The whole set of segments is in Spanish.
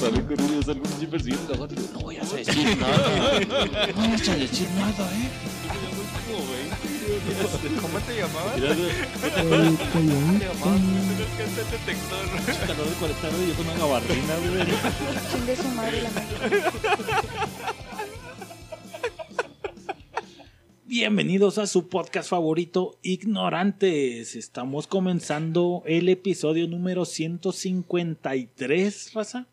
Sale un. No voy a decir nada. No vayas a decir nada, eh. ¿Cómo te llamabas? Mira, ¿Cómo te llamabas? Tienes que hacer detector. Calor de 40 grados y yo con una gabardina, güey. Chingue su madre la madre. Bienvenidos a su podcast favorito, Ignorantes. Estamos comenzando el episodio número 153, raza.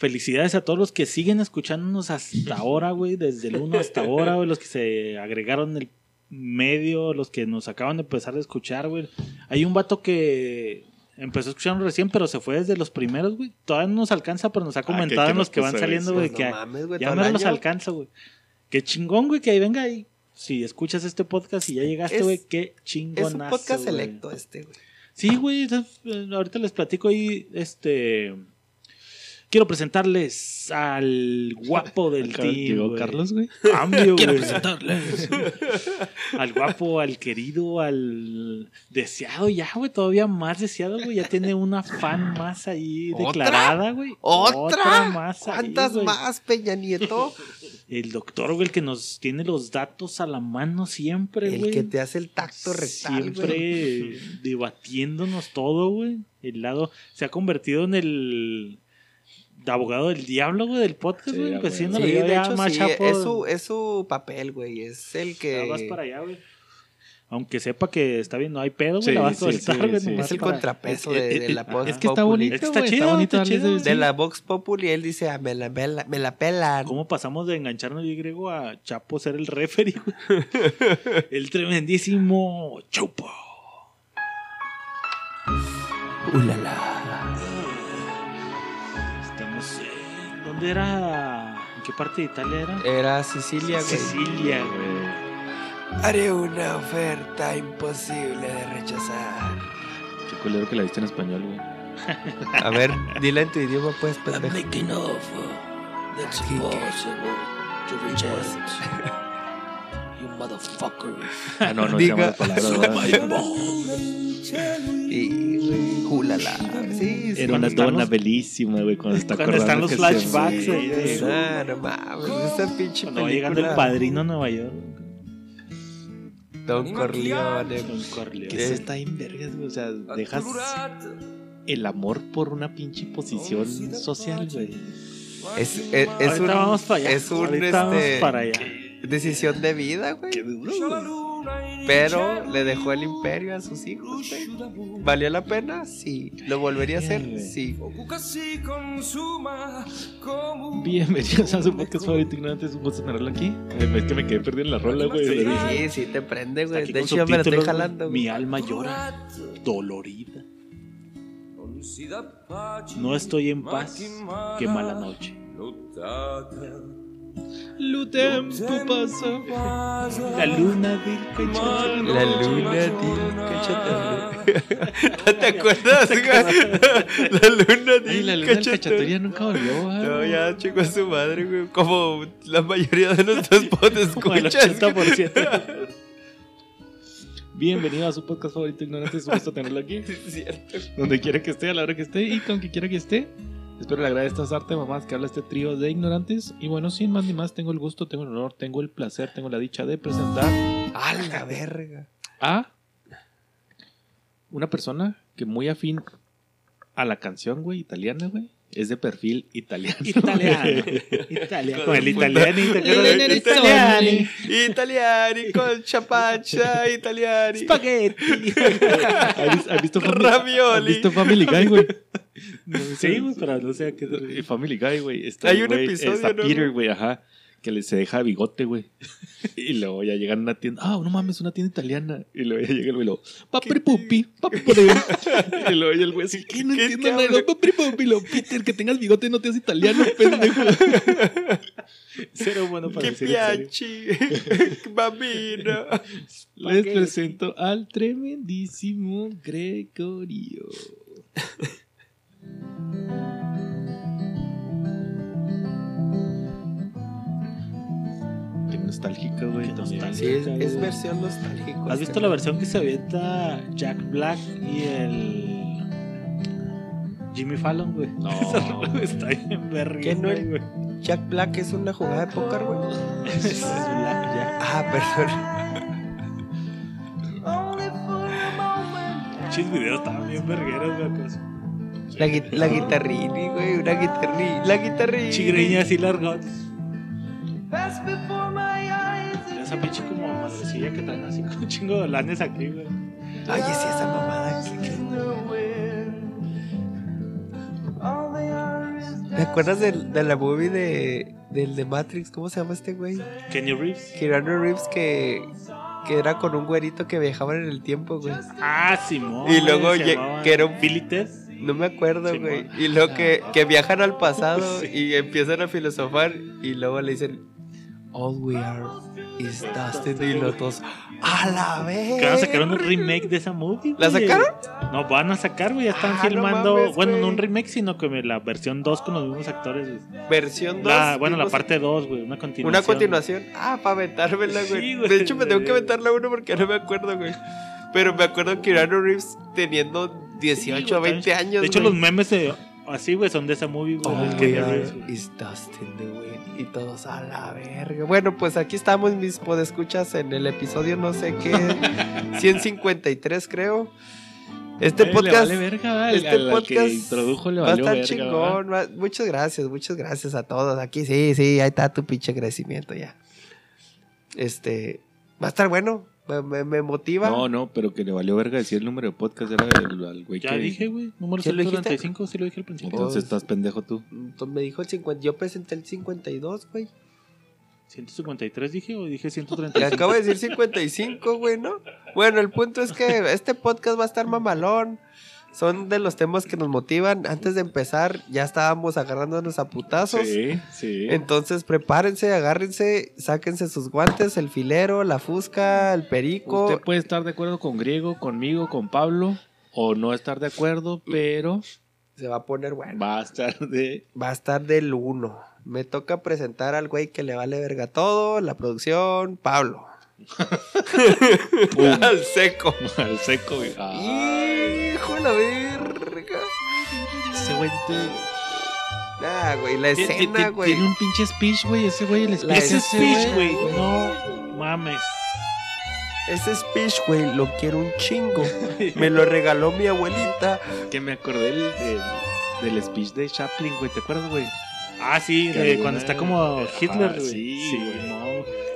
Felicidades a todos los que siguen escuchándonos hasta ahora, güey, desde el 1 hasta ahora, güey, los que se agregaron el medio, los que nos acaban de empezar a escuchar, güey. Hay un vato que empezó a escucharnos recién, pero se fue desde los primeros, güey. Todavía no nos alcanza, pero nos ha Ah, que- comentado en los nos que van saliendo, güey, que no mames, güey, ya no año. alcanza, güey. Qué chingón, güey, que ahí venga ahí. Si escuchas este podcast y ya llegaste, Es- güey, qué Es chingonazo. un podcast güey. selecto este, güey. Sí, güey, es- eh, ahorita les platico ahí, este... Quiero presentarles al guapo del Acá team, güey. Carlos, güey. Cambio, Quiero güey. presentarles. Al guapo, al querido, al deseado ya, güey, todavía más deseado, güey. Ya tiene una fan más ahí ¿Otra? declarada, güey. ¿Otra? más ahí, ¿Cuántas más, Peña Nieto? El doctor, güey, el que nos tiene los datos a la mano siempre, el güey. que te hace el tacto rectal, Siempre güey. debatiéndonos todo, güey. El lado se ha convertido en el abogado del diablo, güey, del podcast, Sí, güey. a Pues huevo. siendo Sí, de ya hecho, más sí, chapo, es su, es su papel, güey. Es el que... vas para allá, güey. Aunque sepa que está bien, no hay pedo, güey, Sí, la vas a sí, soltar, sí, güey. sí. Es el para- contrapeso Es- de, la es- Vox Es que está bonito, Está güey. chido, Está bonito está darles chido. De la Vox Populi, él dice, ah, me la, me la, me la pelan. ¿Cómo pasamos de engancharnos yo y griego a Chapo ser el referee, güey? el tremendísimo Chupo. Ulala. ¿Dónde era? ¿En qué parte de Italia era? Era Sicilia, güey. Sicilia, güey. Haré una oferta imposible de rechazar. Qué culero que la viste en español, güey. A ver, dila en tu idioma, pues, pendejo. making offer that's impossible to reject. You motherfucker. Ah, no, no Diga- se Y, güey. Sí, sí. Era una están dona los- belísima, güey, cuando está Cuando están los flashbacks de- Ah, no mames, esa pinche Cuando va llegando el padrino a Nueva York. Don Corleone. Con Corleone. Que eso está en vergas, güey. O sea, dejas el amor por una pinche posición social, güey. Es, es, es un, vamos para allá. es un, vamos este, para allá. decisión de vida, güey. Qué duro, güey. Pero le dejó el imperio a sus hijos, güey. ¿Valió la pena? Sí. ¿Lo volvería a hacer? Sí. Bienvenidos a su podcast favorito ignorante. Es un gusto tenerlo aquí. Eh, Es que me quedé perdido en la rola, güey. Sí, sí, sí te prende, güey. De hecho, yo me lo estoy jalando, güey. Mi alma llora, dolorida. No estoy en paz. Qué mala noche. Lutem, tu paso. La luna del cachorro. La luna del cachatón. ¿No te acuerdas? La luna del la luna del cachatoría nunca volvió, güey. No, ya chingó a su madre, güey. Como la mayoría de nuestros potes Como el escuchas. 80%. Bienvenido a su podcast favorito ignorante. Es un gusto tenerlo aquí. Es cierto. Donde quiera que esté, a la hora que esté y con quien quiera que esté. Espero le agrade esta arte mamás que habla este trío de ignorantes. Y bueno, sin más ni más, tengo el gusto, tengo el honor, tengo el placer, tengo la dicha de presentar A la verga. a una persona que muy afín a la canción, güey, italiana, güey. Es de perfil italiano. Italiano. Italiano. Con el italiano. ¿te acuerdas El del italiano. Italiani con chapacha, italiani. Spaghetti. ¿Has vis- has visto Family. ¿has visto Family Guy, güey? Sí, güey, pero no sé a qué se. Family Guy, güey. Está, Hay un güey, episodio, Está ¿no, Peter, güey? ajá. Que le se deja bigote, güey. Y luego ya llegan a una tienda. Ah, no mames, una tienda italiana. Y luego ya llega el güey y luego, papri pupi, papri Y luego ya el güey así, ¿qué? No ¿Qué- entiendo qué nada. papri pupi. Lo, Peter, que tengas bigote no te hace italiano, pendejo. Cero bueno para Que decir piachi. Bambino. Les presento al tremendísimo Gregorio. Qué nostálgica, güey. Qué nostálgica. Sí, es, es versión nostálgico. ¿Has visto la versión que se avienta Jack Black y el Jimmy Fallon, güey. No. Está bien verga, ¿Qué no? güey. Jack Black es una jugada de póker, güey. Es la- ya. Ah, perdón. Pinches videos estaban bien vergueros, güey. La, gui- la guitarrini, güey. Una guitarrini. La guitarrini. Chigreñas así largotas. Esa pinche como madrecilla que traen así con un chingo de lanes aquí, güey. Ay, sí, esa mamada. ¿Te acuerdas del- de, la movie de, del de Matrix? ¿Cómo se llama este güey? Kenny Reeves. Keanu Reeves que, que era con un güerito que viajaba en el tiempo, güey. Ah, Simón. Y luego que era un-. No me acuerdo, güey. Y luego que, que viajan al pasado Sí. y empiezan a filosofar y luego le dicen, All we are is dust. Y los dos, ¡a la vez! Que van a sacar un remake de esa movie. ¿La güey. sacaron? No, van a sacar, güey. Ya están Ah, no filmando. mames, bueno, no un remake, sino que la versión 2 con los mismos actores. güey. Versión 2. La- bueno, la parte 2, güey. Una continuación. Una continuación. Ah, para aventármela, güey. Sí, güey. De hecho, me tengo que aventar la 1 porque no me acuerdo, güey. Pero me acuerdo que Keanu Reeves teniendo 18 Sí, o güey, 20 años. De hecho, güey. los memes de- así, güey, son de esa movie, güey. The wind. Y todos a la verga. Bueno, pues aquí estamos, mis podescuchas, en el episodio no sé qué, 153 creo. Este le podcast vale verga, al- este al- al podcast que introdujo le va a estar verga, chingón. va- Muchas gracias, muchas gracias a todos. Aquí sí, sí, ahí está tu pinche crecimiento ya. Este, va a estar bueno. Me, me- me motiva. No, no, pero que le valió verga decir el número de podcast era el, al güey Ya que... dije, güey. Número ¿Sí lo dijiste? 135, sí lo dije al principio. Entonces estás pendejo tú. Entonces me dijo el 50. Yo presenté el 52, güey. 153 dije o dije Le 135. acabo de decir 55, güey, ¿no? Bueno, el punto es que este podcast va a estar mamalón. Son de los temas que nos motivan. Antes de empezar, ya estábamos agarrándonos a putazos. Sí, sí. Entonces, prepárense, agárrense, sáquense sus guantes, el filero, la fusca, el perico. Usted puede estar de acuerdo con Griego, conmigo, con Pablo, o no estar de acuerdo, pero Se va a poner bueno. va a estar de... Va a estar del uno. Me toca presentar al güey que le vale verga todo, la producción, Pablo. Al seco. al seco, güey. Ah, Hijo de la verga. ese güey te- Ah, güey, la escena, güey. Tiene un pinche speech, güey. Ese güey, el speech. Ese ese speech, güey, güey. No mames. Ese speech, güey, lo quiero un chingo. Me lo regaló mi abuelita. Que me acordé del, del, del speech de Chaplin, güey. ¿Te acuerdas, güey? Ah, sí, de cuando está como Hitler, Ah, güey. sí, güey. no.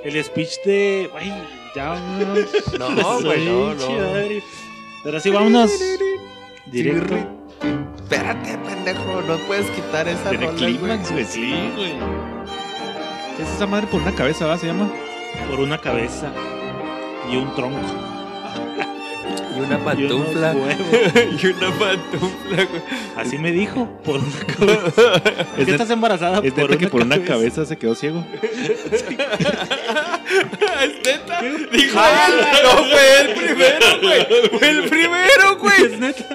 El speech de. Güey, ya. No, güey, no, no. Pero sí, vámonos. Directo. Espérate, pendejo, no puedes quitar esa Tiene clímax, güey. Sí, güey. ¿Qué es esa madre por una cabeza, va? ¿Se llama? Por una cabeza y un tronco. Y una pantufla. y una pantufla, güey. Así me dijo, por una cabeza. ¿Por qué estás embarazada? Es neta que por una cabeza se quedó ciego. ¿Es neta? Dijo él. No, fue el primero, güey. Fue el primero, güey. Es neta.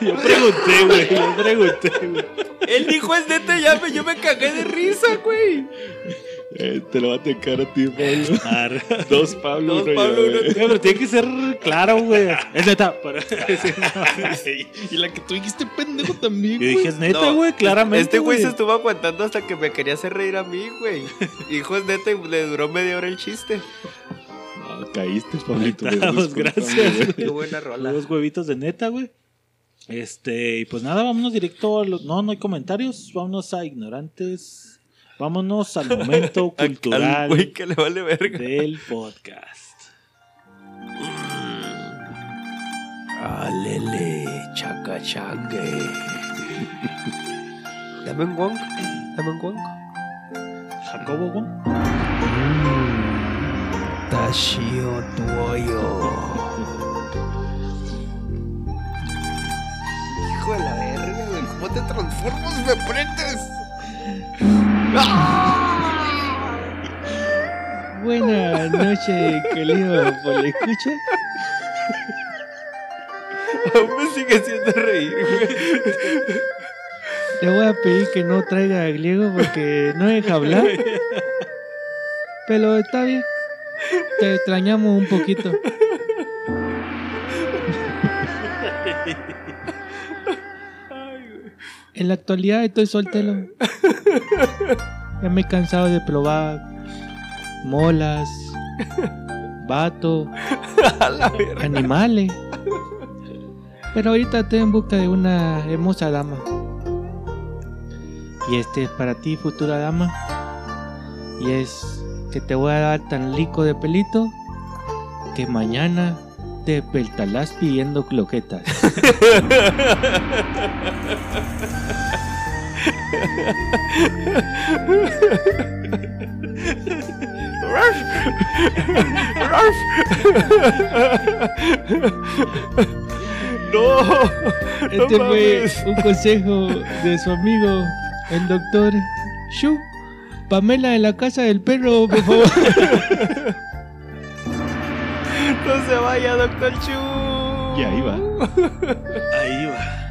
Yo pregunté, güey. Yo pregunté, güey. Él dijo es neta, ya me, yo me cagué de risa, güey. Eh, te lo va a tocar a ti, Pablo. Dos Pablo, Dos uno Pablo, uno güey. Güey, Pero tiene que ser claro, güey. Es neta. Para- Sí, no. Y la que tú dijiste pendejo también, Yo dije, es neta, No, güey, claramente. Este güey se estuvo aguantando hasta que me quería hacer reír a mí, güey. Dijo es neta y le duró media hora el chiste. No, caíste, Pablito. Estamos, gracias. güey. Qué buena rola. Dos huevitos de neta, güey. Este, y pues nada, vámonos directo a los. No, no hay comentarios. Vámonos a ignorantes. Vámonos al momento Al cultural güey que le vale verga. del podcast. Alele, chacachangue. Dame un wonk. Dame un wonk. Jacobo, güey. Tashio tuoyo. Hijo de la verga. ¿Cómo te transformas? ¡Me prendes! Buenas noches, querido por escucha. Aún me sigue haciendo reír, güey. Te voy a pedir que no traiga griego porque no deja hablar. Pero está bien. Te extrañamos un poquito. En la actualidad estoy soltero. Ya me he cansado de probar molas, vato, animales. Pero ahorita estoy en busca de una hermosa dama. Y este es para ti, futura dama. Y es que te voy a dar tan rico de pelito que mañana te despertarás pidiendo cloquetas. No. Este No fue mames. un consejo de su amigo, el doctor Shu. Pamela de la casa del perro, por favor. No se vaya, doctor Chu. Y ahí va. Ahí va.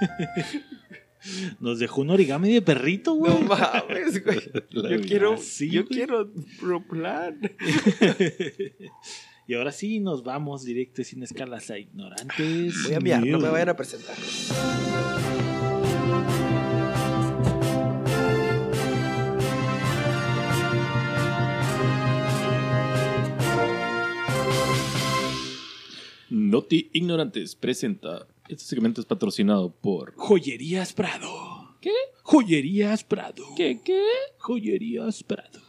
Nos dejó un origami de perrito, güey. No mames, güey. Yo quiero, Sí, yo güey. quiero proplan. y ahora sí nos vamos directo y sin escalas a ignorantes. Voy a mirar, no me vayan a presentar. Noti Ignorantes presenta. Este segmento es patrocinado por. Joyerías Prado. ¿Qué? Joyerías Prado. ¿Qué? ¿Qué? Joyerías Prado.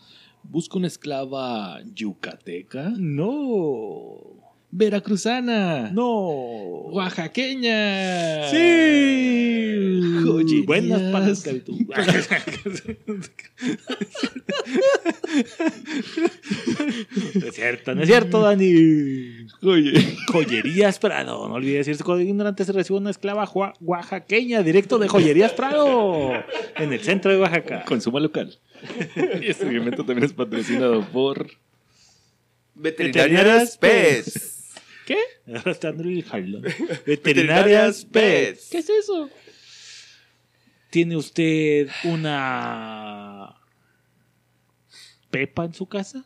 Busca una esclava yucateca. No. Veracruzana. No. Oaxaqueña. Sí. Joyerías. Buenas para esclavitud. no es cierto, no es cierto, Dani. Oye. Joyerías Prado. No olvides decir código ignorante se recibe una esclava oaxaqueña directo de Joyerías Prado en el centro de Oaxaca. Consuma local. Este segmento también es patrocinado por. Veterinarias PES. ¿Qué? Ahora está dando el jalón. Veterinarias Pets. PES. ¿Qué es eso? ¿Tiene usted una Pepa en su casa?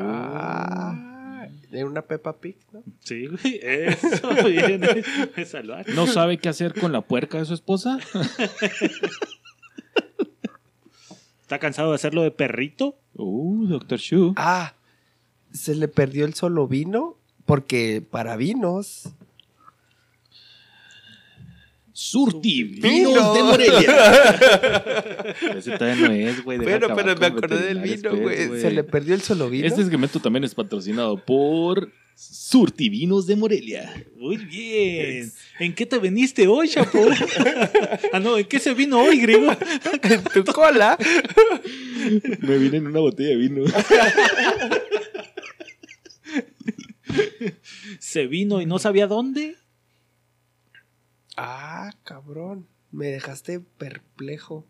Ah, de una Peppa Pig, ¿no? Sí, güey. Eso. Salvar. ¿No sabe qué hacer con la puerca de su esposa? ¿Está cansado de hacerlo de perrito? Uh, Doctor Shu. Ah, se le perdió el solo vino porque para vinos. Surti Vino. Vinos de Morelia. Ese todavía no es, güey. deja Pero, me acordé del vino, güey. Se le perdió el solo vino. Este segmento también es patrocinado por Surtivinos de Morelia. Muy bien. ¿En qué te veniste hoy, Chapo? ah, no, ¿en qué se vino hoy, griego? en tu cola. Me vine en una botella de vino. Se vino y no sabía dónde. Ah, cabrón. Me dejaste perplejo.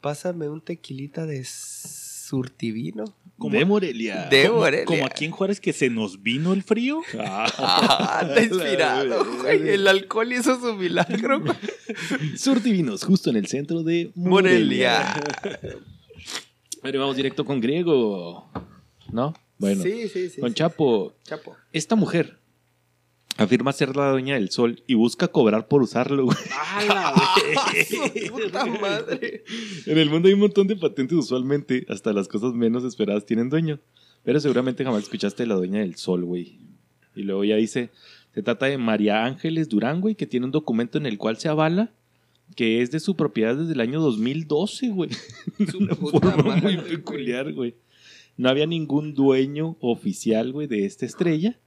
Pásame un tequilita de surtivino. Como- de Morelia. De como, Morelia. como aquí en Juárez que se nos vino el frío. Ah, está inspirado, güey. El alcohol hizo su milagro. Surtivinos, justo en el centro de Morelia. Morelia. Pero vamos directo con Griego. ¿No? Bueno, sí, sí, sí. con sí. Chapo. Chapo. Esta mujer afirma ser la dueña del sol y busca cobrar por usarlo. güey. ¡Ah, Su puta madre. En el mundo hay un montón de patentes usualmente, hasta las cosas menos esperadas tienen dueño. Pero seguramente jamás escuchaste de la dueña del sol, güey. Y luego ya dice, se trata de María Ángeles Durán, güey, que tiene un documento en el cual se avala que es de su propiedad desde el año 2012, güey. Su Una puta forma madre, muy peculiar, güey. No había ningún dueño oficial, güey, de esta estrella.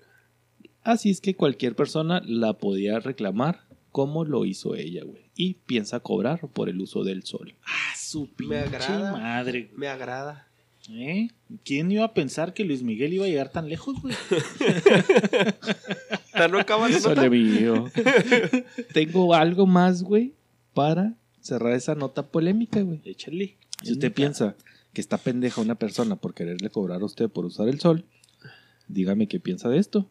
Así es que cualquier persona la podía reclamar como lo hizo ella, güey. Y piensa cobrar por el uso del sol. Ah, su Me agrada. madre. Me agrada. ¿Eh? ¿Quién iba a pensar que Luis Miguel iba a llegar tan lejos, güey? ¿Ya no acabas de Sole mío. Tengo algo más, güey, para cerrar esa nota polémica, güey. Échale. Si usted piensa que está pendeja una persona por quererle cobrar a usted por usar el sol, dígame qué piensa de esto.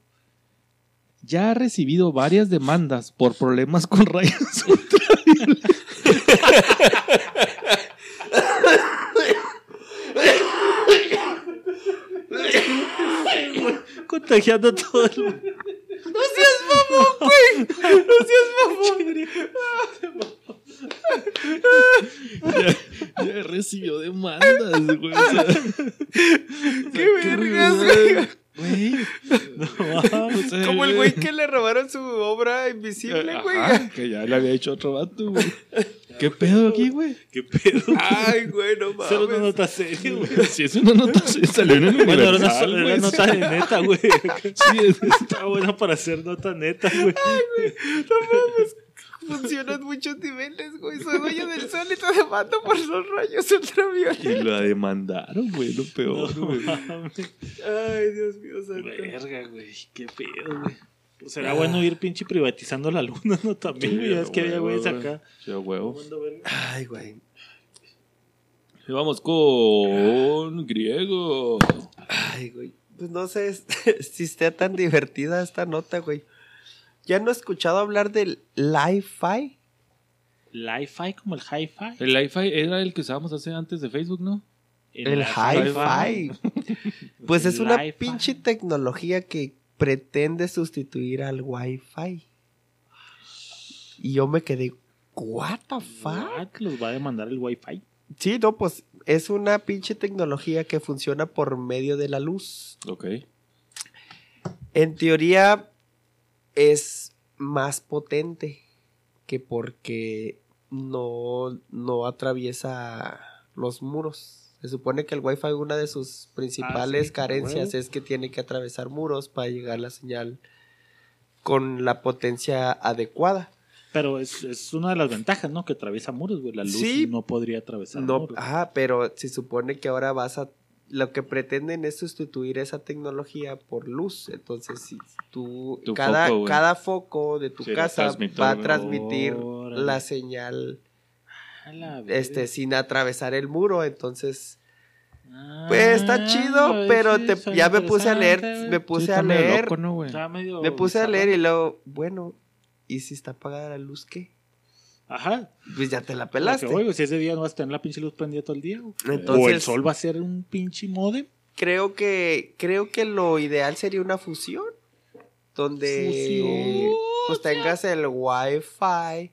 Ya ha recibido varias demandas por problemas con rayos ultravioletas. Con contagiando a todo el mundo. ¡No seas mamón, güey! ¡No seas mamón! Ya, ya recibió demandas, güey. o sea, ¡Qué vergas, güey! Güey. O sea, Como el güey que le robaron su obra invisible, güey. Ajá, que ya le había hecho otro vato, güey. ¿Qué pedo aquí, güey? ¿Qué pedo? Ay, güey, no Esa era una mames. nota seria, güey. Si es una nota, sí, salió en el Bueno, era una, güey. nota de neta, güey. Sí, es- Está buena para hacer nota neta, güey. No mames. Funcionan muchos niveles, güey. Soy dueño del sol y te demando por los rayos ultravioletas. Y la demandaron, güey, lo peor, No güey. Ay, Dios mío santo. Verga, güey. Qué pedo, güey. Pues será bueno ir pinche privatizando la luna, ¿no? También, güey. Ya es que había güeyes acá. A huevo. Ay, güey. Y vamos con griego. Ay, güey. Pues no sé si esté tan divertida esta nota, güey. ¿Ya no he escuchado hablar del Li-Fi? Li-Fi como el hi-fi. El Li-Fi era el que usábamos hace antes de Facebook, ¿no? El Hi-Fi. Pues es El una pinche tecnología que pretende sustituir al Wi-Fi. Y yo me quedé, ¿What the fuck? Los va a demandar el Wi-Fi. Sí, no, pues es una pinche tecnología que funciona por medio de la luz. Ok. En teoría es más potente que porque no, no atraviesa los muros. Se supone que el Wi-Fi una de sus principales Ah, sí, carencias es que tiene que atravesar muros para llegar la señal con la potencia adecuada. Pero es, es una de las ventajas, ¿no? Que atraviesa muros, güey. La luz Sí. no podría atravesar No, muros. ah, pero se supone que ahora vas a lo que pretenden es sustituir esa tecnología por luz. Entonces, si tú Tu cada foco, cada foco de tu Sí, casa va a transmitir la señal A la este sin atravesar el muro, entonces Ah, pues está chido, pero sí, te- ya me puse a leer, me puse Sí, a leer, loco, ¿no, me puse a leer y luego, bueno, ¿y si está apagada la luz qué? Ajá. Pues ya te la Porque, pelaste. si ese día no vas a tener la pinche luz prendida todo el día, o el sol va a ser un pinche modem. creo que creo que lo ideal sería una fusión donde Fusión, pues tengas el wifi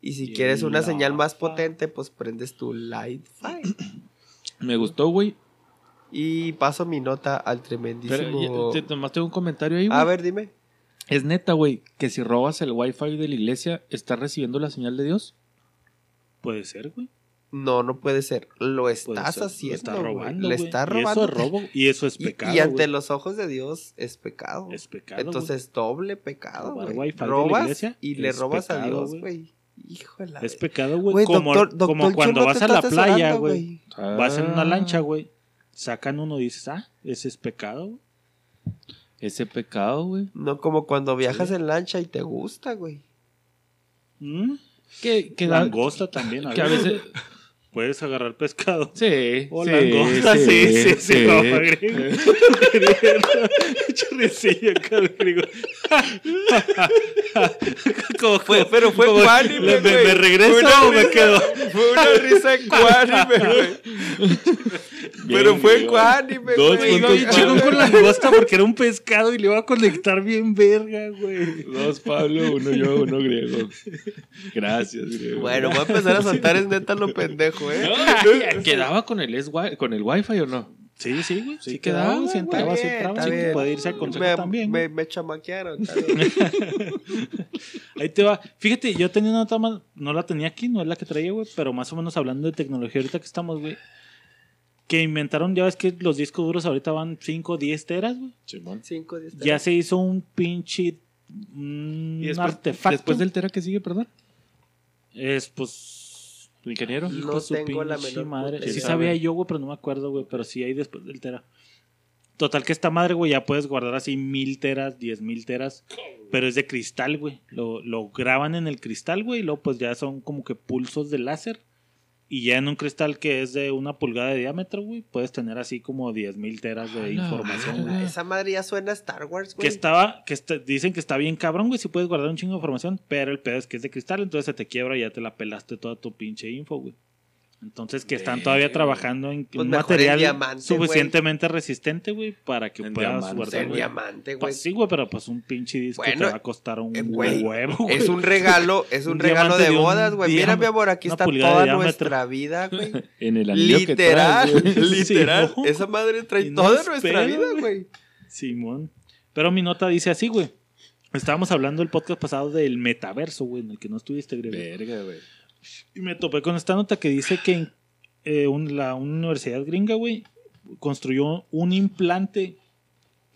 y si Y quieres una señal más potente pues prendes tu Lightfi Me gustó, güey. y paso mi nota al Pero tremendísimo ya- te- nomás tengo un comentario ahí, güey. a ver dime Es neta, güey, que si robas el Wi-Fi de la iglesia, ¿estás recibiendo la señal de Dios? Puede ser, güey. no no puede ser lo estás ser. haciendo Lo está robando. le estás Y eso robando es robo. Y eso es pecado. y, ante los ojos de Dios es pecado Es pecado. entonces doble pecado Robar güey. wifi de la robas iglesia y le es robas a pecado, Dios güey. híjole güey. es pecado, güey. Como, doctor- doctor como cuando vas a la playa, güey. Vas en una Ah, lancha, güey. Sacan uno y dices, ah, ese es pecado, güey. Ese pecado, güey. No como cuando viajas en lancha y te gusta, güey. Mm, Que, que, da- Langosta también. A que a veces. Puedes agarrar pescado. Sí, O sí, langosta, sí, sí, sí, sí. Rafa Griego. Chorrecillo acá, Griego. Como- Fue- pero fue como- ecuánime, ¿Me, me, güey. me regreso Fue una o me risa- quedo? Fue una risa ecuánime, güey. Pero fue Dos güey. Bien para- chingón con langosta porque era un pescado y le iba a conectar bien verga, güey. Dos Pablo, uno yo, uno griego. Gracias, griego. Bueno, voy a empezar a soltar es neta lo pendejo, ¿eh? No, ¿Quedaba con el, con el Wi-Fi o no? Sí, sí, güey. Sí Sí, quedaba, quedaba, si güey. si bien, entraba. está Sí, puede irse al consejo me, también. me, me chamaquearon. Ahí te va. Fíjate, yo tenía una nota más, no la tenía aquí, no es la que traía, güey, pero más o menos hablando de tecnología ahorita que estamos, güey. Que inventaron, ya ves que los discos duros ahorita van 5, 10 teras, güey. Simón. Cinco, diez, Ya se hizo un pinche un ¿Y después, artefacto. después del Tera que sigue, perdón? Es pues ¿Tu ingeniero? No hijo de su tengo la menor madre. puta Sí sabía yo, güey, pero no me acuerdo, güey, pero sí hay después del Tera. Total que esta madre, güey, ya puedes guardar así mil teras, diez mil teras, pero es de cristal, güey. Lo, lo graban en el cristal, güey, y luego pues ya son como que pulsos de láser. Y ya en un cristal que es de una pulgada de diámetro, güey, puedes tener así como diez mil teras de información, güey. Esa madre ya suena a Star Wars, Que güey. estaba, que está- dicen que está bien cabrón, güey, si puedes guardar un chingo de información, pero el pedo es que es de cristal, entonces se te quiebra y ya te la pelaste toda tu pinche info, güey. Entonces que están todavía güey. trabajando en Pues un material diamante, suficientemente resistente, güey, para que En puedas diamante, guardar. En güey. diamante, güey. Pues sí, güey, pero pues un pinche disco te Bueno, va a costar un eh, güey, huevo, güey. Es un regalo, es un, Un regalo de bodas, güey. Mira, mi amor, aquí está toda nuestra vida, güey. En el anillo que Literal, traes, güey. literal. Sí, ¿no? Esa madre trae no toda es nuestra vida, güey. güey. Simón. Pero mi nota dice así, güey. Estábamos hablando el podcast pasado del metaverso, güey, en el que no estuviste, Grego. Verga, güey. Y me topé con esta nota que dice que eh, la, universidad gringa, güey, construyó un implante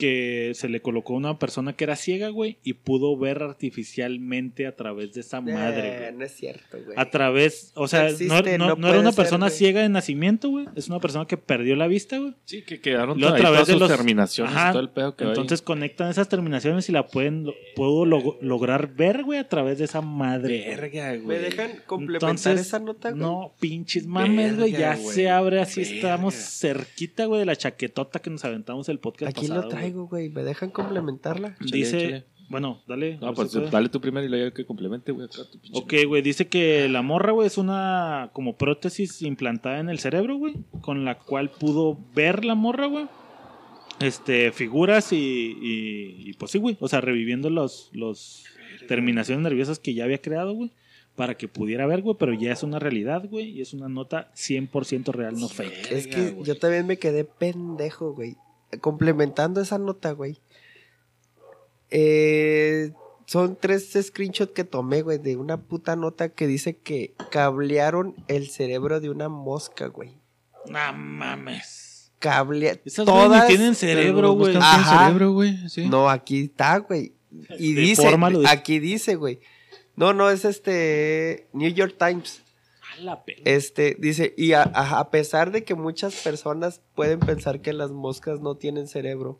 que se le colocó a una persona que era ciega, güey, y pudo ver artificialmente a través de esa madre, Eh, güey. no es cierto, güey. A través, o sea, No no, existe, no- no no era una ser, persona ciega de nacimiento, güey. Es una persona que perdió la vista, güey. Sí, que quedaron a través todas de sus los- terminaciones Ajá. y todo el pedo que Entonces conectan esas terminaciones y la pueden, lo- puedo log- lograr ver, güey, a través de esa madre. Verga, güey. ¿Me dejan complementar Entonces, esa nota, güey? No, pinches mames, güey. Ya se abre así. Verga. Estamos cerquita, güey, de la chaquetota que nos aventamos el podcast Aquí pasado. lo traigo, güey. ¿Me dejan complementarla? Dice, bueno, dale. No, pues si dale tú primero y luego que complemente, güey. tu Ok, güey, dice que la morra, güey, es una como prótesis implantada en el cerebro, güey, con la cual pudo ver la morra, güey. Este, figuras y, y, y, pues sí, güey, o sea, reviviendo los, los terminaciones nerviosas que ya había creado, güey, para que pudiera ver, güey, pero ya es una realidad, güey, y es una nota 100% real, no fake. Es que yo también me quedé pendejo, güey. Complementando esa nota, güey. Eh, son tres screenshots que tomé, güey, de una puta nota que dice que cablearon el cerebro de una mosca, güey. No mames. Cable... Esas güey ni todas... tienen cerebro, güey. cerebro, güey. Sí. No, aquí está, güey. Y De dice, forma lo dice. aquí dice, güey. No, no, es este New York Times. La. Este, dice, y a, a- pesar de que muchas personas pueden pensar que las moscas no tienen cerebro,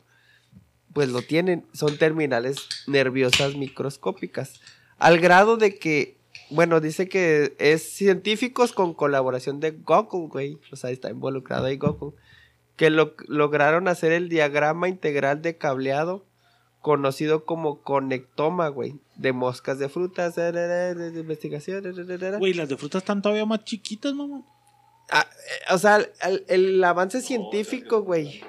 pues lo tienen, son terminales nerviosas microscópicas. Al grado de que, bueno, dice que es científicos con colaboración de Google, güey, o sea, está involucrado ahí Google, que lo- lograron hacer el diagrama integral de cableado conocido como conectoma, güey, de moscas de frutas, de, de- de- de investigación, de- de- de- de- Güey, las de frutas están todavía más chiquitas, mamá. Ah, eh, o sea, el, el avance científico, güey.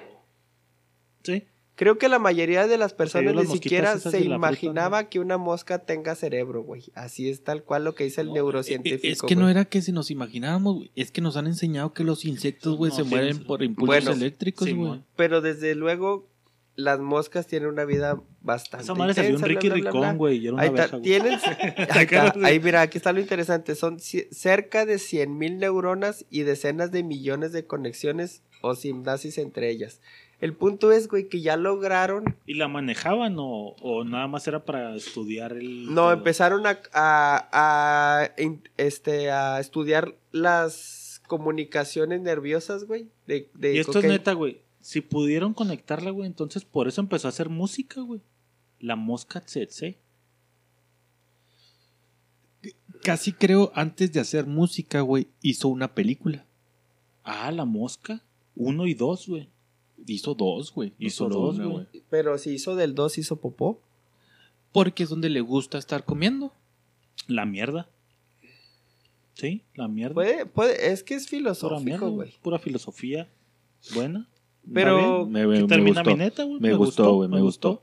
Sí. Creo que la mayoría de las personas ni siquiera se fruta, imaginaba que una mosca tenga cerebro, güey. Así es tal cual lo que dice el neurocientífico. Es que no era que si nos imagináramos, güey. Es que nos han enseñado que los insectos, güey, No, se sí, mueren sí. por impulsos Bueno, eléctricos, güey. Pero desde luego, las moscas tienen una vida bastante. Esa madre salió un Ricky bla, bla, bla. Ricón, güey. Ahí está, abeja, güey. tienen. ahí, está, ahí mira, aquí está lo interesante. Son cerca de 100 mil neuronas y decenas de millones de conexiones o simnasis entre ellas. El punto es, güey, que ya lograron. ¿Y la manejaban o, o nada más era para estudiar el. No, pedo? empezaron a, a, a, in- este, a estudiar las comunicaciones nerviosas, güey. De, de Y esto es neta, güey. Si pudieron conectarla, güey, entonces por eso empezó a hacer música, güey. La mosca tsetse. Casi creo antes de hacer música, güey, hizo una película. Ah, la mosca. Uno y dos, güey. Hizo dos, güey. no Hizo dos, güey. Pero si hizo del 2, hizo popó. Porque es donde le gusta estar comiendo. La mierda. Sí, la mierda. Puede, puede, es que es Pura filosófico, mierda, güey. güey. Pura filosofía. Buena. Pero- Me, me- me termina gustó. mi neta, güey. Me gustó, güey, me gustó.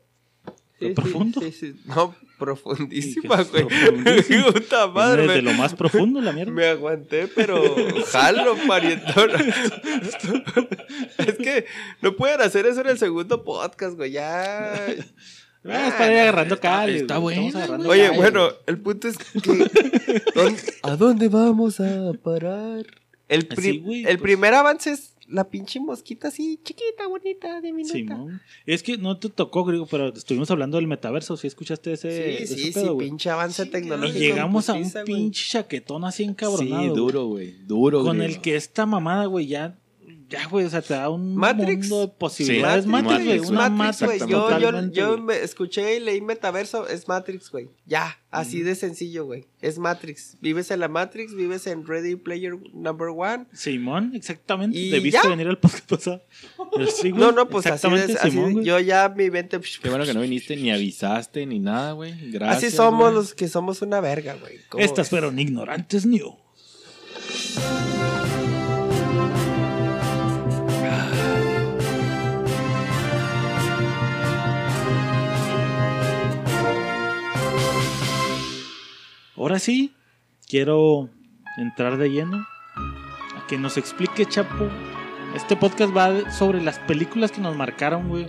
Profundo. Sí, sí. No, profundísima, güey. Puta madre. desde Me, lo más profundo, la mierda. me aguanté, pero jalo, parientón. es que no pueden hacer eso en el segundo podcast, güey. Ya. Ah, es para ir agarrando cali. está agarrando Oye, bueno, el punto es que. ¿dónde- ¿A dónde vamos a parar? El, pri- Así, güey, el pues. primer avance es la pinche mosquita así, chiquita, bonita, diminuta. Simón. Es que no te tocó, griego, pero estuvimos hablando del metaverso. ¿Sí escuchaste ese? Sí, ese sí, sí, güey? pinche avance Y tecnológico. llegamos a un putiza, güey. pinche chaquetón así encabronado. Sí, güey. duro, güey. Duro, Con el que esta mamada, güey, ya. Ya, güey, o sea, te da un Matrix. mundo de posibilidades. Sí, Matrix, güey. Matrix, Una Matrix, Matrix, güey. Yo, yo, yo me escuché y leí metaverso, es Matrix, güey. Ya, así de sencillo, güey. Es Matrix. Vives en la Matrix, vives en Ready Player Number One. Simón, exactamente. Y Debiste ya. venir al podcast pasado. Sí, No, no, pues así, de- así Simón, güey. yo ya mi mente... Qué bueno que no viniste ni avisaste ni nada, güey. Gracias. así somos güey. los que somos una verga, güey. ¿Cómo Estas ves? fueron ignorantes news. Ahora sí, quiero entrar de lleno a que nos explique, Chapo. Este podcast va sobre las películas que nos marcaron, güey.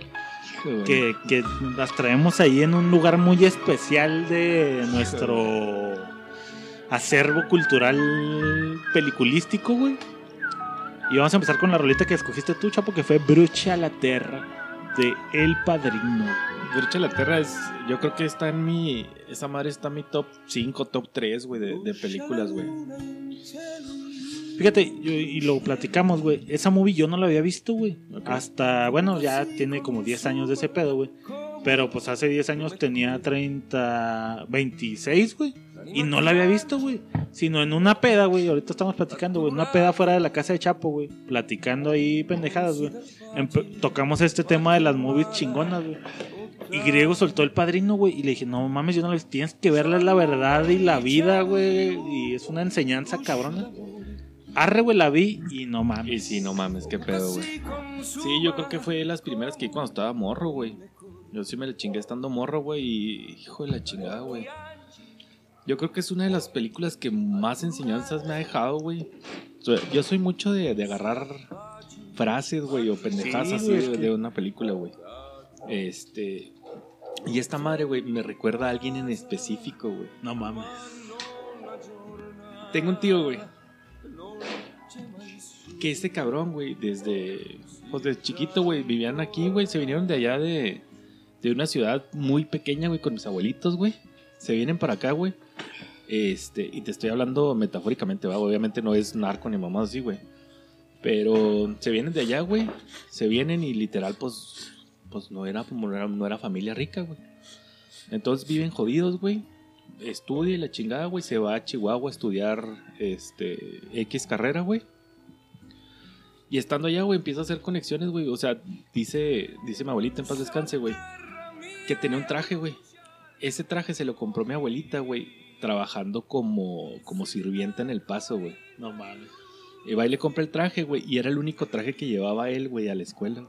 Que, que las traemos ahí en un lugar muy especial de nuestro acervo cultural peliculístico, güey. Y vamos a empezar con la rolita que escogiste tú, Chapo, que fue Brucha la Terra de El Padrino. Brucha la Terra es. Yo creo que está en mi. Esa madre está en mi top 5, top 3, güey, de, de películas, güey. Fíjate, yo- y lo platicamos, güey. Esa movie yo no la había visto, güey. Ok. Hasta, bueno, ya tiene como 10 años de ese pedo, güey. Pero pues hace 10 años tenía 30, 26, güey. Y no la había visto, güey. Sino en una peda, güey. Ahorita estamos platicando, güey. Una peda fuera de la casa de Chapo, güey. Platicando ahí pendejadas, güey. Tocamos este tema de las movies chingonas, güey. Y Griego soltó el padrino, güey. Y le dije, no mames, yo no vi. Tienes que verla la verdad y la vida, güey. Y es una enseñanza cabrona. Arre, güey, la vi y no mames. Y sí, no mames, qué pedo, güey. Sí, yo creo que fue las primeras que vi cuando estaba morro, güey. Yo sí me la chingué estando morro, güey, y hijo de la chingada, güey. Yo creo que es una de las películas que más enseñanzas me ha dejado, güey. Yo soy mucho de, de agarrar frases, güey, o pendejadas Sí, así es que- de una película, güey. Este. Y esta madre, güey, me recuerda a alguien en específico, güey. No mames. Tengo un tío, güey. Que este cabrón, güey, desde, pues desde chiquito, güey, vivían aquí, güey. Se vinieron de allá de, de una ciudad muy pequeña, güey, con mis abuelitos, güey. Se vienen para acá, güey. Este, y te estoy hablando metafóricamente, va. Obviamente no es narco ni mamá así, güey. Pero se vienen de allá, güey. Se vienen y literal, pues, pues no era, no era, no era familia rica, güey. Entonces viven jodidos, güey estudia la chingada, güey, se va a Chihuahua a estudiar este X carrera, güey. Y estando allá, güey, empieza a hacer conexiones, güey. O sea, dice, dice mi abuelita en paz descanse, güey, que tenía un traje, güey. Ese traje se lo compró mi abuelita, güey, trabajando como, como sirvienta en el paso, güey. No mames. Y va y le compra el traje, güey, y era el único traje que llevaba él, güey, a la escuela.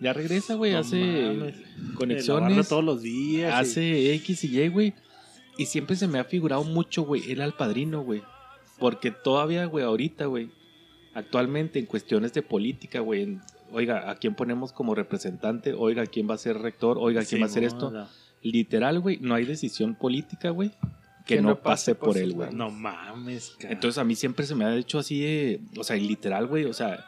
Ya regresa, güey, No hace mames. conexiones. Todos los días. y- Hace X y Y, güey. Y siempre se me ha figurado mucho, güey, él al padrino, güey. Porque todavía, güey, ahorita, güey, actualmente en cuestiones de política, güey, oiga, ¿a quién ponemos como representante? Oiga, ¿quién va a ser rector? Oiga, ¿quién va a hacer esto? Simón, Literal, güey, no hay decisión política, güey, que, Que no, no pase pase por él, güey. No mames, cara. Entonces a mí siempre se me ha hecho así, de- o sea, literal, güey, o sea,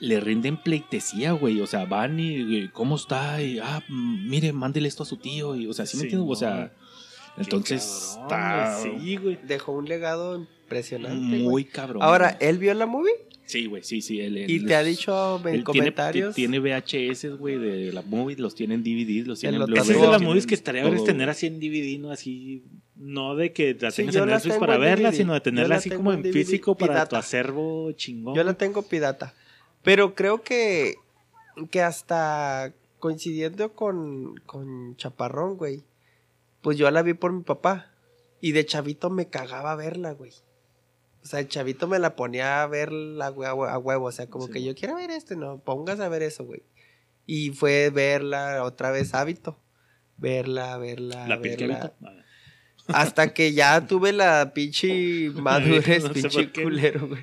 le rinden pleitesía, güey, o sea, van y, y, ¿cómo está? Y, ah, mire, mándele esto a su tío, y, o sea, ¿sí me entiendes? O sea, Qué entonces cabrón, está Sí, güey. Dejó un legado impresionante. muy cabrón. Ahora. ¿él vio la movie? Sí, güey, sí, sí. Él, ¿Y él te ha dicho en él tiene- comentarios? Tiene, VHS, güey, de la movie, los tiene en DVDs, los tiene en lo Blu-ray. Esa es de las movies que estaría verles tener así en DVD, ¿no? Así, no de que la Sí, tengas yo en Netflix para verla, DVD. sino de tenerla la así como en DVD físico para tu acervo chingón. Yo la tengo pirata. Pero creo que, que hasta coincidiendo con, con Chaparrón, güey. Pues yo la vi por mi papá. Y de chavito me cagaba verla, güey. O sea, el chavito me la ponía a verla güey, a hue- a huevo. O sea, como Sí, que yo quiero ver este, no, pongas a ver eso, güey. Y fue verla otra vez hábito. Verla, verla, la verla. habito. Hasta que ya tuve la pinche madurez, No pinche culero, güey.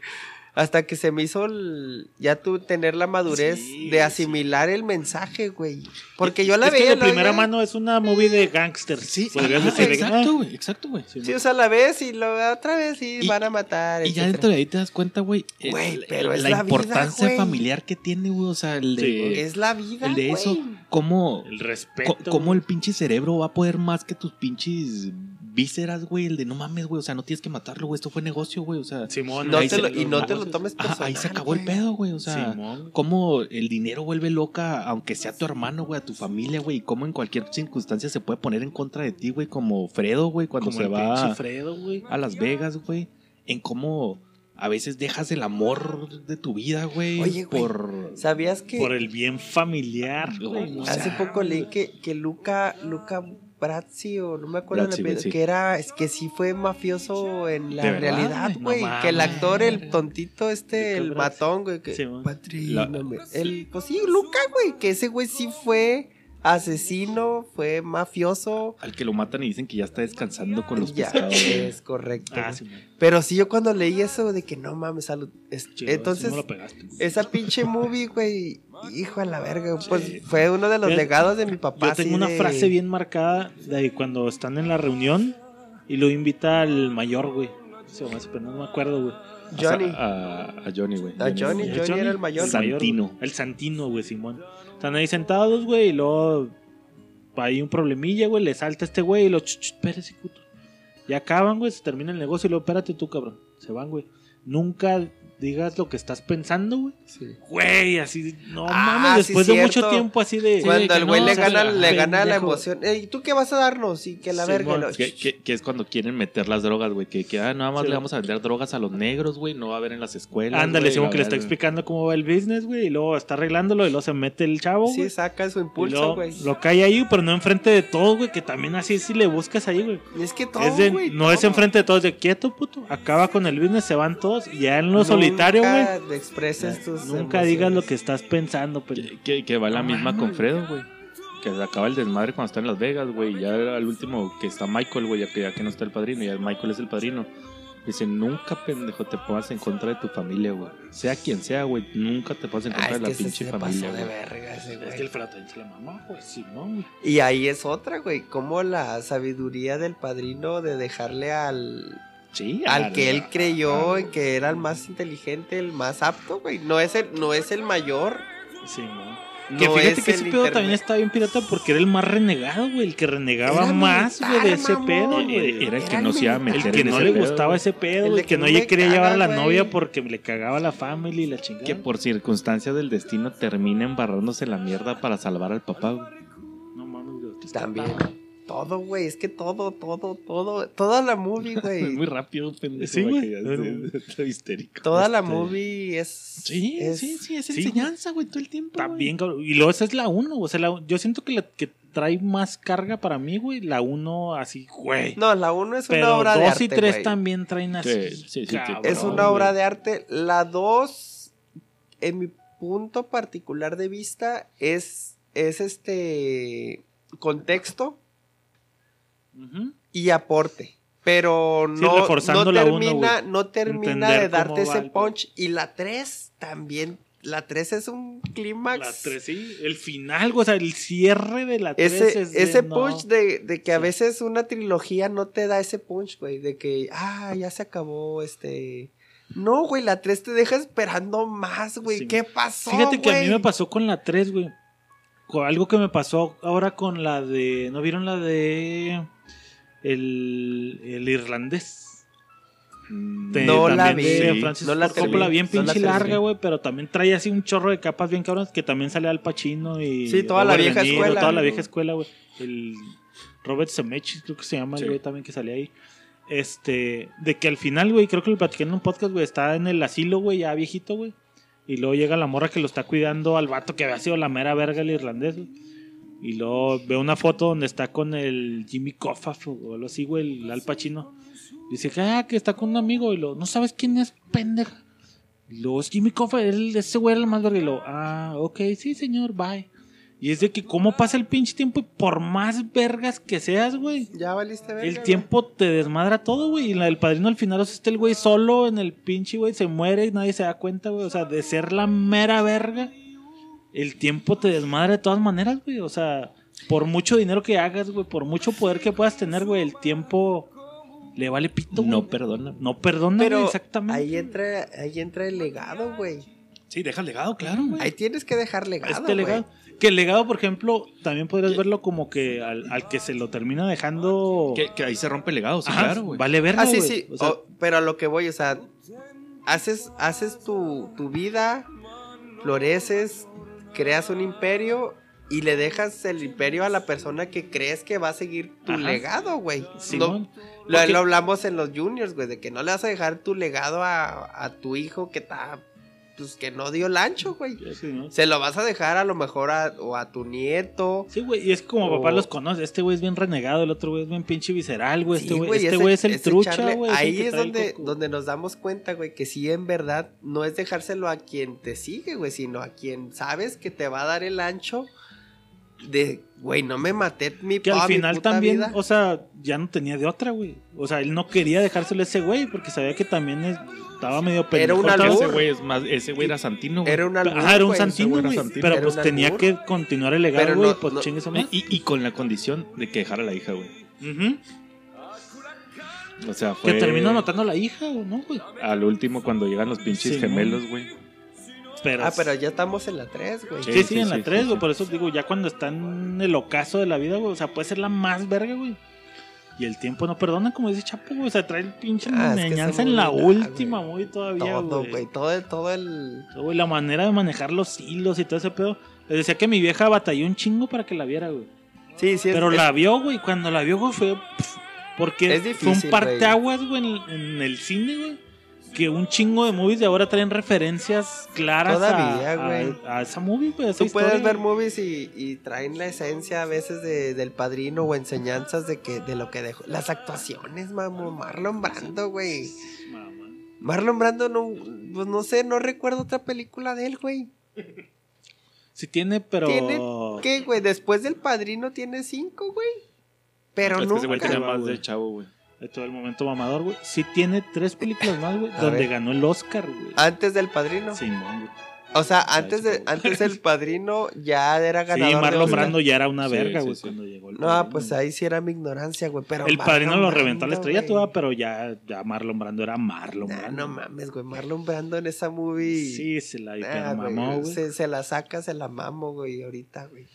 Hasta que se me hizo el- ya tuve tener la madurez Sí, de asimilar el mensaje, güey. Porque yo la es que veía. de la primera veía- mano es una movie de gangsters. Sí, podrías ajá, decir. de que, exacto, ah, güey, exacto, güey. sí, Sí, o sea, la ves y lo otra vez y, Y- van a matar. Y ya dentro de ahí te das cuenta, güey, Güey, pero es la, la importancia familiar que tiene, güey, o sea, el de, Sí. Es la vida. el de eso, cómo, el respeto. cómo el pinche cerebro va a poder más que tus pinches vísceras, güey, el de no mames, güey, o sea, no tienes que matarlo, güey, esto fue negocio, güey, o sea, Simón, No ahí te se- lo- y no te lo tomes personal. ahí se acabó el pedo, güey, o sea, Simón. cómo el dinero vuelve loca, aunque sea tu hermano, güey, a tu familia, güey, y cómo en cualquier circunstancia se puede poner en contra de ti, güey, como Fredo, güey, cuando Como se va Fredo, güey. a Las Vegas, güey, en cómo a veces dejas el amor de tu vida, güey, Oye, güey, por... ¿Sabías que Por el bien familiar, güey. O hace poco leí que, que Luca, Luca Brazzi, o no me acuerdo el Brazzi, apellido, Brazzi. que era, es que sí fue mafioso en la ¿De verdad, realidad, güey? No que el actor, el tontito este, el Brazzi. matón, güey, que Sí, man. Patri, La- no me- el, pues sí, Luca, güey, que ese güey sí fue asesino, fue mafioso. Al que lo matan y dicen que ya está descansando con los Ya, pescados. es correcto. Ah, sí. Pero sí, yo cuando leí eso de que no mames, salud. es- Chido, entonces, esa pinche movie, güey, hijo a la verga, pues fue uno de los legados de mi papá. Yo tengo una de- frase bien marcada de cuando están en la reunión y lo invita al mayor, güey. Pero no me acuerdo, güey. Johnny. A, a Johnny, güey. A Johnny, ¿El Johnny era el mayor. Santino. güey. El Santino, güey, Simón. Están ahí sentados, güey, y luego hay un problemilla, güey, le salta este güey y lo, "Ch, ch, espérese, puto. Ya acaban, güey, se termina el negocio y luego, espérate tú, cabrón. Se van, güey. Nunca digas lo que estás pensando, güey. Sí. Güey, así, no Ah, mames, sí, después de mucho tiempo así de... Cuando Sí, el güey no, le o sea, gana, le gana la emoción. Ey, ¿tú qué vas a darnos? Y que la verga. lo- Que, que- que es cuando quieren meter las drogas, güey. Que, que ah, nada más Sí. le vamos a vender drogas a los negros, güey. No va a haber en las escuelas. Ándale, va que le está explicando cómo va el business, güey, y luego está arreglándolo y luego se mete el chavo. Sí, saca su y impulso, güey. lo cae ahí, pero no enfrente de todos, güey, que también así si le buscas ahí, güey. Es que todo, Es güey, no es todo. enfrente de todos, de quieto, puto. Acaba con el business, se van todos. Y ya en lo solitario, güey. Nunca expreses tus Nunca digas lo que estás pensando, pero. Que, que- que va la No misma con. Fredo, güey. Que se acaba el desmadre cuando está en Las Vegas, güey. y Ya al último que está Michael, güey, ya que, ya que no está el padrino, ya Michael es el padrino. Dice, nunca, pendejo, te pongas en contra de tu familia, güey. Sea quien sea, güey, nunca te pongas en Ah, contra de la pinche se familia, pasó de güey. verga ese Es que el Fredo también se la mamó, güey. Simón, güey. Y ahí es otra, güey. Como la sabiduría del padrino de dejarle al, Sí, al que él creyó en que era el más inteligente, el más apto, güey. No es el, no es el mayor. Simón. No que fíjate es que ese pedo también está bien pirata porque era el más renegado, güey. El que renegaba Era más, güey, de ese mamón, pedo, Era, güey. era el que Era no se iba a meter El que en no ese le pedo, gustaba güey. ese pedo, El Que que no me quería llevar a la novia porque le cagaba la family y la chingada. Que por circunstancias del destino termina embarrándose la mierda para salvar al papá, güey. No mames, güey. También. Todo, güey. Es que todo, todo, todo. Toda la movie, Es güey. muy rápido, pendejo. Sí, güey. esté histérico. Toda la Este- movie es. Sí, es- sí, sí, es sí, enseñanza, güey, todo el tiempo. Está cabrón. Y luego esa es la 1, o sea, la- yo siento que la que trae más carga para mí, güey. La 1 así, güey. No, la 1 es una obra de 2 arte. y 3 güey. también traen así. Sí, sí, sí, cabrón, Es una obra de arte. La 2, en mi punto particular de vista, es, es este contexto Y aporte. Pero no, no uno, termina, no termina de darte ese punch. Y la 3 también. La 3 es un clímax. La 3, sí. El final, güey, o sea, el cierre de la 3 Ese, es de, ese no. punch de, de que a Sí. veces una trilogía no te da ese punch, güey. De que, ah, ya se acabó este. No, güey, la 3 te deja esperando más, güey. Sí. ¿Qué pasó? Fíjate que a mí me pasó con la 3, güey. Algo que me pasó ahora con la de. ¿No vieron la de. El, el irlandés? Mm, De- No la vi, de. Francis No la Coppola, bien no la pinche terminé. larga, güey, pero también trae así un chorro de capas bien cabronas que también sale Al Pacino y Sí, toda la vieja Niro, escuela. Toda la vieja escuela, güey. El Robert Zemeckis, creo que se llama el Sí. güey también que salía ahí. Este, de que al final, güey, creo que lo platiqué en un podcast, güey, está en el asilo, güey, ya viejito, güey. Y luego llega la morra que lo está cuidando al vato que había sido la mera verga el irlandés. Y luego veo una foto donde está con el Jimmy Coffaf o algo así, güey, el Al Pacino. Dice que, ah, que está con un amigo. Y lo, no sabes quién es, pendeja. Y luego es Jimmy Coffaf, ese güey era el más verga. Y lo, ah, ok, sí, señor, bye. Y es de que, ¿cómo pasa el pinche tiempo? Y por más vergas que seas, güey. Ya valiste verga, El güey. tiempo te desmadra todo, güey. Y la del padrino al final, o sea, está el güey solo en el pinche, güey, se muere y nadie se da cuenta, güey. O sea, de ser la mera verga, el tiempo te desmadra de todas maneras, güey. O sea, por mucho dinero que hagas, güey, por mucho poder que puedas tener, güey, el tiempo le vale pito, güey. No perdona. No perdona, güey, exactamente. ahí entra, ahí entra el legado, güey. Sí, deja el legado, claro, güey. Ahí tienes que dejar legado, este güey. Que el legado, por ejemplo, también podrías verlo como que al, al que se lo termina dejando. Que, que ahí se rompe el legado, sí, Ajá, claro, güey. Vale verga, Ah, sí, sí. O sea, O- pero a lo que voy, o sea, haces, haces tu, tu vida, floreces, creas un imperio y le dejas el imperio a la persona que crees que va a seguir tu Ajá. legado, güey. No, lo, lo hablamos en los juniors, güey, de que no le vas a dejar tu legado a, a tu hijo que está, pues que no dio el ancho, güey. Sí, ¿no? Se lo vas a dejar a lo mejor a, o a tu nieto. Sí, güey, y es como O- papá los conoce. Este güey es bien renegado, el otro güey es bien pinche visceral, güey. Este Sí, güey este es el trucha, güey. Ahí es el donde, donde nos damos cuenta, güey, que sí, en verdad, no es dejárselo a quien te sigue, güey, sino a quien sabes que te va a dar el ancho de, güey, no me maté mi Que al mi final puta también, vida. o sea, ya no tenía de otra, güey. O sea, él no quería dejárselo a ese güey porque sabía que también es- estaba medio Era pendejo. un estaba- Ese güey es más, ese güey era Santino, güey. Era un albur, Ajá, era un santino, güey era. Pero Era pues un tenía albur. que continuar el legado, güey. no- pues no- chingue su Y, madre. y- y con la condición de que dejara a la hija, güey. Ujú. O sea, fue. Que terminó matando a la hija, ¿o no, güey? Al último, cuando llegan los pinches Sí, gemelos, güey. Pero, Ah, pero ya estamos en la 3, güey. Sí, Sí, sí, sí, en la sí, 3, sí, güey. sí. Por eso digo, ya cuando está en el ocaso de la vida, güey. O sea, puede ser la más verga, güey. Y el tiempo no perdona, como dice Chapo, güey. O sea, trae el pinche Ah, en la última, güey. todavía, Todo, güey. güey. Todo, el- todo el. Güey, la manera de manejar los hilos y todo ese pedo. Les decía que mi vieja batalló un chingo para que la viera, güey. Sí, sí. es- Pero es- la vio, güey. Cuando la vio, güey, fue. porque Es fue un parteaguas, güey, en, en el cine, güey. Que un chingo de movies de ahora traen referencias claras a- Todavía, a, güey. a esa movie, güey. a esa Tú puedes ver movies y, y traen la esencia a veces de, del padrino o enseñanzas de que de lo que dejó. Las actuaciones, mamo. Marlon Brando, güey. Mamá. Marlon Brando, no, pues no sé, no recuerdo otra película de él, güey. Sí tiene, pero. Tiene, ¿qué, güey? Después del padrino tiene cinco, güey. Pero es que nunca. más de chavo, güey. De todo el momento mamador, güey. Sí tiene tres películas más, güey. Donde ver. ganó el Oscar, güey. Antes del padrino. Simón, güey. O sea, antes, de, antes del padrino ya era ganador. Sí, Marlon. Brando ya era una verga, sí, güey, sí. cuando llegó el No, Padrino, pues ahí sí era mi ignorancia, güey. Pero El padrino Marlon lo reventó a la estrella toda, pero ya, ya Marlon Brando era Marlon Nah, Brando. no mames, güey. Marlon Brando en esa movie. Sí, se la Ah, güey, mamó, güey. Se, se la saca, se la mamo, güey, ahorita, güey.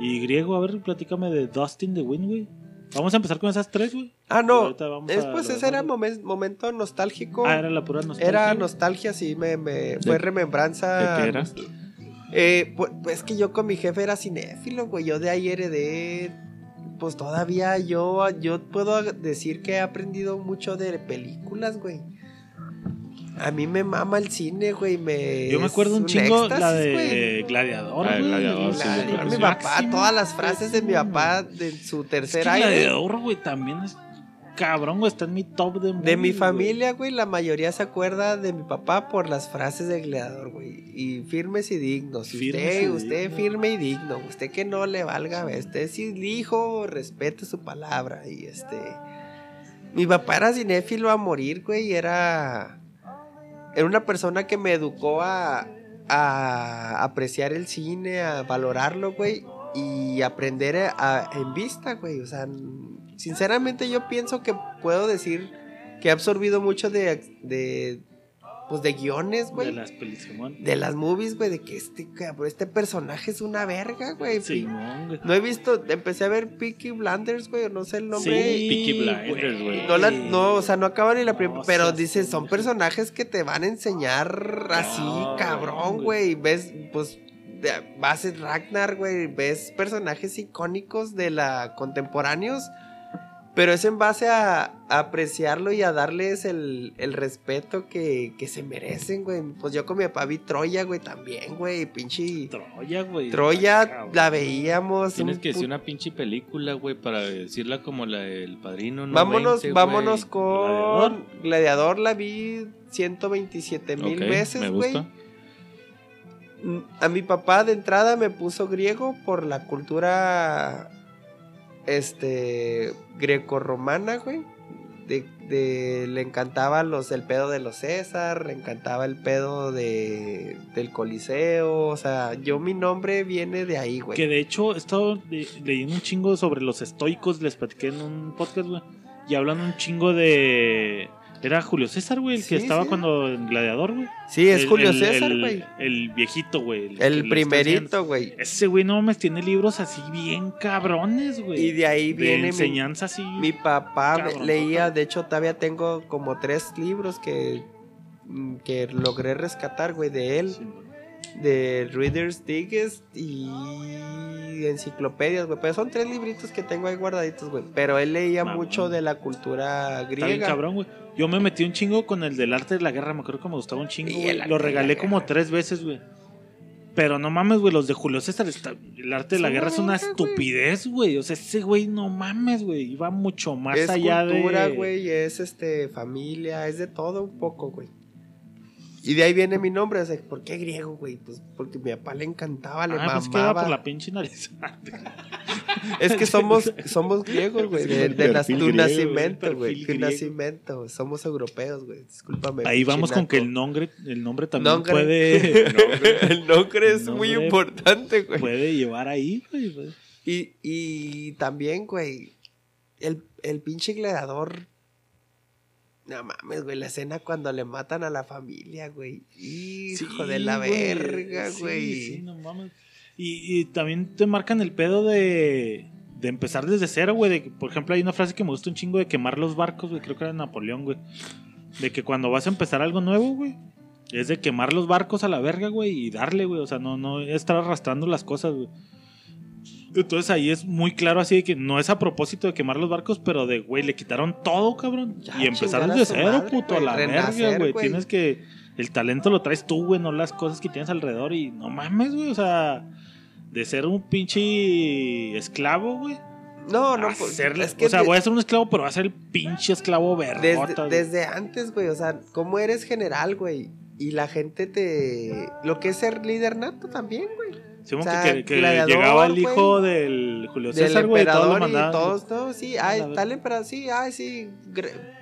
Y griego, a ver, platícame de Dustin the Wind, güey. Vamos a empezar con esas tres, güey. Ah, no. Después ese era momen- momento nostálgico. Ah, era la pura nostalgia. Era nostalgia, sí, me, me fue ¿De- remembranza. ¿De qué era? Eh, pues, pues que yo con mi jefe era cinéfilo, güey. Yo de ahí heredé. Pues todavía yo, yo puedo decir que he aprendido mucho de películas, güey. A mí me mama el cine, güey. Me, Yo me acuerdo es un chingo éxtasis, la güey. de Gladiador, Ah, güey. Gladiador, sí, La- mi papá, Máximo, todas las frases de mi papá de su Es tercer que año. Gladiador, güey, también es cabrón, güey. Está en mi top de De mi familia, güey, la mayoría se acuerda de mi papá por las frases de gladiador, güey. Y firmes y dignos. Usted, y usted dignos. firme y digno. Usted que no le valga, güey. usted si hijo, respete su palabra. Y este. Mi papá era cinéfilo a morir, güey. y Era. Era una persona que me educó a, a apreciar el cine, a valorarlo, güey. Y aprender en vista, güey. O sea, sinceramente yo pienso que puedo decir que he absorbido mucho de, de pues de guiones, De güey. las pelis, Simón. De las movies, güey, de que este, cabrón, este personaje es una verga, güey. Simón, güey. No he visto, empecé a ver Peaky Blinders, güey, o no sé el nombre. Sí, Peaky Blinders, güey. No, la- no, o sea, no acaba ni la primera, No pero dices, son personajes que te van a enseñar así, No, cabrón, güey. Ves, pues, de- vas en Ragnar, güey, ves personajes icónicos de la contemporáneos, pero es en base a, a apreciarlo y a darles el, el respeto que, que se merecen, güey. Pues yo con mi papá vi Troya, güey, también, güey, pinche... Troya, güey. Troya la veíamos. Tienes que decir una pinche película, güey, para decirla como la del padrino. No Vámonos, 20, vámonos güey. con Gladiador. Gladiador. la vi 127 mil veces, me güey. gusta. Mm, A mi papá de entrada me puso griego por la cultura este grecorromana, güey. De, de- le encantaba los el pedo de los César, le encantaba el pedo de del Coliseo, o sea, yo mi nombre viene de ahí, güey. Que de hecho he estado le- leyendo un chingo sobre los estoicos, les platiqué en un podcast, güey. Y hablan un chingo de. Era Julio César, güey, el que estaba sí. cuando en Gladiador, güey. Sí, es El- Julio el- César, güey. El, viejito, güey. El primerito, güey. Ese güey, no mames, tiene libros así bien cabrones, güey. Y de ahí de viene mi, enseñanza así. Mi papá me- Cabrón, leía, de hecho todavía tengo como tres libros que, mm, que logré rescatar, güey, de él. Sí. De Reader's Digest y enciclopedias, güey. Pero son tres libritos que tengo ahí guardaditos, güey. Pero él leía mucho de la cultura Está bien griega. cabrón, güey. Yo me metí un chingo con el del arte de la guerra. Me acuerdo que me gustaba un chingo, güey. Lo regalé como tres veces, güey. Pero no mames, güey. Los de Julio César. está- El arte de la Es guerra es una güey. estupidez, güey. O sea, ese güey, no mames, güey. Iba mucho más es allá cultura, de. güey, es este familia, es de todo un poco, güey. Y de ahí viene mi nombre. O sea, ¿por qué griego, güey? Pues porque mi papá le encantaba, le Ah, pues que por la pinche nariz. Es que somos, somos griegos, güey. De, tu griego, nacimiento, güey. Tu nacimiento. Somos europeos, güey. Discúlpame. Ahí vamos con que el nombre, el nombre también puede, el nombre es El muy importante, güey. puede llevar ahí, güey. pues. Y, y también, güey, el, el pinche gladiador. No mames, güey, la escena cuando le matan a la familia, güey. Hijo Sí, de la güey. verga, Sí, güey. Sí, no mames. Y, y también te marcan el pedo de, de empezar desde cero, güey. de Por ejemplo, hay una frase que me gusta un chingo de quemar los barcos, güey. Creo que era de Napoleón, güey. De que cuando vas a empezar algo nuevo, güey, es de quemar los barcos a la verga, güey, y darle, güey. O sea, no, no estar arrastrando las cosas, güey. Entonces ahí es muy claro así de que no es a propósito de quemar los barcos, pero de, güey, le quitaron todo, cabrón. Ya, y empezar chingar a desde su cero, madre, puto, a la verga, güey. Tienes que... El talento lo traes tú, güey, no las cosas que tienes alrededor. Y no mames, güey, o sea... De ser un pinche esclavo, güey. No, no, a pues, ser- es que o sea, de- voy a ser un esclavo, pero va a ser el pinche esclavo vergota. desde, desde antes, güey, o sea, ¿cómo eres general, güey? Y la gente te... Lo que es ser líder nato también, güey. Simón, o sea, que, que gladiador, llegaba el hijo del Julio Del César, güey, todos lo emperador y todos, no, sí, ay, tal emperador, sí, ay, sí,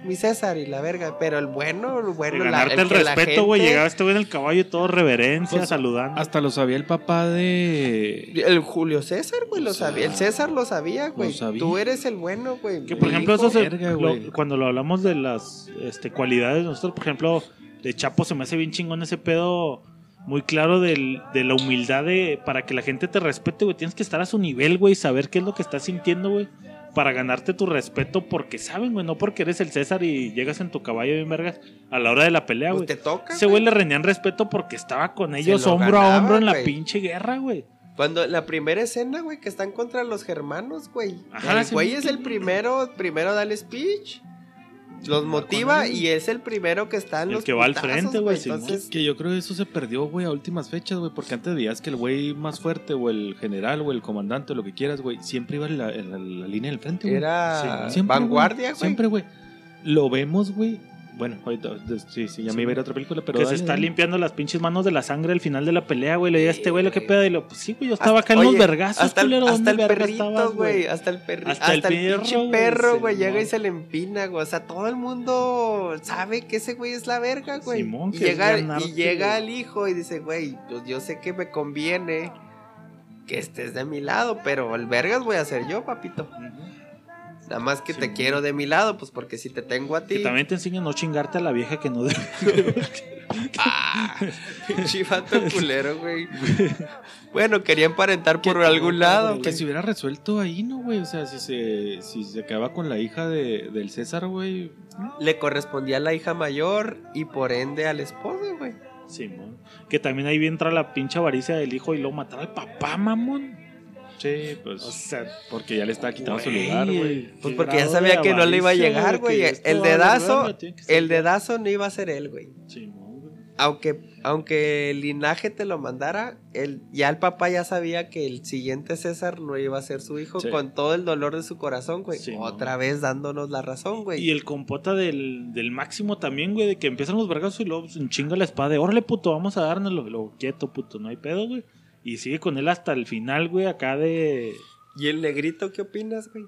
mi César y la verga, pero el bueno, el De bueno, la, el, respeto, güey. gente- Llegaba este güey en el caballo y todo reverencia, Pues, saludando. Hasta lo sabía el papá de. El Julio César, güey, lo O sea, sabía. El César lo sabía, güey. sabía. Tú eres el bueno, güey. Que por ejemplo, hijo- eso se- verga, lo- güey. cuando lo hablamos de las este, cualidades, nosotros, por ejemplo, de Chapo se me hace bien chingón ese pedo muy claro del- de la humildad de para que la gente te respete, güey. Tienes que estar a su nivel, güey, saber qué es lo que estás sintiendo, güey. Para ganarte tu respeto porque saben, güey, no porque eres el César y llegas en tu caballo bien vergas a la hora de la pelea, Pues güey. te toca. Ese güey le rendían respeto porque estaba con ellos lo hombro a hombro en la pinche guerra, güey. Cuando la primera escena, güey, que están contra los germanos, güey. Ajá, el güey es el primero, primero da el speech. Los Va motiva y es el primero que está en El los que va al frente, güey. Entonces, Que yo creo que eso se perdió, güey, a últimas fechas, güey, porque antes veías que el güey más fuerte, o el general, o el comandante, o lo que quieras, güey, siempre iba en la, en la- la línea del frente, güey. era Siempre, vanguardia, güey. Siempre, güey. Lo vemos, güey. Bueno, ahorita, sí, sí, ya me iba a ir a otra película, pero. que se está dale. limpiando las pinches manos de la sangre al final de la pelea, güey. Le diga a este güey lo que pedo. Y lo, pues sí, güey, yo estaba acá en los vergazos, hasta el, culero. hasta ¿Dónde el perrito, güey. Hasta el perrito. Hasta Hasta, el el, pinche perro, güey. Llega y se le empina, güey. O sea, todo el mundo sabe que ese güey es la verga, güey. Simón, y que llega, ganarte, y llega el hijo y dice, güey, pues yo sé que me conviene que estés de mi lado, pero el vergas voy a ser yo, papito. Ujú. Nada más que te quiero de mi lado, pues porque si te tengo a ti. Que también te enseña a no chingarte a la vieja que no. Ah, pinche vato culero, güey. Bueno, quería emparentar por algún lado. Que se hubiera resuelto ahí, ¿no, güey? O sea, si se, si se acaba con la hija de, del César, güey. Le correspondía a la hija mayor y por ende al esposo, güey. Simón. Que también ahí entra la pinche avaricia del hijo y luego matar al papá, mamón. Sí, pues. O sea, porque ya le estaba quitando su lugar, güey. Pues porque ya sabía que no le iba a llegar, güey. El dedazo, el dedazo no iba a ser él, güey. Güey. Aunque, aunque el linaje te lo mandara, el, ya el papá ya sabía que el siguiente César no iba a ser su hijo Sí. con todo el dolor de su corazón, güey. Sí, Otra vez dándonos la razón, güey. Y el compota del, del máximo también, güey, de que empiezan los vergazos y luego pues, chinga la espada de, órale, puto, vamos a dárnoslo. Luego, quieto, puto, no hay pedo, güey. Y sigue con él hasta el final, güey, acá de... ¿Y el negrito qué opinas, güey?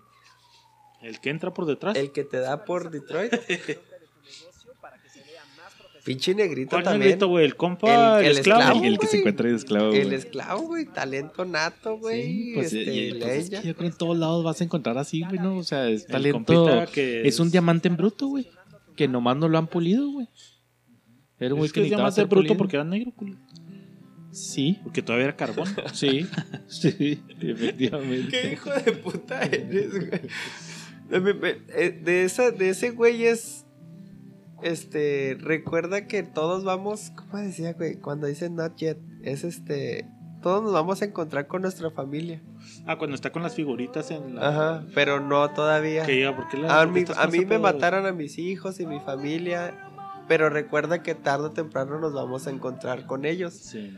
El que entra por detrás. El que te da por Detroit. Pinche negrito ¿Cuál también. negrito, güey? El compa, El- el, el esclavo. esclavo. el, el que se güey. encuentra ahí de esclavo, El güey. esclavo, güey, talento nato, güey. Sí, pues, este, y- pues, es leña. que yo creo que en todos lados vas a encontrar así, güey, ¿no? O sea, es El talento. que Es un diamante en bruto, güey. Que nomás no lo han pulido, güey. Era un güey Es que es necesitaba diamante ser bruto pulido. porque era negro, culo. Sí, Porque todavía era carbón. sí, sí, efectivamente. ¿Qué hijo de puta eres, güey? De, eh, de esa, de ese güey es. Este. Recuerda que todos vamos. ¿Cómo decía, güey? Cuando dice not yet. Es este. Todos nos vamos a encontrar con nuestra familia. ah, cuando está con las figuritas en la... Ajá. Pero no todavía. Que diga, ¿por qué la- A por qué mí, a mí me mataron a mis hijos y mi familia. Pero recuerda que tarde o temprano nos vamos a encontrar con ellos. Sí.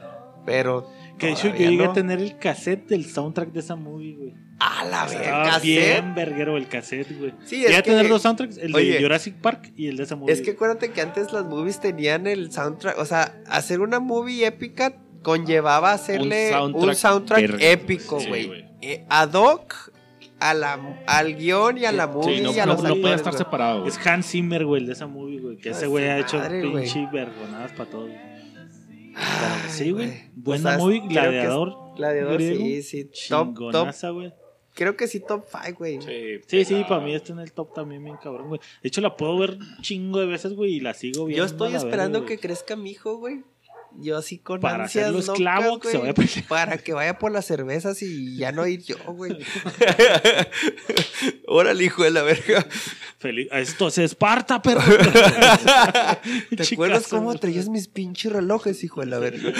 Pero. Que de hecho yo llegué no. a tener el cassette del soundtrack de esa movie, güey. A la verga, bien verguero el cassette, güey. Sí, es a tener que- dos soundtracks, el Oye. de Jurassic Park y el de esa movie. Es que acuérdate que antes las movies tenían el soundtrack. O sea, hacer una movie épica conllevaba hacerle un soundtrack soundtrack, verga. épico, Sí, güey. güey. Eh, ad hoc a la, al guion y a la movie Sí, no, y a no- los no puede estar separado. güey. Es Hans Zimmer, güey, el de esa movie, güey. Que ese güey ha hecho madre, pinche vergonadas para todo. Sí, güey. Buena O sea, movie, Gladiador. es- Gladiador, griego. sí, sí. Top, güey. Creo que sí, top 5, güey. Sí, Sí, para mí está en el top también, bien cabrón, güey. De hecho, la puedo ver un chingo de veces, güey, y la sigo viendo. Yo estoy esperando que crezca mi hijo, güey. Yo así con Para ansias locas, esclavo, que se güey, vaya por- para que vaya por las cervezas y ya no ir yo, güey. Órale, hijo de la verga. Feliz. Esto se esparta, perro. ¿Te acuerdas cómo traías mis pinches relojes, hijo de la verga?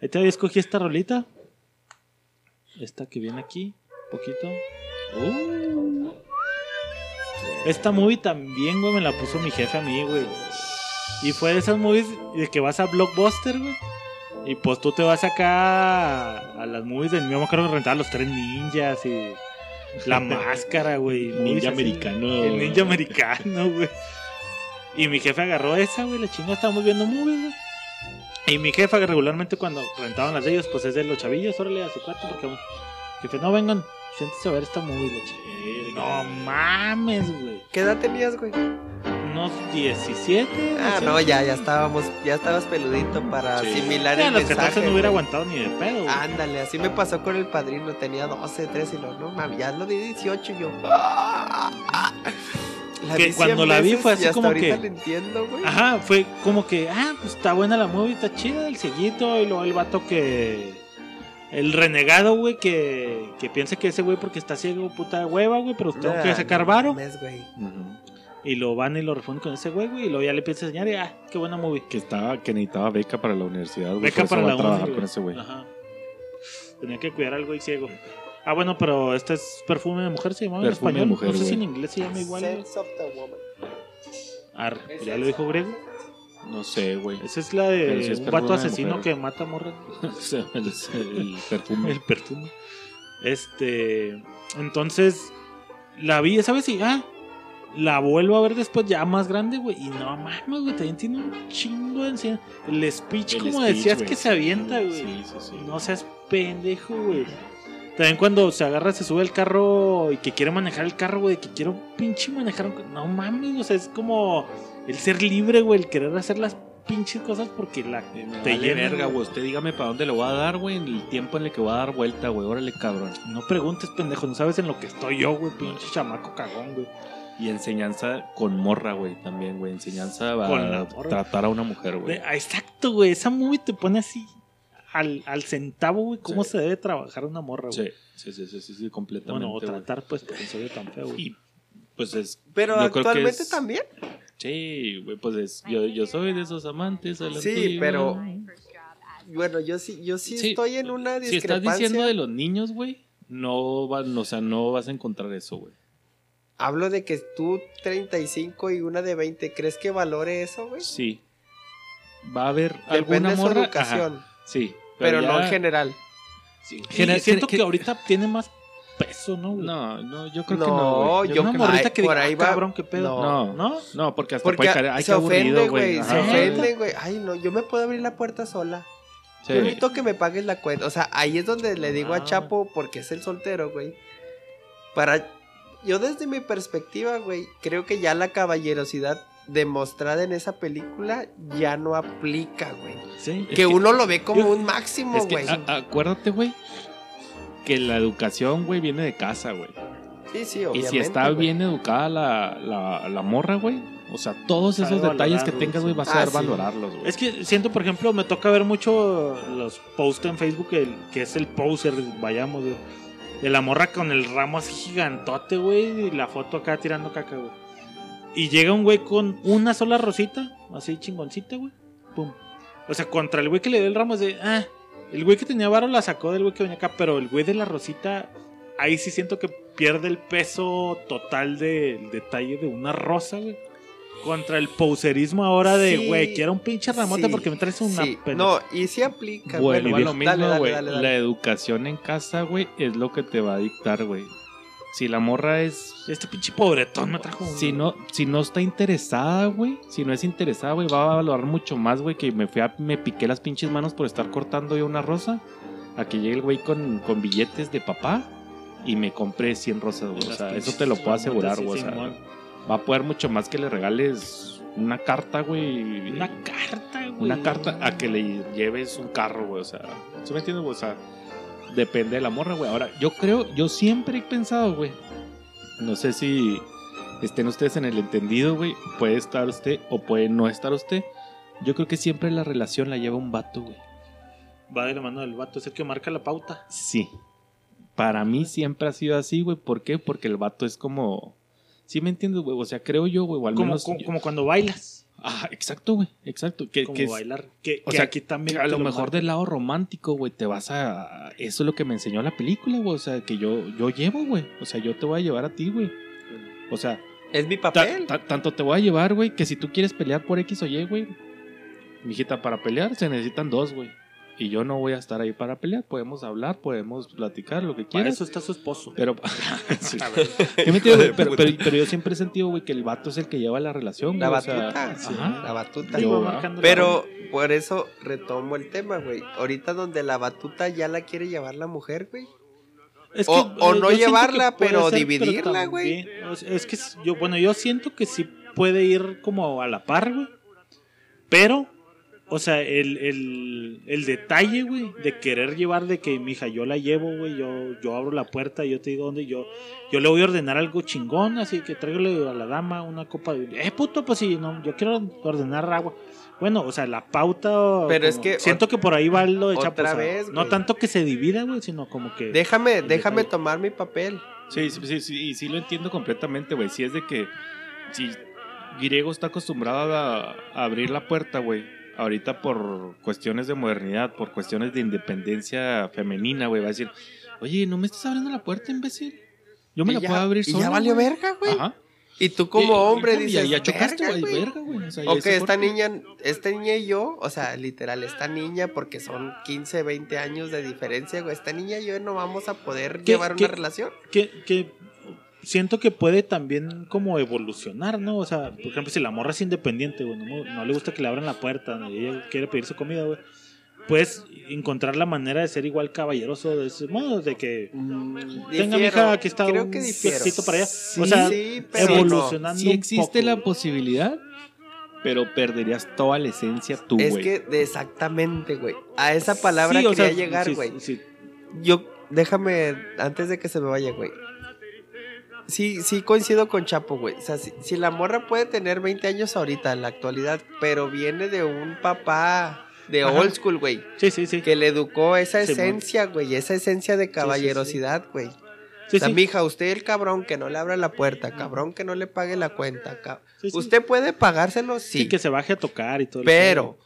Ahí te escogí esta rolita. Esta que viene aquí, poquito. Uh. Esta movie también, güey, me la puso mi jefe a mí, güey. Y fue de esas movies de que vas a Blockbuster, güey. Y pues tú te vas acá a, a las movies del acuerdo que rentaba los tres ninjas y la máscara, güey. Ninja así. americano. El ninja americano, güey. Y mi jefe agarró esa, güey, la chinga, estábamos viendo movies, güey. Y mi jefa que regularmente cuando rentaban las de ellos, pues es de los chavillos, órale a su cuarto, porque vamos. Jefe, no vengan, siéntese a ver esta movie, la chinga. No mames, güey. ¿Qué edad tenías, güey? Unos 17. Ah, 18. no, ya, ya estábamos, ya estabas peludito para Sí. asimilar Ya a el los mensaje. 14 no hubiera güey. aguantado ni de pedo. Ándale, así me pasó con el padrino, tenía 12, 13 y lo, no mames, ya lo vi 18 y yo. La Que vi cuando 100 la vi fue así como que- lo entiendo, güey. Ajá, fue como que, ah, pues está buena la movie, está chida, el cieguito, y luego el vato que. El renegado, güey, que, que piensa que ese güey porque está ciego, puta hueva, güey, pero tengo que Ah, sacar no varo. Y lo van y lo refunden con ese güey, güey, y luego ya le empieza a enseñar y, ah, qué buena movie. Que estaba, que necesitaba beca para la universidad. güey, Beca para la a trabajar uni, con ese güey. Ajá. Tenía que cuidar al güey ciego. Ah, bueno, pero este es perfume de mujer, se llamaba en Perfume de español. mujer, no sé si en inglés se llama igual. Sense of the woman. Ya lo dijo griego. No sé, güey. Esa es la de es un vato de asesino mujer. que mata morras. O sea, el, el perfume. El perfume. Este. Entonces. La vi esa vez y. Ah. La vuelvo a ver después ya más grande, güey. Y no mames, güey. También tiene un chingo de. El speech, El como speech, decías que se avienta, güey. Sí, sí, sí. No seas pendejo, güey. También cuando se agarra, se sube el carro y que quiere manejar el carro, güey. Que quiero pinche manejar un No mames, o sea, es como el ser libre, güey. El querer hacer las pinches cosas porque la Me te vale llena, verga, güey. güey. Usted dígame para dónde le voy a dar, güey, en el tiempo en el que voy a dar vuelta, güey. Órale, cabrón. No preguntes, pendejo. No sabes en lo que estoy yo, güey. Pinche chamaco cagón, güey. Y enseñanza con morra, güey, también, güey. Enseñanza a tratar a una mujer, güey. Ah, Exacto, güey. Esa movie te pone así al, al centavo, güey. ¿Cómo Sí. se debe trabajar una morra, güey? Sí, sí, sí, sí, sí, sí, completamente. Bueno, o tratar, pues, por eso de tan feo, güey. Y pues es. Pero actualmente es- también. Sí, güey, pues es. Yo, yo soy de esos amantes. a la Sí, pero bueno, yo sí, yo sí, Sí, estoy en una Si discrepancia. estás diciendo de los niños, güey, no, va- o sea, no vas a encontrar eso, güey. Hablo de que tú 35 y una de 20, ¿crees que valore eso, güey? Sí. Va a haber Depende alguna de su morra. educación, Ajá, sí. pero, no ya- en general. sí, Y siento que- que ahorita tiene más peso, ¿no, güey? No, no, yo creo No, que no. güey. yo una que- morrita ay, que por diga, ahí "Ah, va". cabrón, qué pedo. No. No, ¿No? no, porque hasta Porque puede caer. Ay, se aburrido, ofende, güey. güey, se Ajá. ofende, güey. Ay, no, yo me puedo abrir la puerta sola. Sí. Yo necesito que me pagues la cuenta. O sea, ahí es donde le digo Ah. a Chapo, porque es el soltero, güey. Para. Yo, desde mi perspectiva, güey, creo que ya la caballerosidad demostrada en esa película ya no aplica, güey. Sí. Es Que uno lo ve como yo- un máximo, Es que güey. a- acuérdate, güey, que la educación, güey, viene de casa, güey. Sí, sí, Y obviamente. si está güey. bien educada la, la, la morra, güey, o sea, todos esos detalles que tengas, güey, vas a Ah, saber sí. valorarlos, güey. Es que siento, por ejemplo, me toca ver mucho los posts en Facebook, el, que es el poser, vayamos, güey. De la morra con el ramo así gigantote, güey, y la foto acá tirando caca, güey. Y llega un güey con una sola rosita, así chingoncita, güey. Pum. O sea, contra el güey que le dio el ramo es de, ah, el güey que tenía varo la sacó del güey que venía acá, pero el güey de la rosita, ahí sí siento que pierde el peso total del detalle de una rosa, güey. Contra el poserismo ahora de, Sí. güey, quiero un pinche remote Sí, porque me traes una sí. No, y sí aplica, güey. a lo mismo, Dale, dale, güey. dale, dale. La educación en casa, güey, es lo que te va a dictar, güey. Si la morra es Este pinche pobretón me trajo. Si no, si no está interesada, güey, si no es interesada, güey, va a valorar mucho más, güey, que me fui a, me piqué las pinches manos por estar cortando yo una rosa, a que llegue el güey con, con billetes de papá y me compré 100 rosas, güey. O sea, eso te lo puedo asegurar, güey. sí, O sea. Va a poder mucho más que le regales una carta, güey. Una carta, güey. Una carta a que le lleves un carro, güey. O sea, ¿sí me entiendes, güey? O sea, depende de la morra, güey. Ahora, yo creo, yo siempre he pensado, güey. No sé si estén ustedes en el entendido, güey. Puede estar usted o puede no estar usted. Yo creo que siempre la relación la lleva un vato, güey. Va de la mano del vato, es el que marca la pauta. Sí. Para mí siempre ha sido así, güey. ¿Por qué? Porque el vato es como. ¿Sí me entiendes, güey? O sea, creo yo, güey. O al Como, menos. como, yo- como cuando bailas. Ah, exacto, güey. Exacto. Que, Como que es- bailar. Que, o que sea, aquí también. A te lo mejor del lado romántico, güey, te vas a... Eso es lo que me enseñó la película, güey. O sea, que yo, yo llevo, güey. O sea, yo te voy a llevar a ti, güey. O sea, Es mi ta- papel. ta- tanto te voy a llevar, güey, que si tú quieres pelear por X o Y, güey. Mijita, para pelear se necesitan dos, güey. Y yo no voy a estar ahí para pelear. Podemos hablar, podemos platicar, lo que Para quieras. eso está su esposo. Pero, Sí. Yo me pero, pero, pero yo siempre he sentido, güey, que el vato es el que lleva la relación. La güey, o sea, batuta. sí. La batuta. Yo, la Pero por eso retomo el tema, güey. Ahorita donde la batuta ya la quiere llevar la mujer, güey. Es O- o eh, no llevarla, pero ser, dividirla, güey. Es que yo, bueno, yo siento que sí puede ir como a la par, güey. Pero, o sea, el, el, el detalle, güey, de querer llevar de que, mija, yo la llevo, güey, yo, yo abro la puerta, yo te digo dónde, yo, yo le voy a ordenar algo chingón, así que tráigale a la dama una copa de... Eh, puto, pues sí, no, yo quiero ordenar agua. Bueno, o sea, la pauta... Pero es que Siento que por ahí va lo de otra Chapo, vez, No tanto que se divida, güey, sino como que... Déjame, déjame detalle. tomar mi papel. Sí, sí, sí, sí, y sí lo entiendo completamente, güey. Si es de que si Griego está acostumbrado a, a abrir la puerta, güey, ahorita por cuestiones de modernidad, por cuestiones de independencia femenina, güey, va a decir, oye, no me estás abriendo la puerta, imbécil. Yo me Y la ya- puedo abrir y sola. ya valió güey". verga, güey. Ajá. Y tú como Y- hombre y- y dices, ya chocaste, "Verga, güey, güey". verga, güey. O sea, Ok, esta niña, esta niña y yo, o sea, literal, esta niña, porque son 15, 20 años de diferencia, güey, esta niña y yo no vamos a poder ¿Qué- llevar una relación. que, que siento que puede también como evolucionar, ¿no? O sea, por ejemplo, si la morra es independiente, güey, no, no le gusta que le abran la puerta, y ella quiere pedir su comida, güey, puedes encontrar la manera de ser igual caballeroso de ese modo, de que Venga, Difiero, mija, aquí está creo un piecito para allá. Sí, o sea, sí, pero no. evolucionando Sí un existe poco, la posibilidad, pero perderías toda la esencia tú, güey. Es que de- exactamente, güey. A esa palabra Sí, o quería sea, llegar, sí, güey. sí, Yo, déjame, antes de que se me vaya, güey. Sí, sí coincido con Chapo, güey. O sea, si, si la morra puede tener 20 años ahorita, en la actualidad, pero viene de un papá de Ajá. old school, güey. sí, sí, sí. Que le educó esa esencia, güey. Esa esencia de caballerosidad, güey. Sí, o sea, sí. mija, usted el cabrón que no le abra la puerta, cabrón que no le pague la cuenta. cab- Sí, sí. Usted puede pagárselo, Sí, sí. que se baje a tocar y todo. Pero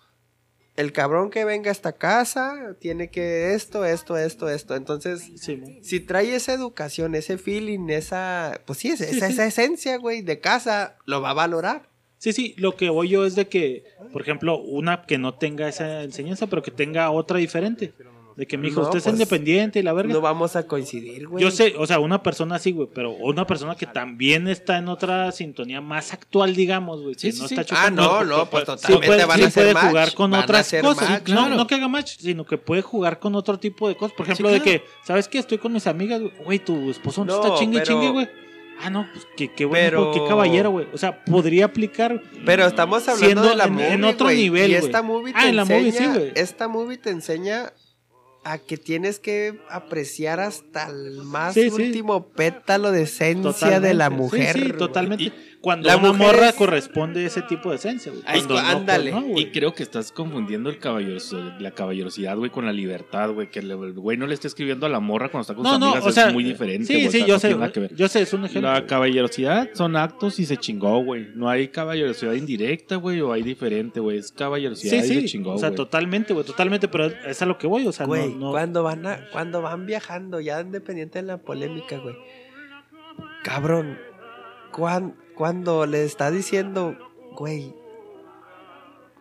el cabrón que venga a esta casa tiene que esto, esto, esto, esto. Entonces. Sí, si trae esa educación, ese feeling, esa, pues sí, esa, Sí, esa, sí. esa esencia, güey, de casa, lo va a valorar. Sí, sí, lo que voy yo es de que, por ejemplo, una que no tenga esa enseñanza, pero que tenga otra diferente. De que mi hijo, No, usted es pues, independiente y la verga. No vamos a coincidir, güey. Yo sé, o sea, una persona así, güey, pero una persona que también está en otra sintonía más actual, digamos, güey. Sí, que sí, no sí. está Ah, no, no, pues Sí totalmente puede, van sí a hacer puede match, jugar con otras cosas. match. No, claro. no que haga match, sino que puede jugar con otro tipo de cosas. Por ejemplo, Sí, de que, ¿sabes qué? Estoy con mis amigas, güey. güey, tu esposo no, está chingue, pero- chingue, güey. Ah, no, pues qué, qué bueno, Pero- qué caballero, güey. O sea, podría aplicar. Pero estamos hablando Siendo de la en- movie, en otro nivel, Y güey. esta movie te Ah, en la movie, enseña, sí, güey. esta movie te enseña a que tienes que apreciar hasta el más Sí, sí. último pétalo de esencia Totalmente. de la mujer. Sí, totalmente. Cuando La una morra es- corresponde ese tipo de esencia, güey. Ahí Cuando está, no, pues, ándale. no. Y creo que estás confundiendo el caballeroso- la caballerosidad, güey, con la libertad, güey. Que el güey no le está escribiendo a la morra cuando está con No, sus no, amigas. o sea, es muy diferente. Sí, güey, o sí, yo no sé. tiene nada que ver. Yo sé, es un ejemplo. La caballerosidad son actos y se chingó, güey. No hay caballerosidad indirecta, güey, o hay diferente, güey. Es caballerosidad Sí, y se sí. chingó, o sea, totalmente, güey, totalmente. Pero es a lo que voy, o sea, no- Güey, no. cuando van a, cuando van viajando, ya independiente de la polémica, güey. Cabrón, cuan- cuando le está diciendo, güey,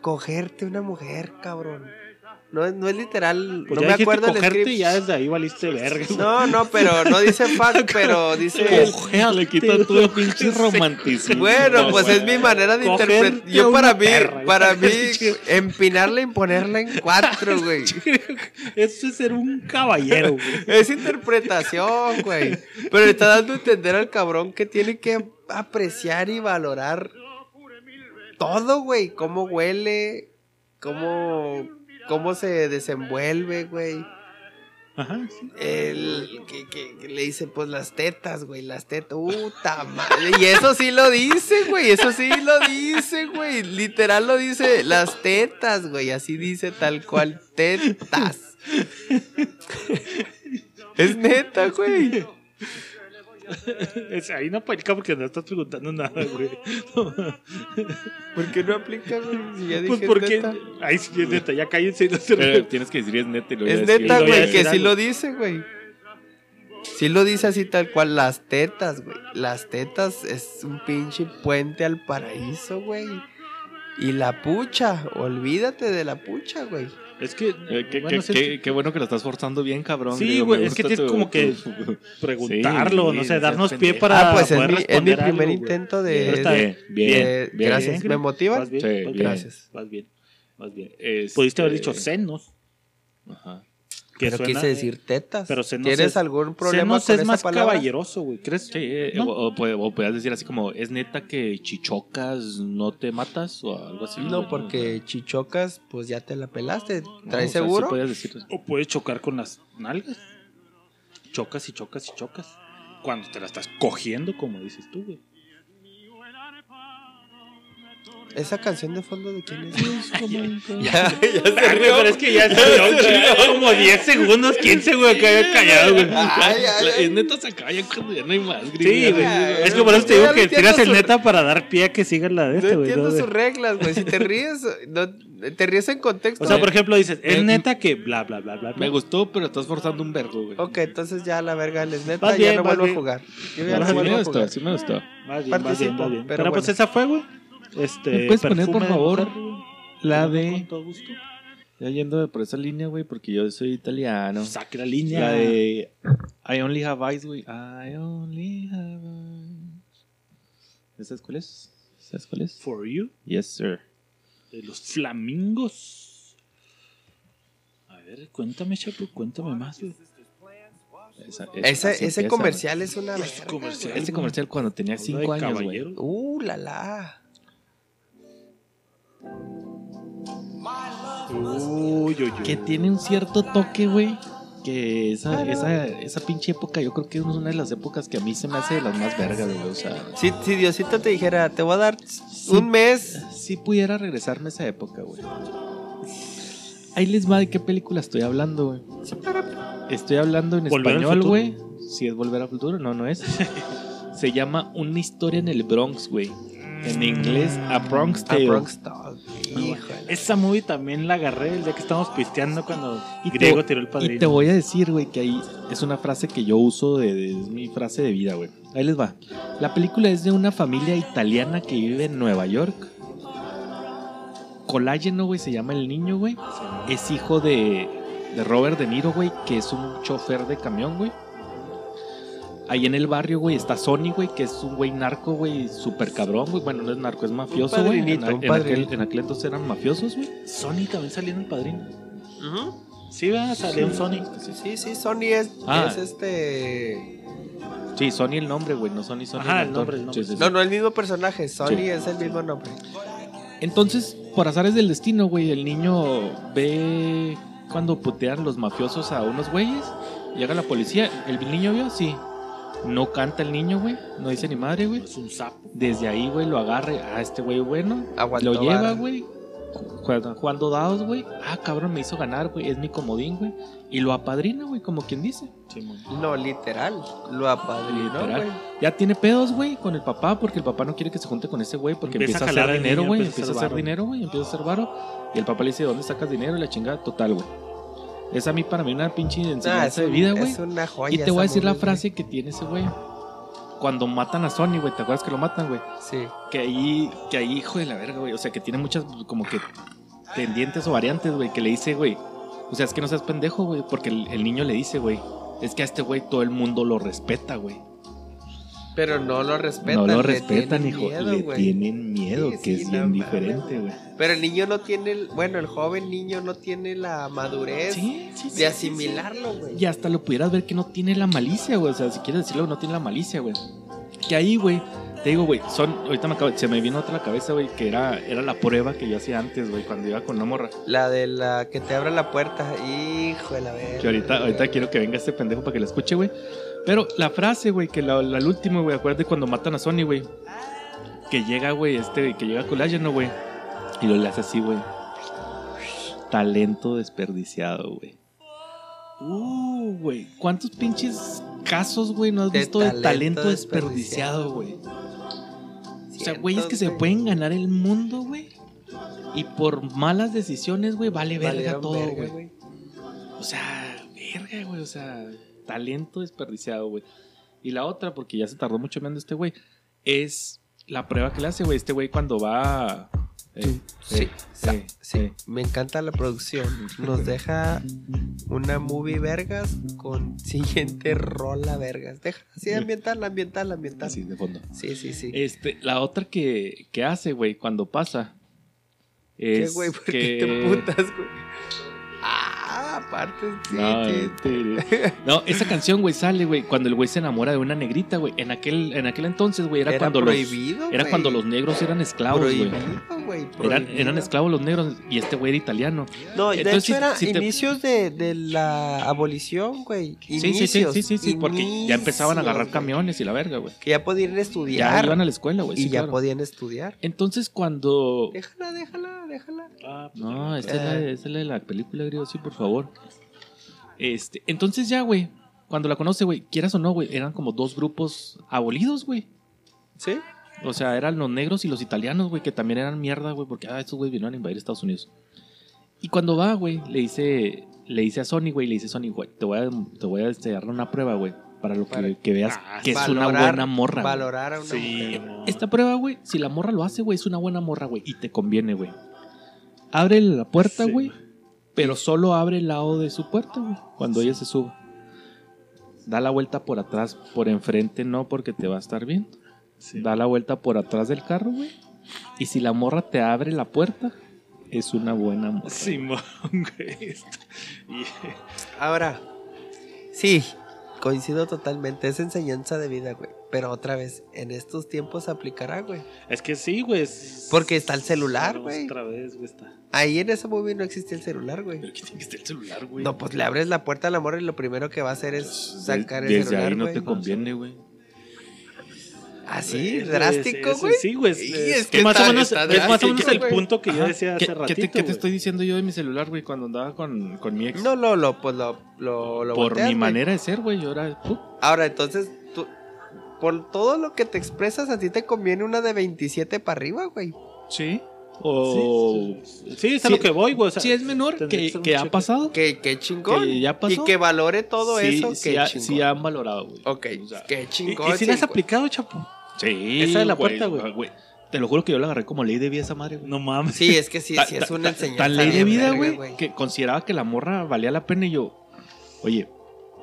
cogerte una mujer, cabrón. No, es- no es literal, Pues no ya me acuerdo el cogerte script. y ya desde ahí valiste verga. No, no, pero no dice fuck, pero dice... Le quita todo el pinche romanticismo. Bueno, pues es mi manera de interpretar. Yo para mí, perra, para mí, empinarla y ponerla en cuatro, güey. Eso es ser un caballero, güey. Es interpretación, güey. Pero le está dando a entender al cabrón que tiene que apreciar y valorar todo, güey. Cómo huele, cómo, cómo se desenvuelve, güey. Ajá, sí. El que, que- que le dice, pues las tetas, güey, las tetas. Puta madre. Y eso sí lo dice, güey. Eso sí lo dice, güey. Literal lo dice, las tetas, güey. Así dice tal cual, tetas. Es neta, güey. Es, ahí no aplica porque no estás preguntando nada, güey. ¿Por qué no aplica, güey? Si ya dije Pues es porque. neta. Ay, sí, es neta, ya cállense y no se Pero ríen. tienes que decir es neta y lo Es neta, güey, que sí lo dice, güey. Sí lo dice así tal cual, las tetas, güey. Las tetas es un pinche puente al paraíso, güey. Y la pucha, olvídate de la pucha, güey. Es que. Eh, qué, bueno, qué- sí, qué- qué bueno que lo estás forzando bien, cabrón. Sí, güey, es que tienes tu- como que preguntarlo, Sí, no sé, darnos pie para ah, pues es poder mi, es mi responder primer algo, intento Pero de... está Bien, bien, de- bien. gracias. ¿Me motiva? Vas bien, Sí, vas bien. bien. Gracias. Vas bien, vas bien. Este- Pudiste haber dicho senos. Ajá. Que Pero suena- quise decir tetas. pero senos ¿Tienes es- algún problema Senos con es esa más palabra? caballeroso, güey. ¿Crees? Sí, eh, ¿No? o, o puede- o puedes decir así como, ¿es neta que chichocas no te matas? O algo así. No, güey, porque chichocas, pues ya te la pelaste. No, ¿Traes o sea, sí seguro? decir O puedes chocar con las nalgas. Chocas y chocas y chocas. Cuando te la estás cogiendo, como dices tú, güey. ¿Esa canción de fondo de quién es? Ya, ya, ya se rió. pero es que ya se dio un chingo, como 10 segundos, 15, güey, que había callado, güey. Ay, ay, ay. Es neta se acaba ya cuando ya no hay más. Sí, gringa. güey. Es que por eso te digo que tiras el entiendo neta para dar pie a que siga la de este, güey. entiendo ¿no, sus güey? reglas, güey. Si te ríes, no, te ríes en contexto. O sea, por ejemplo, dices, es Me- neta que bla, bla, bla, bla. Me gustó, pero estás forzando un verbo, güey. Ok, entonces ya la verga les neta, ya bien, no vuelvo bien. a jugar. Yo ya Sí no me vuelvo a gustó, jugar. sí me gustó. Bien, vas bien, Participo, vas bien. pero Pero, pues esa fue, güey. Este, ¿Me puedes poner, por favor, mujer? La Con de... todo gusto. Ya yendo por esa línea, güey, porque yo soy italiano. Saque la línea. La de I Only Have Eyes, güey. I Only Have Eyes. ¿Sabes cuál es? ¿Sabes cuál es? For You, Yes, sir. de los flamingos. A ver, cuéntame, Chapo, cuéntame más, güey. Esa- esa- Ese, así ese empieza, comercial es una comercial. Ese comercial cuando tenía Habla 5 de años, güey. Uh, la la. Uy, uy, uy. Que tiene un cierto toque, güey. Que esa, esa, esa pinche época, yo creo que es una de las épocas que a mí se me hace de las más vergas, güey. O sea, Si, si Diosito te dijera, te voy a dar un mes. si pudiera regresarme a esa época, güey. Ahí les va de qué película estoy hablando, güey. Estoy hablando en español, güey. Si es Volver al Futuro, no, no es. Se llama Una historia en el Bronx, güey. En inglés, A Bronx A Tale. Bronx Tale. Esa movie también la agarré el día que estábamos pisteando cuando Y te- Griego tiró el Y padrino. te voy a decir, güey, que ahí es una frase que yo uso de, de- es mi frase de vida, güey. Ahí les va. La película es de una familia italiana que vive en Nueva York. Colágeno, güey, se llama el niño, güey. Es hijo de, de Robert De Niro, güey, que es un chofer de camión, güey. Ahí en el barrio, güey, está Sony, güey, que es un güey narco, güey, súper cabrón, güey. Bueno, no es narco, es mafioso, güey. En, en aquel, padrinito. en aquel entonces eran mafiosos, güey. Sony también salió en el padrino. Ujú. Sí, va, salió un Sony. Sí, sí, Sony es, Ah. es este. Sí, Sony el nombre, güey, no Sony, Sony Ajá, el nombre, el nombre. Sí, sí, sí. No, no el mismo personaje. Sony Sí. es el mismo nombre. Entonces, por azares del destino, güey, el niño ve cuando putean los mafiosos a unos güeyes. Llega la policía. ¿El niño vio? Sí. No canta el niño, güey. No dice ni madre, güey. Es un sapo. Desde ahí, güey, lo agarra. Ah, este güey, bueno. Aguantó lo lleva, güey. Jugando, jugando dados, güey. Ah, cabrón, me hizo ganar, güey. Es mi comodín, güey. Y lo apadrina, güey, como quien dice. No, literal. Lo apadrinó, Literal. güey. Ya tiene pedos, güey, con el papá, porque el papá no quiere que se junte con ese güey, porque Empieza empieza, a hacer dinero, güey. empieza a hacer dinero, güey. Empieza a hacer varo. Y el papá le dice, ¿dónde sacas dinero? Y la chingada, total, güey. Es a mí, para mí, una pinche Ah, enseñanza es, de vida, güey. es una joya. Y te voy a decir la frase que tiene ese güey. cuando matan a Sony, güey, ¿te acuerdas que lo matan, güey? Sí. Que ahí, que ahí, hijo de la verga, güey. O sea, que tiene muchas, como que, tendientes o variantes, güey, que le dice, güey. O sea, es que no seas pendejo, güey, porque el, el niño le dice, güey. Es que a este güey todo el mundo lo respeta, güey. Pero no lo respetan. No lo respetan, hijo. miedo, le tienen miedo, Sí, que sí, es bien diferente, güey. Pero el niño no tiene, el- bueno, el joven niño no tiene la madurez Sí, sí, sí, de asimilarlo, güey. Y hasta lo pudieras ver que no tiene la malicia, güey. O sea, si quieres decirlo, no tiene la malicia, güey. Que ahí, güey, te digo, güey, son, ahorita me acabo, se me vino otra a la cabeza, güey, que era, era la prueba que yo hacía antes, güey, cuando iba con una morra. La de la que te abre la puerta. Hijo de la verga. Que ahorita, ahorita quiero que venga este pendejo para que la escuche, güey. Pero la frase, güey, que la, la, el último, güey, acuérdate cuando matan a Sony, güey. Que llega, güey, este, que llega Colágeno, güey. Y lo le hace así, güey. Talento desperdiciado, güey. Uh, güey. ¿Cuántos pinches casos, güey, no has De visto de talento desperdiciado, güey? O sea, güeyes que se pueden ganar el mundo, güey. Y por malas decisiones, güey, vale verga Valieron todo, güey. güey. O sea, verga, güey. O sea, talento desperdiciado, güey. Y la otra, porque ya se tardó mucho viendo este güey, es la prueba que le hace, güey. Este güey cuando va. eh, Sí, eh, sa- eh, sí, eh. me encanta la producción. Nos deja una movie vergas con siguiente rola vergas. Deja así ambiental, ambiental, ambiental. Así de fondo. Sí, sí, sí. Este, la otra que, que hace, güey, cuando pasa. ¿Qué, Es güey? ¿Por que... qué te putas, güey? Ah, aparte, sí, No, sí. este, no, esa canción, güey, sale, güey, cuando el güey se enamora de una negrita, güey. En aquel, en aquel entonces, güey, era, Era cuando prohibido, los. Era cuando los negros eran esclavos, güey. Eran, esclavos los negros y este güey era italiano. No, de Entonces, hecho si- era si te- inicios de, de la abolición, güey. Sí, sí, sí, Inicios, sí, sí, sí, porque ya empezaban a agarrar camiones y la verga, güey. Que ya podían Ya estudiar. iban a la escuela, güey. y sí, ya claro. podían estudiar. Entonces cuando... Déjala, déjala, déjala. Ah, pues, No, esta es, la, esta es la de la película, griego, sí, por favor. Este, entonces ya, güey, cuando la conoce, güey, quieras o no, güey, eran como dos grupos abolidos, güey. ¿Sí? O sea, eran los negros y los italianos, güey, que también eran mierda, güey, porque ah, estos güeyes vinieron a invadir Estados Unidos. Y cuando va, güey, le dice, le dice a Sony, güey, le dice Sony, güey, te voy a, te voy a este, dar una prueba, güey, para lo que, Para- que veas Ah, que es una buena morra. güey. Valorar a una Sí, mujer. Esta prueba, güey, si la morra lo hace, güey, es una buena morra, güey, y te conviene, güey. Abre la puerta, Sí. güey, pero solo abre el lado de su puerta, güey, cuando ella se sube. Da la vuelta por atrás, por enfrente no, porque te va a estar bien. Sí. Da la vuelta por atrás del carro, güey. Y si la morra te abre la puerta, es una buena morra. Simón, güey. Ahora, sí, coincido totalmente. Es enseñanza de vida, güey. Pero otra vez, en estos tiempos aplicará, güey. Es que sí, güey. es- Porque está el celular, güey. Otra vez, güey, está. Ahí en ese movie no existe el celular, güey. Pero que tiene que estar el celular, güey. No, pues le abres la puerta al amor y lo primero que va a hacer es sacar el Desde celular, ahí no güey. te conviene, güey. Así, drástico, sí, güey. Sí, güey. es- Sí, es, que que más está- o menos, está es más o menos drástico, el punto que yo decía ¿Qué, hace qué ratito. te, qué te estoy diciendo yo de mi celular, güey, cuando andaba con, con mi ex? No, no, lo, pues lo, lo, lo Por volteas, mi manera de ser, güey, yo era... ¡pup! Ahora, entonces, por todo lo que te expresas, a ti te conviene una de 27 para arriba, güey. Sí. O... Sí, sí, es a Sí, lo que voy, güey. o sea, si es menor, que, ha pasado. Que, que chingón. Que ya pasó. Y que valore todo sí, eso, sí que sí han valorado, güey. Ok, O sea, que ¿Y, chingón. y si la has aplicado, chapo? Sí. Esa de la puerta, güey. Te lo juro que yo la agarré como ley de vida esa madre, güey. No mames. Sí, es que sí, Ta- sí es ta- una ta- enseñanza. Tan ley de vida, güey, que consideraba que la morra valía la pena y yo, oye,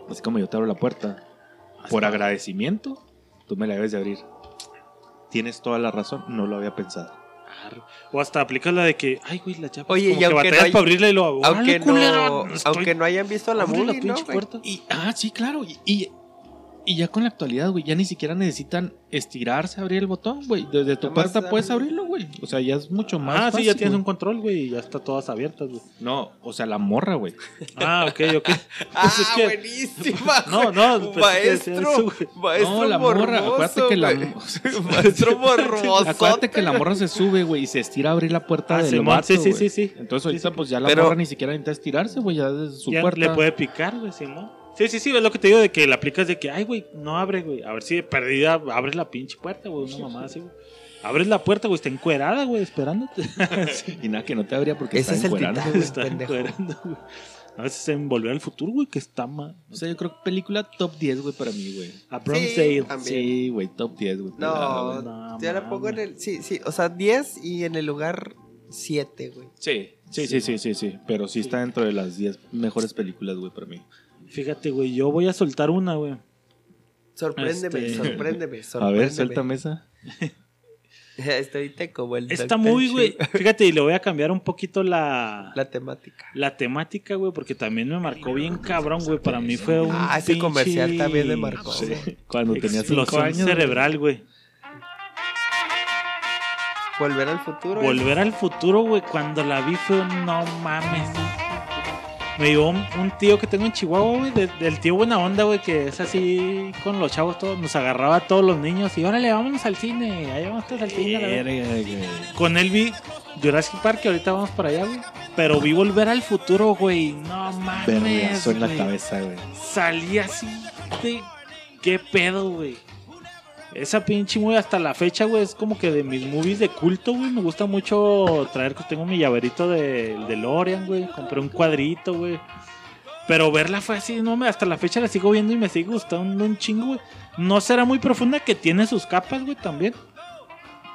así como yo te abro la puerta, por agradecimiento, tú me la debes de abrir. Tienes toda la razón, no lo había pensado. O hasta aplica la de que, ay, güey, la chapa. Oye, como y que aunque no hay- para abrirla y lo. Aunque no, estoy- aunque no hayan visto la movie, la ¿no, pinche güey? puerta. Y, ah, sí, claro. Y, y, y ya con la actualidad, güey, ya ni siquiera necesitan estirarse, abrir el botón, güey. Desde tu puerta puedes abrirlo, güey. O sea, ya es mucho más. Ah, sí, fácil, ya tienes güey. un control, güey, y ya está todas abiertas, güey. No, o sea, la morra, güey. Ah, ok, ok. Ah, Pues es que- buenísima. No, no, pues es que decía maestro, eso, güey. maestro No, la morra, acuérdate que la- maestro morboso. Acuérdate que la morra se sube, güey, y se estira a abrir la puerta Ah, del vato, sí, sí, sí, sí. Entonces Sí, ahorita sí. pues ya la Pero- morra ni siquiera necesita estirarse, güey, ya desde su Ya puerta. le puede picar, güey, sí, ¿no? Sí, sí, sí, es lo que te digo de que la aplicas de que, ay, güey, no abre, güey. A ver si de perdida abres la pinche puerta, güey, una mamada así, güey. Abres la puerta, güey, está encuerada, güey, esperándote. Y nada, que no te abría porque Ese está es el encuerando, titán. güey. está encuerando, güey. A veces en Volver al Futuro, güey, que está mal. O sea, yo creo que película top 10, güey, para mí, güey. A Sí, también. Sí, güey, top 10, güey. No, no yo la pongo en el. Sí, sí. O sea, 10 y en el lugar 7, güey. Sí, sí, sí, sí, sí, sí. Pero sí está dentro de las 10 mejores películas, güey, para mí. Fíjate, güey, yo voy a soltar una, güey. Sorpréndeme, Este- sorpréndeme, A sorpréndeme. ver, suéltame esa. Estoy como el. Movie, Chu. güey, fíjate, y le voy a cambiar un poquito la, La temática. la temática, güey, porque también me marcó bien cabrón, güey. Para mí fue un. Ah, ese pinche comercial también me marcó. güey. Cuando tenía 5 Explosión años. cerebral, güey. Volver al futuro. Volver al futuro, güey, cuando la vi fue un no mames. Me llevó un, un tío que tengo en Chihuahua, güey, de- del tío buena onda, güey, que es así con los chavos todos, nos agarraba a todos los niños y órale, vámonos al cine, ahí vamos todos al cine. la verga". Con él vi Jurassic Park, que ahorita vamos para allá, güey. Pero vi Volver al Futuro, güey, no mames. Vergazo en la cabeza, güey. Salí así de... ¿Qué pedo, güey? Esa pinche movie hasta la fecha, güey, es como que de mis movies de culto, güey. Me gusta mucho traer, que tengo mi llaverito de, de Lorian, güey. Compré un cuadrito, güey. Pero verla fue así, no hasta la fecha la sigo viendo y me sigue gustando un chingo, güey. No será muy profunda, que tiene sus capas, güey, también.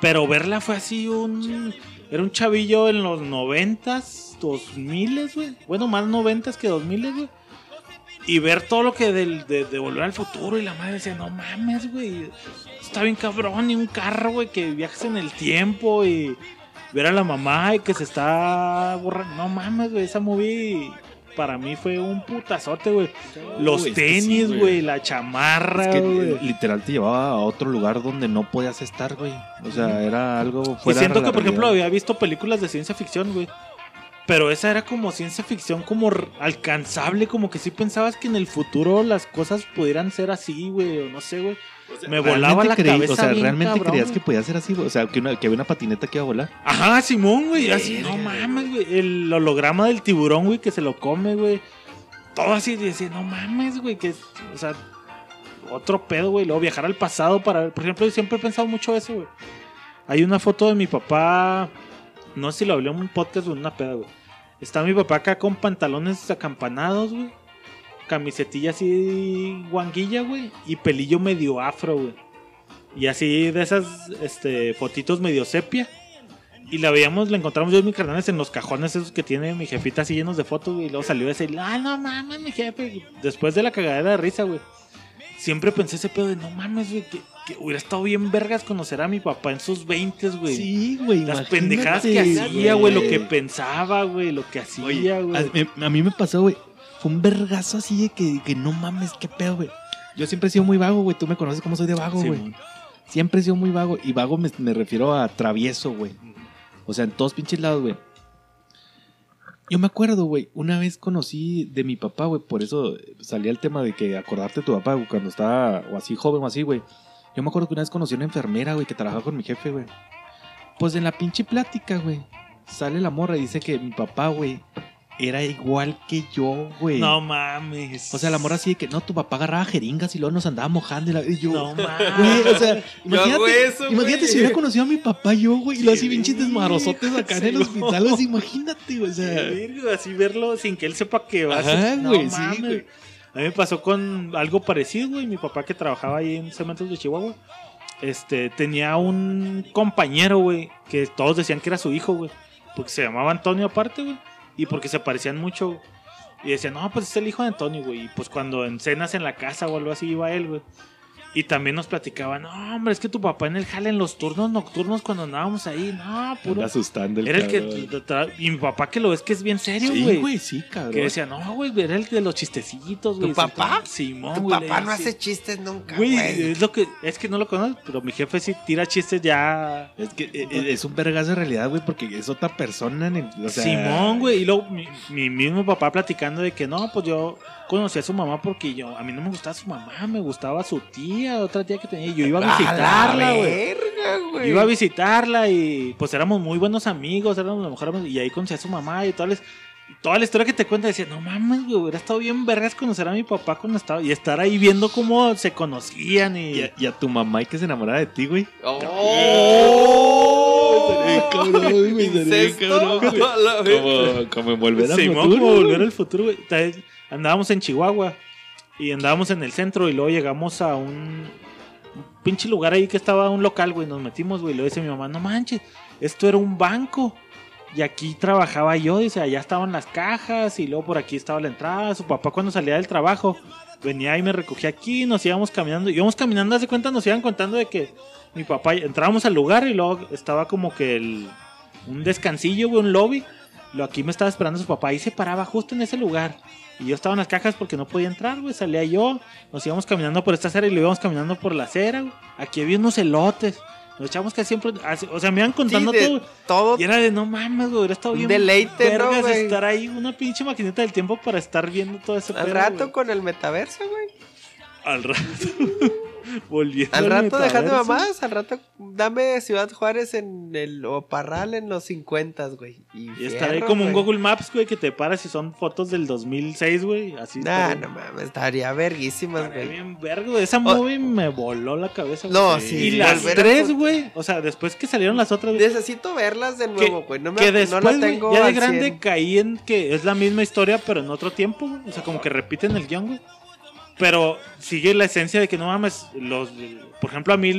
Pero verla fue así un... Era un chavillo en los noventas, dos miles, güey. Bueno, más noventas que dos miles, güey. Y ver todo lo que del, de, de volver al futuro y la madre decía, no mames, güey. Está bien cabrón y un carro, güey, que viajes en el tiempo y ver a la mamá y que se está borrando. No mames, güey, esa movie para mí fue un putazote, güey. Los Uy, tenis, güey. la chamarra, Es que literal te llevaba a otro lugar donde no podías estar, güey. O sea, era algo Y fuera siento de que, por ejemplo, había visto películas de ciencia ficción, güey. Pero esa era como ciencia ficción, como alcanzable, como que sí pensabas que en el futuro las cosas pudieran ser así, güey, o no sé, güey. Me volaba ¿Realmente la creí- cabeza O sea, bien ¿realmente cabrón, creías güey. que podía ser así, güey? O sea, que, una- que había una patineta que iba a volar. Ajá, Simón, güey. Así, no mames, güey. El holograma del tiburón, güey, que se lo come, güey. Todo así, decía, no mames, güey, que, o sea, otro pedo, güey. Luego viajar al pasado para ver. Por ejemplo, yo siempre he pensado mucho eso, güey. Hay una foto de mi papá, no sé si lo hablé en un podcast o en una peda, güey. Está mi papá acá con pantalones acampanados, güey. Camisetilla así guanguilla, güey. Y pelillo medio afro, güey. Y así de esas este, fotitos medio sepia. Y la veíamos, la encontramos yo y mis carnales en los cajones esos que tiene mi jefita así llenos de fotos, güey. Y luego salió decir, ah, no mames, mi jefe. Después de la cagadera de risa, güey. Siempre pensé ese pedo de, no mames, güey, que, que hubiera estado bien vergas conocer a mi papá en sus 20, güey. Sí, güey. Las imagínate, pendejadas que hacía, güey, lo que pensaba, güey, lo que hacía, güey. a, mí me pasó, güey. Fue un vergazo así de que, que no mames, qué pedo, güey. Yo siempre he sido muy vago, güey. Tú me conoces cómo soy de vago, güey. Siempre he sido muy vago. Y vago me, me refiero a travieso, güey. O sea, en todos pinches lados, güey. Yo me acuerdo, güey, una vez conocí de mi papá, güey, por eso salía el tema de que acordarte de tu papá, güey, cuando estaba o así joven o así, güey. Yo me acuerdo que una vez conocí a una enfermera, güey, que trabajaba con mi jefe, güey. Pues en la pinche plática, güey, sale la morra y dice que mi papá, güey, era igual que yo, güey. No mames. O sea, la morra así de que, no, tu papá agarraba jeringas y luego nos andaba mojando y, la- y yo... No Güey, mames. o sea, imagínate, eso, imagínate güey. si hubiera conocido a mi papá yo, güey, y lo así Sí, pinches desmadrosotes acá en el sí, hospital, así, imagínate, güey, o sea... Así verlo sin que él sepa que va a ser. No güey, sí, mames. güey. A mí me pasó con algo parecido, güey. Mi papá que trabajaba ahí en Cementos de Chihuahua. Este, tenía un compañero, güey, que todos decían que era su hijo, güey. Porque se llamaba Antonio aparte, güey. Y porque se parecían mucho. Y decían, no, pues es el hijo de Antonio, güey. Y pues cuando en cenas en la casa o algo así iba él, güey. Y también nos platicaban, no, hombre, es que tu papá en el jale en los turnos nocturnos cuando andábamos ahí, no, puro. Asustando el Era el que. cabrón. Y mi papá que lo ves que es bien serio, Sí, güey. güey, sí, cabrón. que decía, no, güey, era el de los chistecitos, güey. papá? Simón, Tu güey, le papá no hace chistes nunca, Güey, güey. es lo que. Es que no lo conozco, pero mi jefe sí tira chistes ya. Es que eh, eh, es un vergazo de realidad, güey, porque es otra persona. en el- o sea, Simón, güey. Y luego mi, mi mismo papá platicando de que no, pues yo conocí a su mamá porque yo. A mí no me gustaba su mamá, me gustaba su tía, otra tía que tenía. Y yo iba a la visitarla, güey. verga, güey. Iba a visitarla y pues éramos muy buenos amigos, éramos los mejores amigos, y ahí conocí a su mamá y toda la, toda la historia que te cuenta decía, no mames, güey, hubiera estado bien vergas conocer a mi papá cuando estaba y estar ahí viendo cómo se conocían y... Y a, y a tu mamá y que se enamorara de ti, güey. ¡Oh! cabrón, güey, cabrón, güey. La. Como, como en volver al futuro. como volver al futuro, güey. Andábamos en Chihuahua y andábamos en el centro y luego llegamos a un, pinche lugar ahí que estaba un local, güey. Nos metimos, güey. y Luego dice mi mamá, no manches, esto era un banco. Y aquí trabajaba yo, dice, allá estaban las cajas y luego por aquí estaba la entrada. Su papá cuando salía del trabajo venía y me recogía aquí, nos íbamos caminando. Íbamos caminando, hace cuenta, nos iban contando de que mi papá, entrábamos al lugar y luego estaba como que el, un descansillo, güey, un lobby. Lo aquí me estaba esperando su papá y se paraba justo en ese lugar. Y yo estaba en las cajas porque no podía entrar, güey. Salía yo, nos íbamos caminando por esta acera y lo íbamos caminando por la acera, güey. Aquí había unos elotes. Nos echamos que siempre. así- O sea, me iban contando Sí, de todo. todo. Y era de no mames, güey. Hubiera estado Un bien. deleite, ¿no, vergas güey? estar ahí, una pinche maquinita del tiempo para estar viendo todo ese Al pedo, rato güey. con el metaverso, güey. Al rato. Volviendo Al rato dejando mamás, al rato dame Ciudad Juárez en el o Parral en los 50, güey. Y, Y estar ahí fierro, como un. Google Maps, güey, que te paras y son fotos del 2006, güey. Así Nah, no mames, estaría verguísimas, güey. bien vergo. Esa movie me voló la cabeza, güey. No, Sí. Y las tres, güey. O sea, después que salieron las otras, güey, Necesito verlas de nuevo, güey. No, me, que no después, la güey, tengo ya de grande 100. caí en que es la misma historia, pero en otro tiempo, güey. O sea, como que repiten el guion, güey. Pero sigue la esencia de que no mames, los, por ejemplo, a mí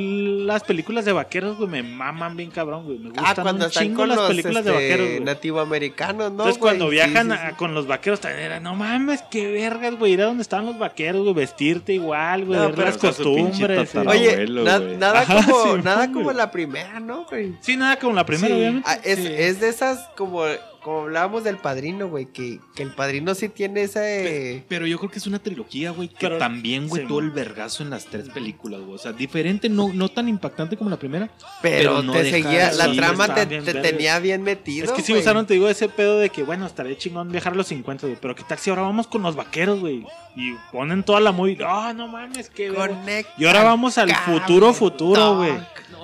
las películas de vaqueros, güey, me maman bien cabrón, güey. Me gustan Ah, cuando un están chingo con las los películas de este, vaqueros, güey. nativoamericanos, ¿no? Entonces cuando viajan Sí, sí, a- sí. con los vaqueros también era, no mames, qué vergas, güey, ir a donde estaban los vaqueros, güey, vestirte igual, güey, No, ver las costumbres. Oye, abuelo, na- güey. nada Ajá, como, sí, nada güey. como la primera, ¿no, güey? Sí, nada como la primera, Sí, obviamente. ah, es, Sí. es de esas como, como hablábamos del padrino, güey, que, que el padrino sí tiene ese... Pero yo creo que es una trilogía, güey, que Pero- también, güey, sí, todo el vergazo en las tres películas, güey. O sea, diferente, no, no tan impactante como la primera. Pero, pero no te seguía, la sí, trama te, bien te tenía bien metido, Es que sí usaron, te digo, ese pedo de que, bueno, estaría chingón viajar a los 50, güey. Pero qué tal si ahora vamos con los vaqueros, güey. Y ponen toda la movie. Ah, no mames, qué verga. Conecta, Y ahora vamos al futuro, futuro, güey.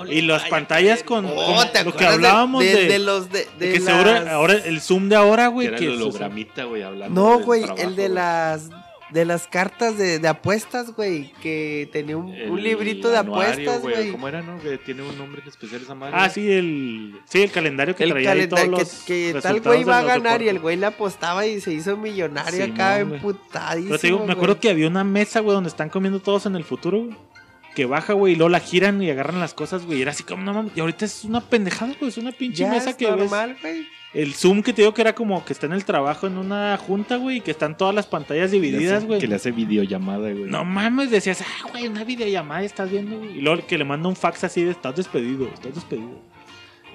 Y las pantallas con, Oh, con ¿te lo que de- hablábamos de, de, de los de, de de que las- seguro ahora el zoom de ahora, Que güey, que el hologramita, güey, hablando. No, güey, el de las de las cartas de, de apuestas, güey, que tenía un, un librito de anuario, apuestas, güey. ¿Cómo era, no? Que tiene un nombre en especial esa madre. Ah, sí, el sí, el calendario que El traía ahí todos calendario los que, que tal güey iba a ganar y el güey le apostaba y se hizo millonario acá güey. emputadísimo. Pero te digo, me acuerdo que había una mesa, güey, donde están comiendo todos en el futuro, güey. Que baja, güey, y luego la giran y agarran las cosas, güey. Y era así como, no mames. Y ahorita es una pendejada, güey. Es una pinche ya mesa es que ves. normal, güey. El Zoom que te digo que era como que está en el trabajo en una junta, güey, y que están todas las pantallas divididas, güey. Que le hace videollamada, güey. No mames, decías, ah, güey, una videollamada estás viendo, güey. Y luego que le manda un fax así de estás despedido, estás despedido.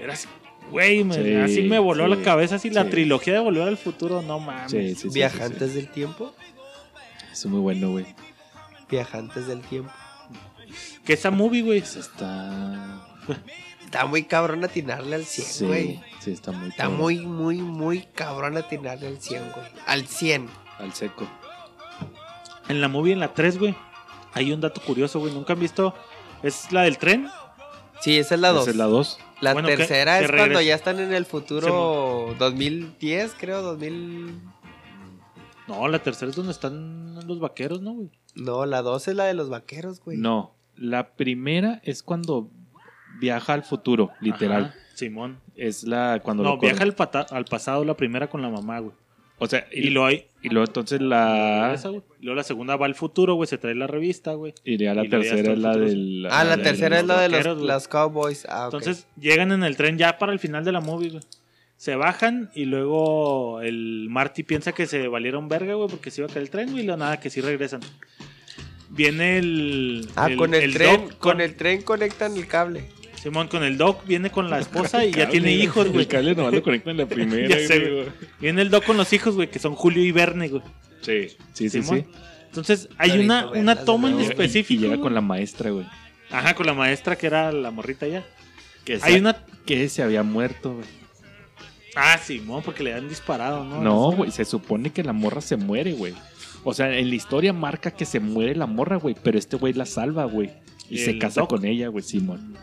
Era así, güey, Sí, así me voló sí, la cabeza, así la trilogía de Volver al Futuro, no mames. Sí, sí, sí, Viajantes sí, del tiempo. es muy bueno, güey. Viajantes del tiempo. Que esa movie, güey. Eso está. Está muy cabrón atinarle al 100, Sí, güey. sí, está muy Está cabrón. muy, muy, muy cabrón atinarle al 100, güey. Al 100. Al seco. En la movie, en la 3, güey, hay un dato curioso, güey. ¿Nunca han visto? Es la del tren. Sí, esa es la 2. Esa es la 2. La Bueno, tercera es cuando ya están en el futuro 2010, creo, 2000... No, la tercera es donde están los vaqueros, ¿no, güey? No, la 2 es la de los vaqueros, güey. No, la primera es cuando viaja al futuro, literal. Ajá, Simón. Es la cuando No, lo viaja al, pata- al pasado la primera con la mamá, güey. O sea, Y, y, lo hay. y luego entonces la Esa, güey. Y luego la segunda va al futuro, güey. Se trae la revista, güey. y ya la y tercera es la del Ah, la de tercera es los- la de vaqueros, los, las cowboys. Ah. Entonces llegan en el tren ya para el final de la movie, güey. Se bajan y luego el Marty piensa que se valieron verga, güey, porque se iba a caer el tren, güey, y luego nada, que sí regresan. Viene el. Ah, con el, tren, Doc con el tren conectan el cable. Simón, con el Doc, viene con la esposa y ya tiene hijos, güey. El cable nomás lo conectan en la primera. Ya sé, güey. güey. Viene el Doc con los hijos, güey, que son Julio y Verne, güey. Sí, sí, sí. Simón. sí. Entonces, hay una, una toma en específico. Y llega con la maestra, güey. Ajá, con la maestra que era la morrita ya. Que Hay una. que se había muerto, güey. Ah, Simón, porque le han disparado, ¿no? No, güey, se supone que la morra se muere, güey. O sea, en la historia marca que se muere la morra, güey, pero este güey la salva, güey. Y se ¿El casa Doc? con ella, güey, Simón.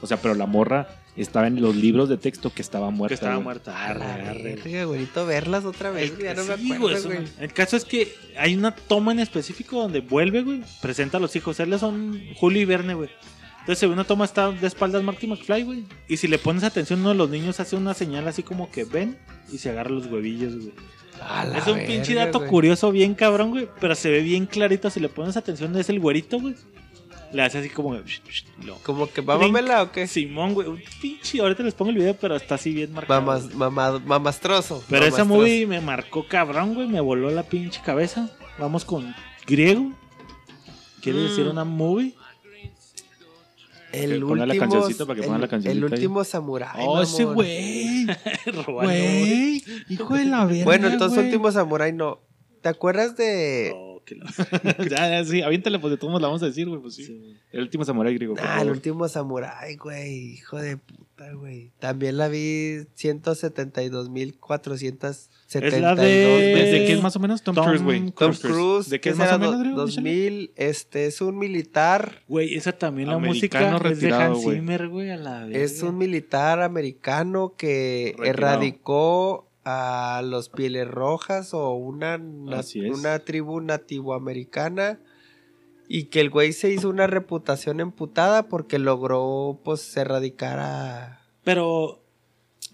O sea, pero la morra estaba en los libros de texto que estaba muerta. Que estaba güey. muerta. A la Arre, arre. verga, verlas otra vez. El, ya no me sí, acuerdo, güey, el caso es que hay una toma en específico donde vuelve, güey, presenta a los hijos. Él son Julio y Verne, güey. Entonces, una toma está de espaldas Marty McFly, güey. Y si le pones atención, uno de los niños hace una señal así como que ven y se agarra los huevillos, güey. Es un pinche verga, dato güey. curioso, bien cabrón, güey. Pero se ve bien clarito. Si le pones atención, es el güerito, güey. Le hace así como. Como que mámamela o qué? Simón, güey. Un pinche. Ahorita les pongo el video, pero está así bien marcado. Mamas, mamastroso. Pero esa mamastroso. movie me marcó cabrón, güey. Me voló la pinche cabeza. Vamos con griego. ¿Quieres Mm. decir una movie? El ponga la último. cancioncita para que ponga el, la cancionita el ahí. último samurái. Oh, ese güey. Güey. Hijo de la verga. Bueno, entonces güey. último samurái no. ¿Te acuerdas de.? Oh, que la- ya, ya, sí, aviéntale, pues de todos la vamos a decir, güey. Pues sí. Sí. El último samurái griego. Ah, el último samurái, güey. Hijo de puta, güey. También la vi 172.472 Es la de- ¿De, veces. de qué es más o menos? Tom, Tom Cruise, güey. Tom Cruise, ¿De qué es ¿qué más o menos, Do- Griego? 2000, este es un militar, Güey, esa también la Americano música es de retirado, Hans güey. Zimmer, güey, a la es un militar americano que Retirado. erradicó a los pieles rojas o una, una tribu nativoamericana y que el güey se hizo una reputación emputada porque logró pues erradicar a... Pero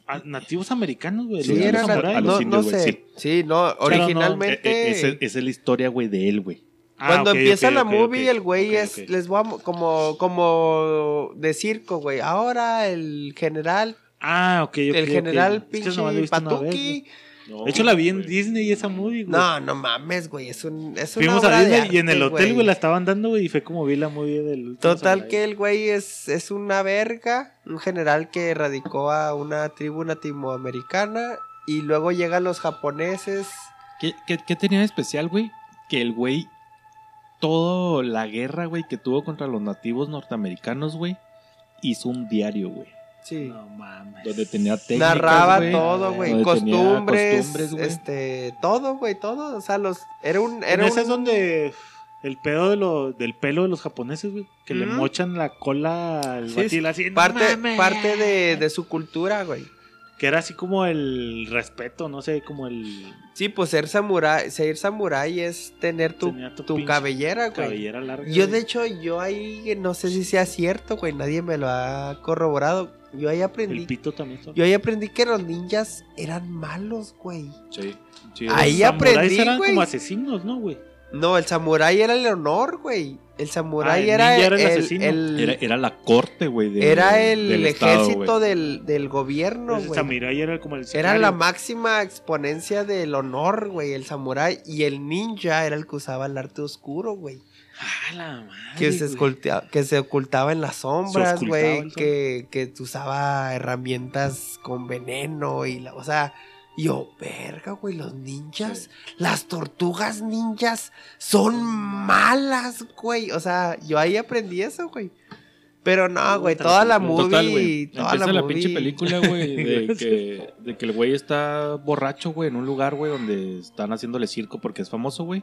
a nativos americanos, güey. Sí, eran a los no, indios, no sé. sí. Sí, no, no, originalmente... Eh, eh, esa, esa es la historia, güey, de él, güey. Ah, Cuando ok, empieza ok, la ok, movie, el güey es, les voy a, mo- como, como de circo, güey. Ahora el general, Ah, ok, el general pinche Patuki. Güey. De hecho, la vi en güey. Disney esa movie, güey. No, no mames, güey, es un, es una Fuimos obra a de Disney y en el hotel, güey, la estaban dando, güey, y fue como vi la movie del. último Total que el güey es, es una verga, un general que erradicó a una tribu nativoamericana y luego llegan los japoneses. ¿Qué, qué, qué tenía de especial, güey? Que el güey, toda la guerra, güey, que tuvo contra los nativos norteamericanos, güey, hizo un diario, güey. Sí. No mames. Donde tenía técnicas, Narraba todo, güey. Costumbres, este, todo, güey, todo. O sea, los, era un, En era esa es un- donde el pedo de lo, del pelo de los japoneses, güey. Que le mochan la cola al Sí, batil así. "No parte, mames". parte de, de su cultura, güey. Que era así como el respeto, no sé, como el. Sí, pues ser samurái, ser samurái es tener tu, tu cabellera, güey. Cabellera larga. Yo, güey. de hecho, yo ahí, no sé si sea cierto, güey, nadie me lo ha corroborado. Yo ahí El aprendí, pito también. son- yo ahí aprendí que los ninjas eran malos, güey. Sí, sí, Ahí Los aprendí, eran güey. como asesinos, ¿no, güey? No, el samurái era el honor, güey. El samurái Ah, el era, era el el, asesino. el- Era, era la corte, güey. era el del ejército del, del gobierno, el güey. samurái era como el Era sicario. la máxima exponencia del honor, güey, el samurái. Y el ninja era el que usaba el arte oscuro, güey. Ah, la madre, Que se, que se ocultaba en las sombras, güey. el. Que, que usaba herramientas con veneno y la, o sea, yo, verga, güey, los ninjas, las tortugas ninjas son malas, güey. O sea, yo ahí aprendí eso, güey. Pero no, güey, toda la movie, Total, güey. toda Empieza la, la, movie- pinche película, güey, de que, de que el güey está borracho, güey, en un lugar, güey, donde están haciéndole circo porque es famoso, güey.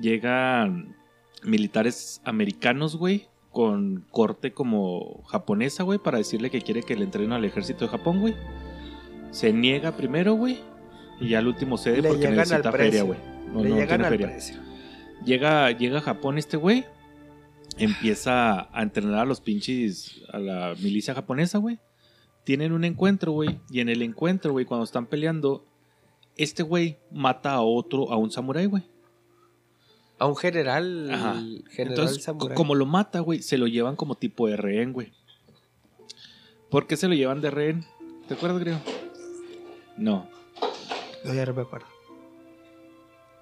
Llegan militares americanos, güey, con corte como japonesa, güey, para decirle que quiere que le entren al ejército de Japón, güey. Se niega primero, güey, y ya al último cede Le porque necesita feria, güey. No, Le no llegan tiene al feria. precio. Llega, llega a Japón este güey. Empieza a entrenar a los pinches, a la milicia japonesa, güey. Tienen un encuentro, güey. Y en el encuentro, güey, cuando están peleando, este güey mata a otro, a un samurái, güey. A un general, Ajá. general Entonces, samurái. como lo mata, güey, se lo llevan como tipo de rehén, güey. ¿Por qué se lo llevan de rehén? ¿Te acuerdas, creo? No. No, ya no me acuerdo.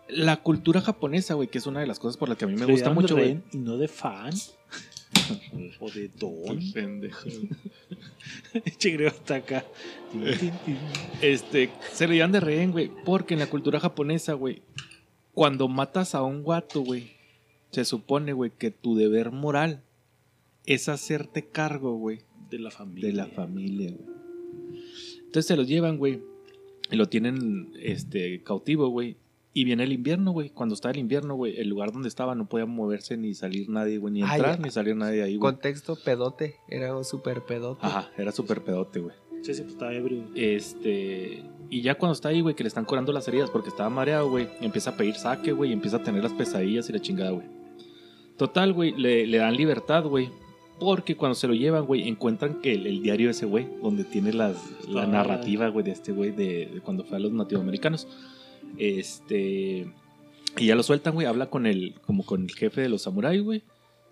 La cultura japonesa, güey, que es una de las cosas por las que a mí me Se gusta llaman de mucho, güey. rehén Y no de fan. o de don. Pendejo. Chigreo está acá. Este, se lo llevan de rehén, güey. Porque en la cultura japonesa, güey, cuando matas a un guato, güey, se supone, güey, que tu deber moral es hacerte cargo, güey, De la familia. de la familia, güey. Entonces se los llevan, güey, y lo tienen, este, cautivo, güey. Y viene el invierno, güey. Cuando está el invierno, güey, el lugar donde estaba no podía moverse ni salir nadie, güey, ni Ay, entrar ya. ni salir nadie ahí, güey. Contexto pedote. Era un super pedote. Ajá, era súper pedote, güey. Sí, sí, pues estaba ebrio. Este. Y ya cuando está ahí, güey, que le están curando las heridas porque estaba mareado, güey, empieza a pedir saque, güey, y empieza a tener las pesadillas y la chingada, güey. Total, güey, le, le dan libertad, güey. Porque cuando se lo llevan, güey, encuentran que el, el diario de ese güey, donde tiene las, la Ah. narrativa, güey, de este güey de, de cuando fue a los nativoamericanos. Este. Y ya lo sueltan, güey. Habla con el, como con el jefe de los samuráis, güey.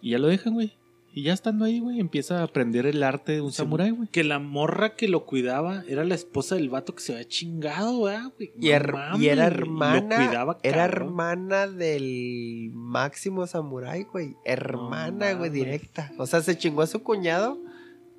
Y ya lo dejan, güey. Y ya estando ahí, güey, empieza a aprender el arte de un Sí, samurái, güey. Que la morra que lo cuidaba era la esposa del vato que se había chingado, ¿verdad, güey? Y, y era güey. Lo hermana. cuidaba, Era hermana del máximo samurái, güey. Hermana, güey, directa. O sea, se chingó a su cuñado,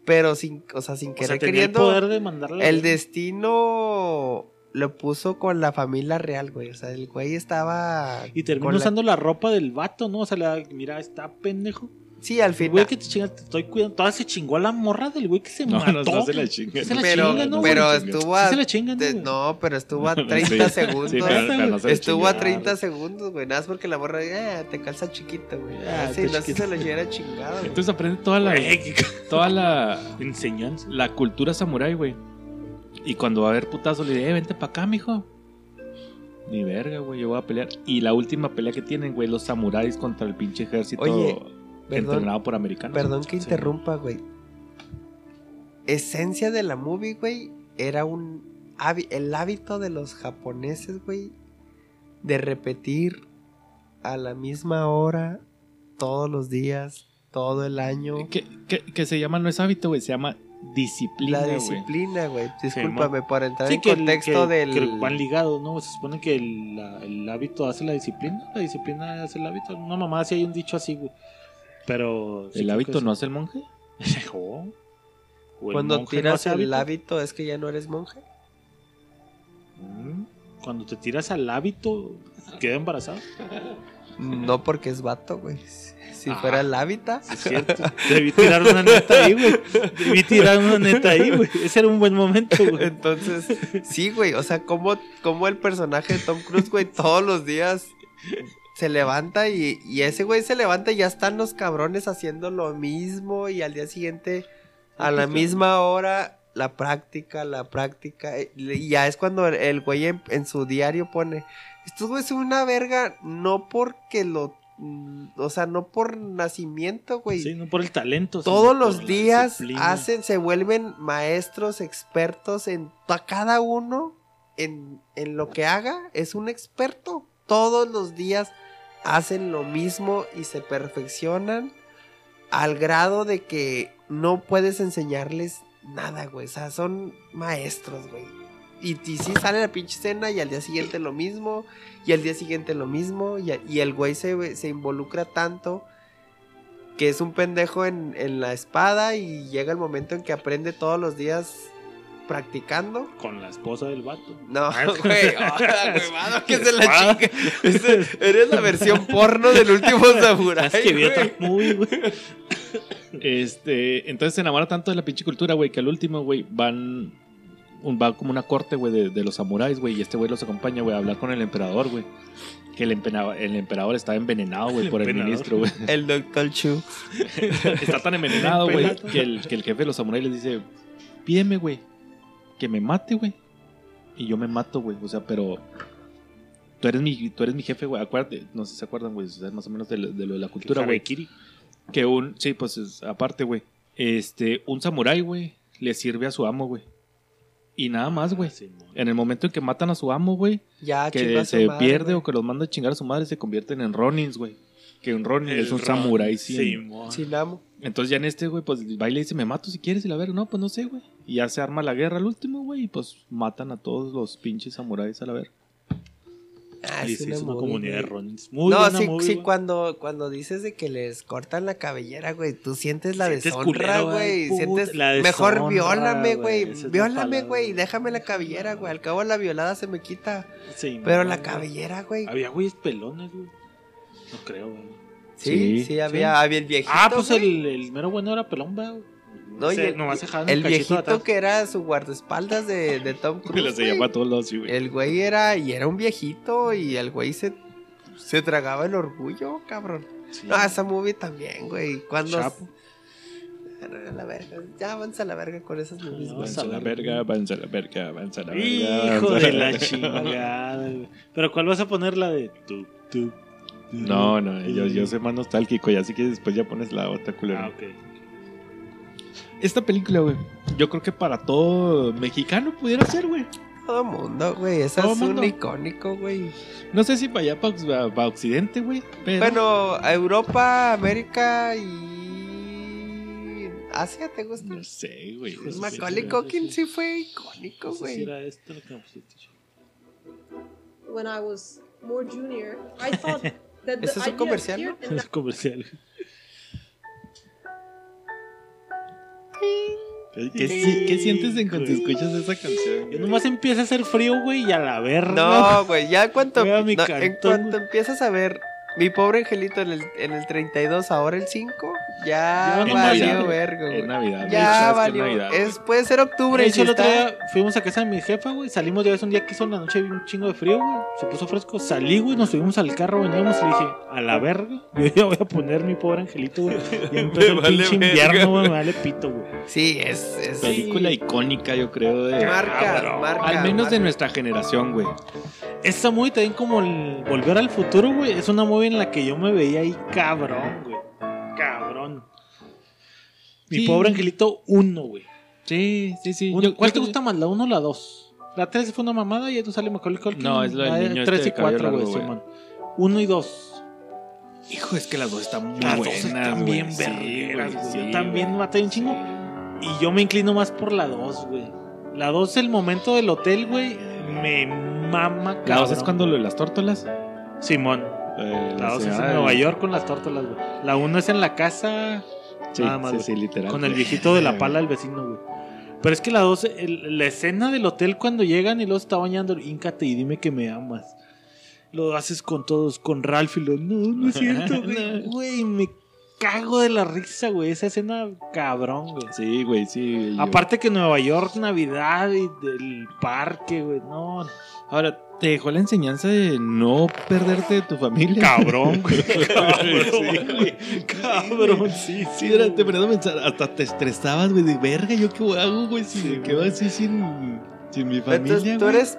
pero sin, o sea, sin O querer sea, tenía queriendo. el poder de mandarla. El destino lo puso con la familia real, güey. O sea, el güey estaba. Y terminó la- usando la ropa del vato, ¿no? O sea, le- mira, está pendejo. Sí, al El final. güey que te chingas, te estoy cuidando. Toda se chingó a la morra del güey que se No, mató. no, no se la chinga. Se la pero chinga, ¿no, pero güey? estuvo Sí a. se la chingan, de- güey. no, pero estuvo a Sí, 30 segundos. sí, pero- pero no se la Estuvo a chinga. 30 segundos, güey. Nada más porque la morra, eh, te calza chiquito, güey. Ah, Ah, sí, no sé si se lo hubiera chingado, güey. Entonces aprende toda la, toda la, enseñanza. la cultura samurái, güey. Y cuando va a haber putazo, le dice, eh, vente para acá, mijo. Ni verga, güey, yo voy a pelear. Y la última pelea que tienen, güey, los samuráis contra el pinche ejército Oye, entrenado por americanos. perdón que interrumpa, güey. Esencia de la movie, güey, era un el hábito de los japoneses, güey, de repetir a la misma hora todos los días, todo el año. Que, que, que se llama, no es hábito, güey, se llama disciplina, La disciplina, güey. Discúlpame por entrar Sí, en que el, contexto que- del. que van ligados, ¿no? Se supone que el, la- el hábito hace la disciplina, la disciplina hace el hábito. No, mamá, si hay un dicho así, güey. Pero... sí ¿El hábito no hace el monje? sí. O- o el Cuando monje no tiras hace el hábito, es que ya no eres monje. Mm, Cuando te tiras al hábito, queda embarazada. No porque es vato, güey. Si Ah. fuera el hábitat. Es cierto. Debí tirar una neta ahí, güey. Debí tirar una neta ahí, güey. Ese era un buen momento, güey. Entonces, sí, güey. O sea, como, como el personaje de Tom Cruise, güey, todos los días se levanta y, y ese güey se levanta y ya están los cabrones haciendo lo mismo y al día siguiente, a la misma hora, la práctica, la práctica. Y ya es cuando el, güey en, en su diario pone, estos güeyes son una verga, no porque lo... mm, O sea, no por nacimiento, güey. Sí, no por el talento. Todos los días hacen, se vuelven maestros, expertos en ta- cada uno en, en lo que haga, es un experto. Todos los días hacen lo mismo y se perfeccionan al grado de que no puedes enseñarles nada, güey. O sea, son maestros, güey. Y, y sí sale la pinche escena y al día siguiente lo mismo, y al día siguiente lo mismo, y, el güey se, involucra tanto que es un pendejo en, en la espada y llega el momento en que aprende todos los días practicando. Con la esposa del vato. No, Ah, güey, ah, huevado, que se la chinga. Ese- Eres la versión porno del último samurai. ¿Sabes que vi güey. otra movie, güey? Este, entonces se enamora tanto de la pinche cultura, güey, que al último, güey, van. Un, va como una corte, güey, de, de los samuráis, güey, y este güey los acompaña, güey, a hablar con el emperador, güey. Que el, empena- el emperador estaba envenenado, güey, por el emperador. ministro, güey. El Doctor Chu. Está tan envenenado, güey, que el, que el jefe de los samuráis les dice: Pídeme, güey, que me mate, güey. Y yo me mato, güey, o sea, pero. Tú eres mi, tú eres mi jefe, güey. Acuérdate, no sé si se acuerdan, güey, o sea, más o menos de, lo- de lo de la cultura, güey. Que un, sí, pues es- aparte, güey. Este, un samurái, güey, le sirve a su amo, güey. Y nada más, güey. Sí, no. En el momento en que matan a su amo, güey, Ya, que se madre, pierde o que los manda a chingar a su madre, se convierten en Ronins, güey. Que un Ronin El es un Ron- samurái, sí. Amo. Entonces ya en este, güey, pues va y le dice, me mato si quieres y la verga. No, pues no sé, güey. Y ya se arma la guerra al último, güey, y pues matan a todos los pinches samuráis a la verga. Ah, Y es sí, una es una movie, comunidad de. Ronins. Muy no, buena sí, movie, sí, cuando, cuando dices de que les cortan la cabellera, güey, tú sientes la Sientes deshonra, güey. Sientes, la mejor viólame, güey, Viólame, güey. Déjame la cabellera, güey. Al cabo la violada se me quita. Sí, Pero no, la cabellera, güey. Había güeyes pelones, güey. No creo, güey. Sí, sí, Sí, había, había el viejito. Ah, pues el, el mero bueno era pelón, güey. No, y Se- el, nomás se el viejito atrás. que era su guardaespaldas de, de Tom Que Cruise. se güey. llama a todos lados, sí, güey. El güey era, y era un viejito, y el güey se, se tragaba el orgullo, cabrón. Sí. No, esa movie también, güey. Cuando. Chapo. A la verga. Ya avanza a la verga con esas movies, No. Avanza la verga, avanza la verga, avanza la verga. Hijo avanza de la verga. chingada. Pero ¿cuál vas a poner la de tu, tu? No, no, yo, yo soy más nostálgico y así que después ya pones la otra culera. Ah, ok. Esta película, güey, yo creo que para todo mexicano pudiera ser, güey. Todo mundo, güey. Esa Todo es mundo. un icónico, güey. No sé si para allá, para, para Occidente, güey. Pero Bueno, Europa, América y. Asia, ¿te gusta? No sé, güey. Pues no sé. Macaulay Culkin sí fue icónico, No sé si güey. era esto lo que me pusiste. when I was more junior, I thought ¿Ese es un comercial, no? Es comercial. ¿Qué, qué si- qué sientes en cuando escuchas esa canción? Yo nomás empieza a hacer frío, güey, y a la verga. No, güey, ya no, en cuanto empiezas a ver mi pobre angelito en el, en el 32, ahora el 5, ya Ya En valió Navidad, verga, güey. En Navidad. güey, Ya que valió. Navidad, es, puede ser octubre. De y hecho, si el otro está- día fuimos a casa de mi jefa, güey. Salimos de vez un día que hizo en la noche un chingo de frío, güey. Se puso fresco. Salí, güey, nos subimos al carro, veníamos y le dije, a la verga. Yo ya voy a poner mi pobre angelito, güey. Y empezó el vale pinche verga. invierno, güey. Me vale pito, güey. Sí, es. es Película icónica, yo creo, de... Marca, Cabrón. marca. Al menos de nuestra generación, güey. Esa movie también como el Volver al Futuro, güey. Es una movie en la que yo me veía ahí cabrón, güey. Cabrón. Mi Sí. pobre angelito 1, güey. Sí, sí, sí. Yo- ¿Cuál yo te gusta más, la 1 o la 2? La 3 fue una mamada y ya tú sale Macaulay Culkin. No, es lo del niño este 3 de y 4, güey. Simón. 1 y 2. Hijo, es que las dos están muy Las dos buenas, están bien Sí, vergueras, güey, sí, Yo también güey. maté un chingo. Sí. Y yo me inclino más por la 2, güey. La 2, el momento del hotel, güey, me mama, La dos es cabrón. cuando lo de las tórtolas. Simón. Eh, La 2 es en Nueva York con las tórtolas, güey. La 1 es en la casa Sí, Nada más, sí, sí, literal. con el viejito de la pala del vecino, güey. Pero es que la 2, la escena del hotel cuando llegan y luego está bañando, híncate y dime que me amas. Lo haces con todos, con Ralph y lo, no, no es cierto, güey. Me cago de la risa, güey. Esa escena, cabrón, güey. Sí, güey, sí. Aparte que Nueva York, Navidad y del parque, güey. No, Ahora, te dejó la enseñanza de no perderte de tu familia. cabrón, güey. Cabrón, Sí, güey. Cabrón, sí, sí. Sí, era, te ponías a pensar, hasta te estresabas, güey, de verga, ¿yo qué hago, güey? Si me quedo así sin, sin mi familia, Entonces, ¿tú güey? eres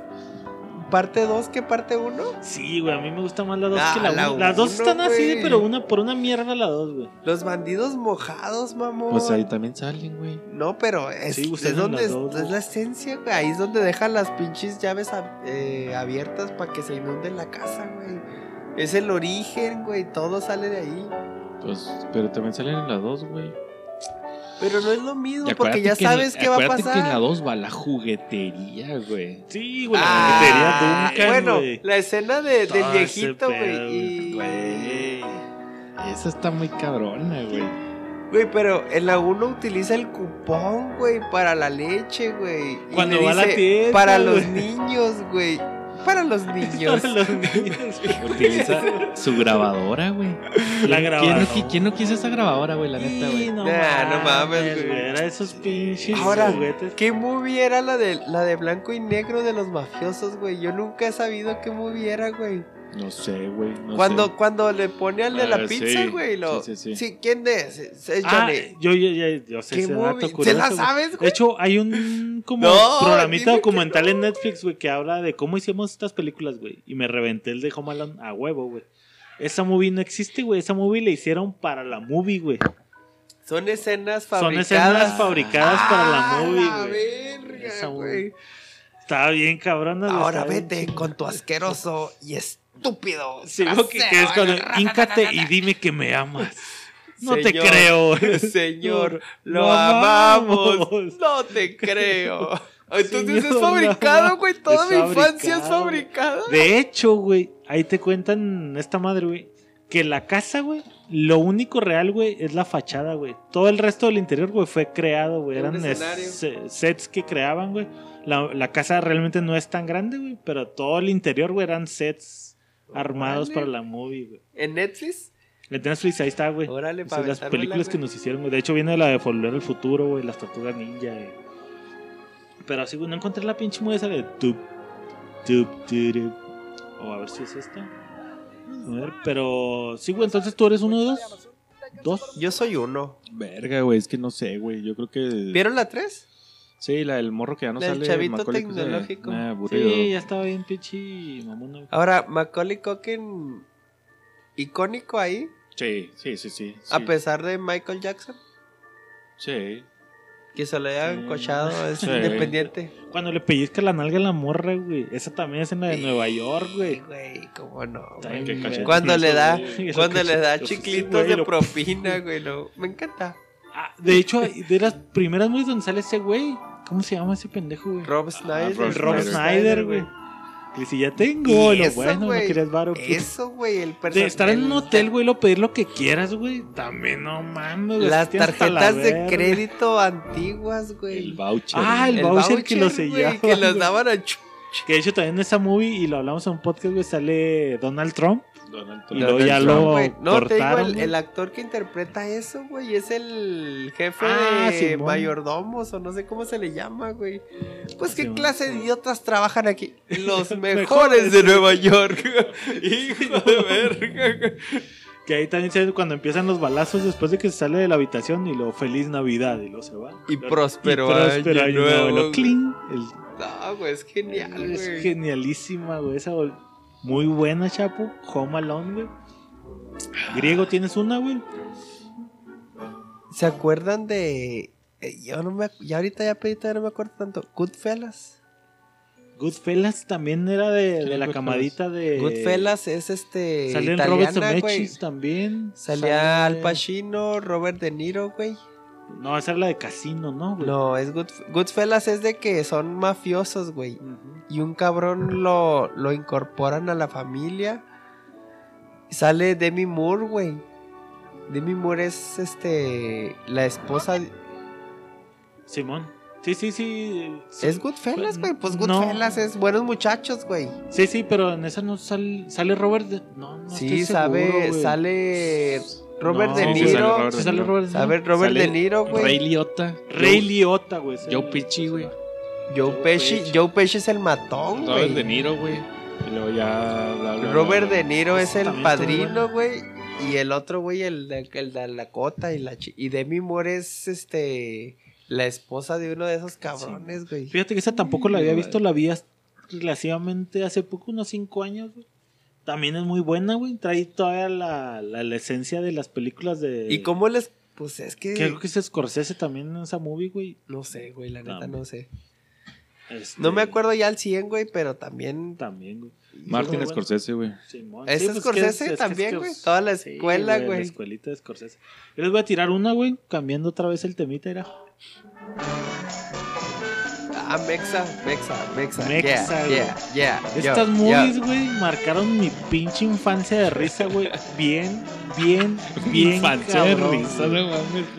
parte 2 que parte 1? Sí, güey, a mí me gusta más la 2 Ah, que la la 1. Las dos están así, de, pero una por una mierda la 2, güey. Los bandidos mojados, mamón. Pues ahí también salen, güey. No, pero es, Sí, es donde es, dos, la esencia, güey. Ahí es donde dejan las pinches llaves eh, abiertas para que se inunde la casa, güey. Es el origen, güey. Todo sale de ahí. Pues, pero también salen en la 2, güey. Pero no es lo mismo, porque ya que sabes qué va a acuérdate pasar. que en la 2 va la juguetería, güey. Sí, güey, la Ah, cafetería Duncan, bueno, la escena de- del viejito, güey. y-. Esa está muy cabrona, güey. Güey, pero en la 1 utiliza el cupón, güey, para la leche, güey. Y Cuando le va a la tienda, Para los niños, güey. Para los niños. Para los niños. Utiliza su grabadora, güey. La ¿Quién grabadora. no, qui- quién no quiso esa grabadora, güey? La neta, güey. No, Nah, no mames, mames, güey. Era esos pinches Ahora, juguetes. ¿Qué movie era la de, la de blanco y negro de los mafiosos, güey? Yo nunca he sabido qué movie era, güey. No sé, güey. No cuando, sé. cuando le pone al de la Ah, pizza, sí. güey, lo... Sí, sí, sí. Sí, ¿quién es? Es, es Ah, Johnny. yo, yo, yo, yo sé ¿Qué ese movie? dato ¿Se curioso. la güey. sabes, De güey? hecho, hay un como No, programita documental en Netflix, güey, que habla de cómo hicimos estas películas, güey. Y me reventé el de Home Alone a huevo, güey. Esa movie no existe, güey. Esa movie la hicieron para la movie, güey. Son escenas Son fabricadas. escenas fabricadas para la Ah, movie, la güey. verga, Esa. Estaba bien cabrona, güey. Ahora bien vete con tu asqueroso y estúpido. Sí, lo que, que es cuando híncate y dime que me amas. No te creo. Señor, lo Lo amamos. amamos. No te creo. Entonces Señor, es fabricado, güey. Toda mi infancia es fabricado. fabricada. De hecho, güey, ahí te cuentan esta madre, güey, que la casa, güey, lo único real, güey, es la fachada, güey. Todo el resto del interior, güey, fue creado, güey. Eran sets que creaban, güey. La, la casa realmente no es tan grande, güey, pero todo el interior, güey, eran sets armados para la movie, güey. ¿En Netflix? En Netflix ahí está, güey. Órale, O para las películas que nos hicieron, güey. De hecho, viene la de Volver al Futuro, güey. Las Tortugas Ninja, güey. Pero así, güey, no encontré la pinche movie esa de tup, tup, turup. O a ver si es esta. A ver, pero... Sí, güey, entonces tú eres uno de dos. Dos. Yo soy uno. Verga, güey, es que no sé, güey. Yo creo que. ¿Vieron la 3? Sí, la del morro que ya no Del sale. chavito Macaulay Culkin, tecnológico. nah, aburrido. Sí, ya estaba bien pinche mamona. Ahora, Macaulay Culkin icónico ahí, Sí, sí, sí, sí. a sí. pesar de Michael Jackson. Sí. Que se lo haya Sí. encochado, es Sí. independiente. Cuando le pellizca la nalga a la morra, güey. Esa también es en la de Nueva York, güey. Güey, cómo no. Güey. Cuando le da, cuando le da Sí, chiclitos güey, de lo- propina, güey, no. Me encanta. Ah, de hecho, de las primeras movies donde sale ese güey. ¿Cómo se llama ese pendejo, güey? Rob Snyder. Rob El Rob Snyder. Güey. Y si ya tengo, Y lo eso, bueno, no güey, querías varo. Eso, güey, el De personaje. estar en un hotel, güey, lo pedir lo que quieras, güey. También no mames, güey. Las la tarjetas de crédito antiguas, El güey. voucher. Ah, el voucher que lo sellaba, Que los daban a Que de hecho también en esa movie, y lo hablamos en un podcast, güey, sale Donald Trump. Donald Y luego ya lo. No, te digo, cortaron, el, actor que interpreta eso, güey, es el jefe Ah, de Simón. mayordomos o no sé cómo se le llama, güey. Pues qué Simón. clase de idiotas trabajan aquí. Los Mejores. de Nueva York. Hijo de verga. Que ahí también se ve cuando empiezan los balazos después de que se sale de la habitación y lo feliz Navidad y lo se va. Y próspero, Y próspero año año nuevo, lo el- No, güey, es genial, es güey. genialísima, güey. Esa muy buena, Chapo. Home Alone, güey. Griego, ¿tienes una, güey? ¿Se acuerdan de eh, yo no me ya ahorita ya pedita no me acuerdo tanto. Goodfellas. Goodfellas también era de, de la Goodfellas. camadita de. Goodfellas es este Robert italiana, güey. Zemeckis también. Salía Sale- Al Pacino, Robert De Niro, güey. No, esa era la de Casino, ¿no, güey? No, es Good, Goodfellas es de que son mafiosos, güey. Y un cabrón lo, lo incorporan a la familia. Sale Demi Moore, güey. Demi Moore es este la esposa. de- Simón. Sí, sí, sí. sí. Es Goodfellas, güey. Pues No. Goodfellas es buenos muchachos, güey. Sí, sí, pero en esa no sale, sale Robert. De... No, no Sí, estoy sabe, sale Robert No, De sí, sí, Niro. Robert Sí, sale Niro. Robert. Sabe Robert Sale De Niro, güey. Ray Liotta. Ray Liotta, güey. Joe Pesci, güey. Joe Pesci. Joe Pesci es el matón, Robert De güey. Niro, güey. Y luego ya. bla, bla, bla, Robert bla. De Niro es el padrino, güey. Y el otro, güey, el de, el de la cota y la chi- Y Demi Moore es este la esposa de uno de esos cabrones, güey. Fíjate que esa tampoco la había visto, la vi relativamente hace poco, unos 5 años, güey. También es muy buena, güey. Trae toda la, la, la esencia de las películas de. ¿Y cómo les.? Pues es que. Creo que es Scorsese también en esa movie, güey. No sé, güey, la neta no sé. Este, No me acuerdo ya al 100, güey, pero también. También, güey. Martin Bueno. Scorsese, güey. Simón. ¿Es Sí, pues, Scorsese es- es también, es- güey? Toda la Sí, escuela, La güey. escuelita de Scorsese. Yo les voy a tirar una, güey, cambiando otra vez el temita, era. Ah, Mexa, Mexa, Mexa. Mexa, yeah, güey. yeah, yeah. Estas yo, movies, güey, marcaron mi pinche infancia de risa, güey. Bien, bien, bien. Risa, güey.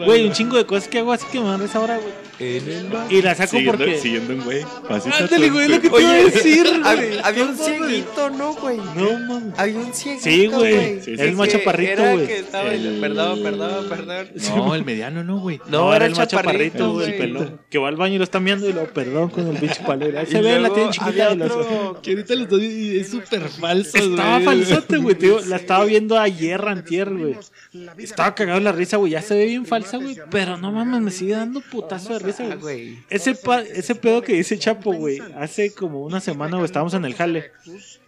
Güey, un chingo de cosas que hago así que me dan risa ahora, güey. En el bar. Y la saco Siguiendo, porque. siguiendo un güey. Ándale, güey, lo que te iba a decir, güey. Hab- Había un cieguito, ¿no, güey? No, mames. Había un cieguito, Sí, güey. Sí, sí, el sí. más chaparrito, güey. que estaba- El- Perdón, perdón, perdón. No, el mediano no, güey. No, era el más chaparrito, güey. güey. Que va al baño y lo está mirando y lo perdón con el pinche palera. Se ve, la tiene chiquita Que ahorita lo estoy es súper falso, Estaba falsote, güey. La estaba viendo ayer, antier, güey. Estaba cagado la risa, güey. Ya se ve bien falsa, güey. Pero no mames, me sigue dando putazo de risa, güey. Ese, ese pedo que dice Chapo, güey. Hace como una semana, güey, estábamos en el jale.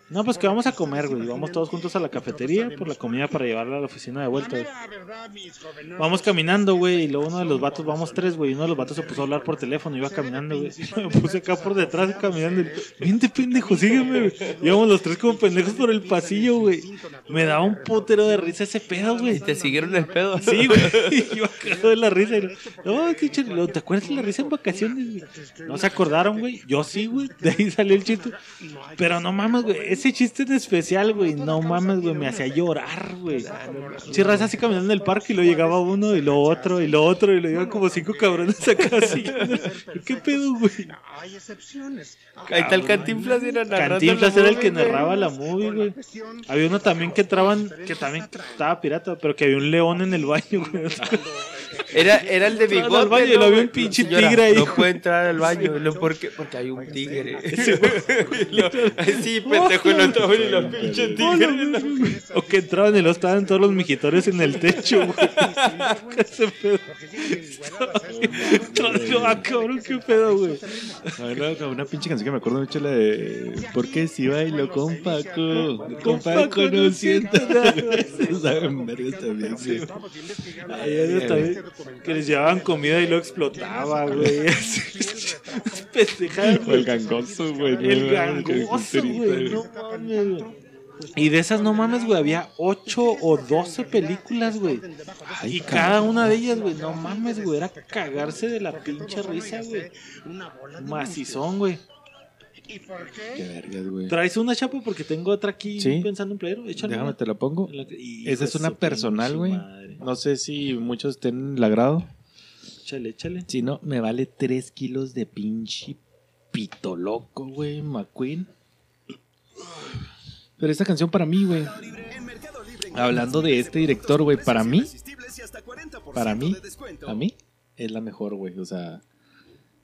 No, pues que vamos a comer, güey. Vamos todos juntos a la cafetería por la comida para llevarla a la oficina de vuelta, güey. Vamos caminando, güey, y luego uno de los vatos, vamos tres, güey, y uno de los vatos se puso a hablar por teléfono, iba caminando, güey. Me puse acá por detrás caminando. y, Vente, pendejo, sígueme, güey. Íbamos los tres como pendejos por el pasillo, güey. Me daba un putero de risa ese pedo, güey. Te siguieron el pedo. Sí, güey. Iba cagado de la risa. y, No, qué chido. ¿Te acuerdas de la risa en vacaciones, güey? No se acordaron, güey. Yo sí, güey. De ahí salió el chiste. Pero no mames, güey. Ese chiste en especial, güey. No mames, güey. Me hacía llorar, güey. Sí, raza así caminando en el parque y lo llegaba uno y lo otro y lo otro y lo iban como cinco cabrones acá así. ¿Qué pedo, güey? Ahí está el Cantinflas era narrando Cantinflas la era el que narraba la movie, güey. Había uno también que entraban, que también estaba pirata, pero que había un león en el baño, güey. Era, era el de bigote. al baño ¿no, lo había güey? un pinche Señora, tigre ahí, No puede entrar al baño. ¿no? ¿Por qué? Porque hay un tigre. Sí, pendejo, y los pinche tigre. O que entraban y lo estaban todos los mijitorios en el techo, güey. Ah, cabrón, qué pedo, güey. Una, una pinche canción que me acuerdo mucho la de ¿Por qué si bailo con Paco? Con Paco no siento nada. Saben vergas también, sí. Ay, eso también. Que les llevaban comida y luego explotaba, güey. Pendejadas, el gangoso, güey. El gangoso, güey. No mames. Y de esas, no mames, güey, había 8 o 12 películas, güey. Y cada una de ellas, güey, no mames, güey, era cagarse de la pinche risa, güey. Macizón, güey. Qué vergas, güey. ¿Traes una chapa? Porque tengo otra aquí Sí. pensando en playero. Échale. Déjame, una. te la pongo. La Esa es una personal, güey. No sé si muchos estén en el agrado. Échale, échale. Si no, me vale 3 kilos de pinche pito loco, güey, McQueen. Pero esta canción para mí, güey. Hablando de este director, güey, para mí, para mí, a mí, es la mejor, güey. O sea,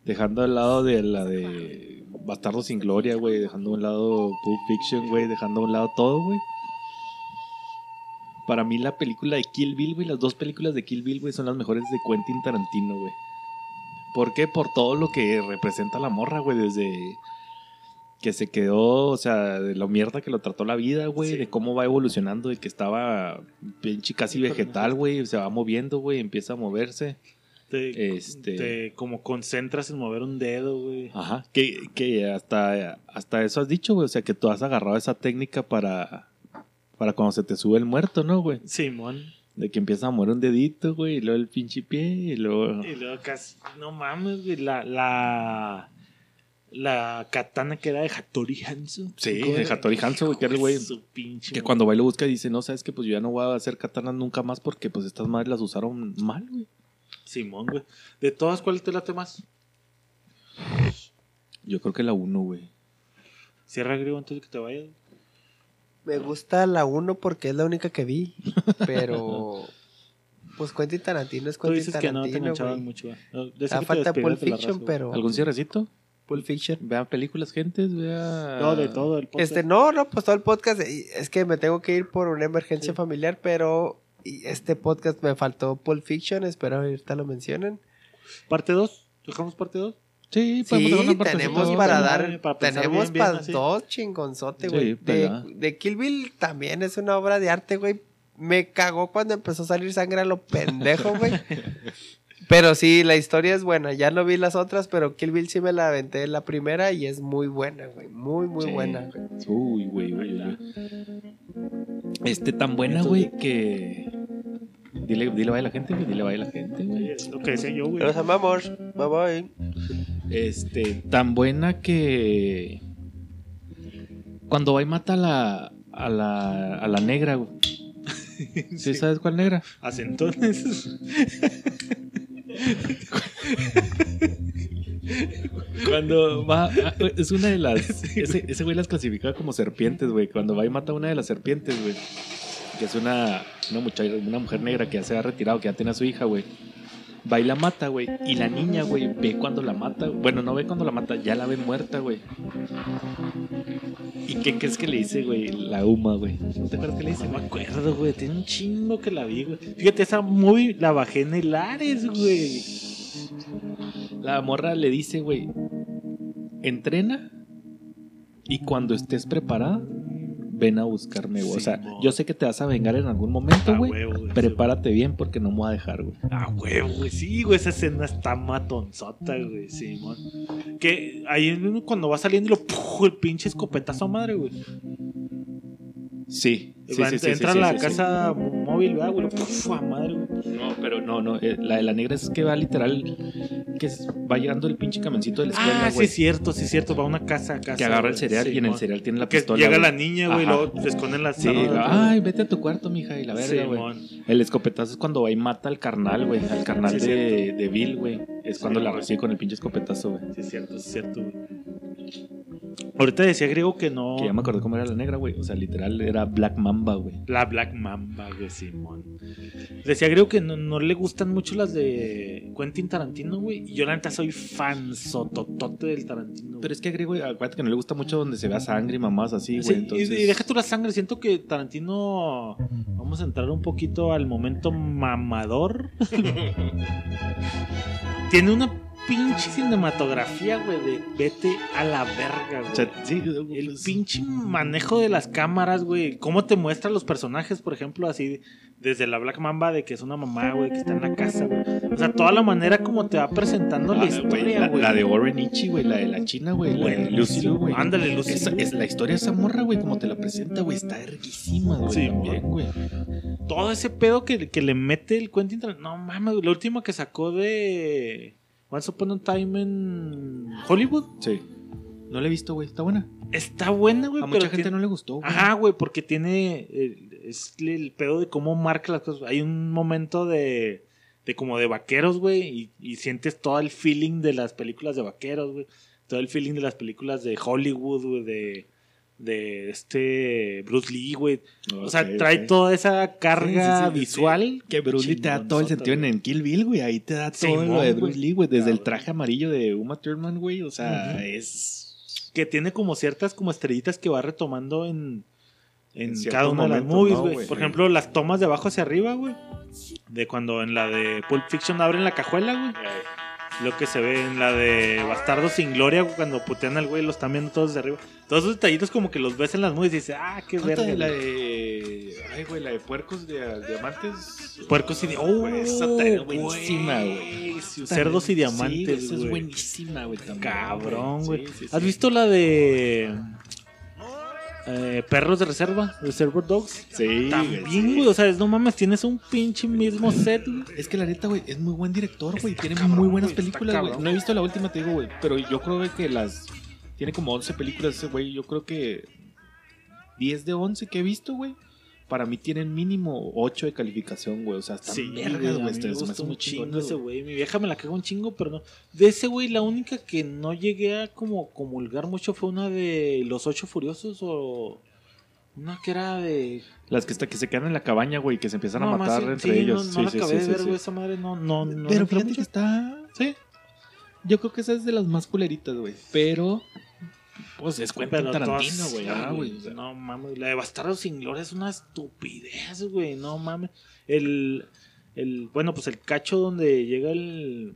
dejando al lado de la de Bastardo sin Gloria, güey, dejando a un lado Pulp Fiction, güey, dejando a un lado todo, güey. Para mí la película de Kill Bill, güey, las dos películas de Kill Bill, güey, son las mejores de Quentin Tarantino, güey. ¿Por qué? Por todo lo que representa la morra, güey, desde que se quedó, o sea, de lo mierda que lo trató la vida, güey, Sí. de cómo va evolucionando, de que estaba pinche casi vegetal, güey, se va moviendo, güey, empieza a moverse. Te, Este- te como concentras en mover un dedo, güey. Ajá, que, que hasta, hasta eso has dicho, güey, o sea, que tú has agarrado esa técnica para, para cuando se te sube el muerto, ¿no, güey? Simón. De que empieza a mover un dedito, güey, y luego el pinche pie, y luego... Y luego casi, no mames, güey, la, la, la katana que era de Hattori Hanzo. Sí, ¿Cómo de? Hattori Hanzo, güey, que era el güey Que cuando va y lo busca dice, no, sabes que pues yo ya no voy a hacer katanas nunca más porque pues estas madres las usaron mal, güey. Simón, güey. De todas, ¿cuál te late más? Yo creo que la uno, güey. Cierra griego antes de que te vayas. Me gusta la 1 porque es la única que vi. Pero. Pues Quentin Tarantino es Tú Quentin dices que no te Tarantino. enganchaban mucho, ese Ah, que te falta Pulp Fiction, pero. ¿Algún cierrecito? Pulp Fiction. Vean películas, gentes, vea... No, de todo el podcast. Este, no, no, pues todo el podcast. Es que me tengo que ir por una emergencia familiar, pero. Y este podcast me faltó Pulp Fiction. Espero ahorita lo mencionen. Parte 2. ¿Dejamos parte 2? Sí, Sí, tenemos para dar. Para pensar tenemos bien, bien, para así. dos chingonzote, Sí, güey. de, pelada. de Kill Bill también es una obra de arte, güey. Me cagó cuando empezó a salir sangre a lo pendejo, güey. Pero sí, la historia es buena. Ya no vi las otras, pero Kill Bill sí me la aventé la primera y es muy buena, güey. Muy, muy Sí. buena, güey. Uy, güey, uy. Este, tan buena, güey, que... Dile, dile vaya la gente, güey, dile vaya la gente, güey. Es lo que decía yo, güey. Los amamos. Bye bye. Este, tan buena que... Cuando va y mata a la, a la, a la negra, güey. ¿Sí, sabes cuál negra? Acentones. Cuando va, ah, es una de las, ese, ese güey las clasificaba como serpientes, güey. Cuando va y mata a una de las serpientes, güey. Que es una, una muchacha, una mujer negra que ya se ha retirado, que ya tiene a su hija, güey. Va y la mata, güey. Y la niña, güey, ve cuando la mata. Bueno, no ve cuando la mata, ya la ve muerta, güey. ¿Y qué crees que le dice, güey? La Uma, güey. ¿No te acuerdas que le dice? No me acuerdo, güey. Tiene un chingo que la vi, güey. Fíjate, esa movie la bajé en el Ares, güey. La morra le dice, güey, entrena y cuando estés preparada, ven a buscarme, güey. o sea, yo sé que te vas a vengar en algún momento, güey. Prepárate bien porque no me voy a dejar, güey. Ah, huevo, güey. Sí, güey, esa escena está matonzota, güey. Sí, mon. Que ahí cuando va saliendo y lo ¡puf! el pinche escopetazo madre, güey. Sí, sí, entra a la casa móvil, ¿verdad, güey? ¡Puf! a madre, güey. No, pero no, no. eh, la de la negra es que va literal, que va llegando el pinche camioncito de la escuela, Ah, sí, güey. es cierto, sí, es cierto. Va a una casa, a casa. que agarra el cereal y en el cereal tiene la Que pistola. llega güey. la niña, güey, Ajá. luego se esconde en la Sí, ay, vete a tu cuarto, mija, y la verga, güey. El escopetazo es cuando va y mata al carnal, güey. Al carnal Sí, de, de Bill, güey. Es cuando Sí, la recibe con el pinche escopetazo, güey. Sí, es cierto, sí, es cierto, güey. Ahorita decía griego que no. Que ya me acordé cómo era la negra, güey. O sea, literal era Black Mamba, güey. La Black Mamba, güey, Simón. Decía creo que no, no le gustan mucho las de Quentin Tarantino, güey. Y yo la neta soy fan sototote del Tarantino. Pero es que agrego, acuérdate que no le gusta mucho donde se vea sangre y mamás así, Sí, güey. y- entonces... y, deja tú la sangre, siento que Tarantino. Vamos a entrar un poquito al momento mamador. Tiene una pinche cinematografía, güey, de vete a la verga, güey. O sea, sí, El pues, pinche manejo de las cámaras, güey. ¿Cómo te muestra los personajes, por ejemplo, así desde la Black Mamba de que es una mamá, güey, que está en la casa, güey? O sea, toda la manera como te va presentando ah, la güey, historia, güey. la de Warren Ichi, güey, la de la China, güey, la de Lucy güey. Ándale, Lucy Esa- es la historia de esa morra, güey, como te la presenta, güey, está erguísima, güey, Sí, también, güey. Todo ese pedo que, que le mete el Quentin No mames, lo último que sacó de Once Upon a Time en Hollywood Sí. No la he visto, güey, está buena. está buena, güey. A pero mucha gente tiene- no le gustó, güey. Ajá, güey, porque tiene. eh, es el pedo de cómo marca las cosas. Hay un momento de. de como de vaqueros, güey. Y, y sientes todo el feeling de las películas de vaqueros, güey. Todo el feeling de las películas de Hollywood, güey. De. De este. Bruce Lee, güey. O sea, trae toda esa carga Sí, sí, sí, visual. Que Bruce Lee te da todo el sentido en, güey. en Kill Bill, güey. Ahí te da todo lo de. Bruce Lee, güey. Desde el traje amarillo de Uma Thurman, güey. O sea, es. que tiene como ciertas como estrellitas que va retomando en, en, cada una de las movies, ¿no, güey. güey? Por ejemplo, las tomas de abajo hacia arriba, güey. De cuando en la de Pulp Fiction abren la cajuela, güey. Lo que se ve en la de Bastardo sin Gloria, cuando putean al güey, lo están viendo todos de arriba. Todos esos detallitos como que los ves en las movies y dices, ah, qué ¿Cuánta verga. la de. Ay, güey, la de puercos de diamantes. Puercos y diamantes. Güey, esa está buenísima, güey. Cerdos y diamantes, Sí, esa es buenísima, güey. también, Cabrón, güey. Sí, sí, ¿Has visto la de eh, Perros de Reserva? Reservoir Dogs. Sí, También, sí. güey. O sea, es- no mames, tienes un pinche mismo set, güey. Es que la neta, güey, es muy buen director, güey. Tiene cabrón, muy buenas películas, güey. No he visto la última, te digo, güey. Pero yo creo que las. Tiene como 11 películas ese güey. Yo creo que 10 de 11 que he visto, güey. Para mí tienen mínimo 8 de calificación, güey. O sea, están vergas, güey, a me gusta un muy chingo ese güey. Mi vieja me la caga un chingo, pero no. De ese güey, la única que no llegué a como comulgar mucho fue una de Los Ocho Furiosos o una que era de... Las que, está, que se quedan en la cabaña, güey, que se empiezan a No, más, matar sí, entre sí, ellos. No, sí, no la sí, acabé sí, de sí, ver, sí. güey, esa madre no... no, no Pero fíjate mucho. que está. Sí. Yo creo que esa es de las más culeritas, güey. Pero. Pues es Quentin Tarantino, güey. Ah, güey. o sea, No mames, la de Bastardo sin Gloria es una estupidez, güey. No mames. El, el, bueno, pues el cacho donde llega el,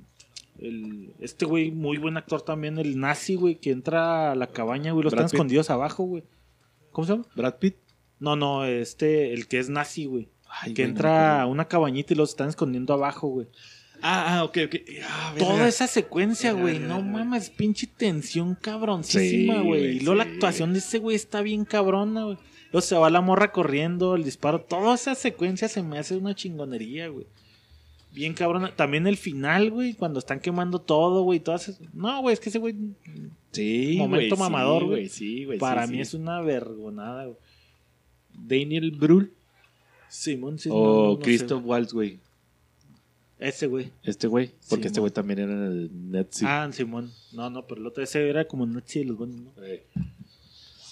el este güey, muy buen actor también, el nazi, güey, que entra a la cabaña, güey, los Brad están Pitt. escondidos abajo, güey. ¿Cómo se llama? Brad Pitt. No, no, este, el que es nazi, güey. Que entra a una cabañita y los están escondiendo abajo, güey. Ah, ah, ok, ok. Ah, Toda verga. esa secuencia, güey. No mames, pinche tensión cabroncísima, güey. y luego la actuación de ese güey está bien cabrona, güey. Luego se va la morra corriendo, el disparo. Toda esa secuencia se me hace una chingonería, güey. Bien cabrona. También el final, güey, cuando están quemando todo, güey. Todas esas- No, güey, es que ese güey Sí, Momento mamador, sí, güey. Sí, güey. para mí es una vergonada, güey. Daniel Brühl Simón, sí, o no, no sé. Christoph Waltz, güey. Ese güey. Este güey. Porque Sí, este güey también era el Nazi. Ah, Simón. No, no, pero el otro ese era como Nazi de los buenos, ¿no?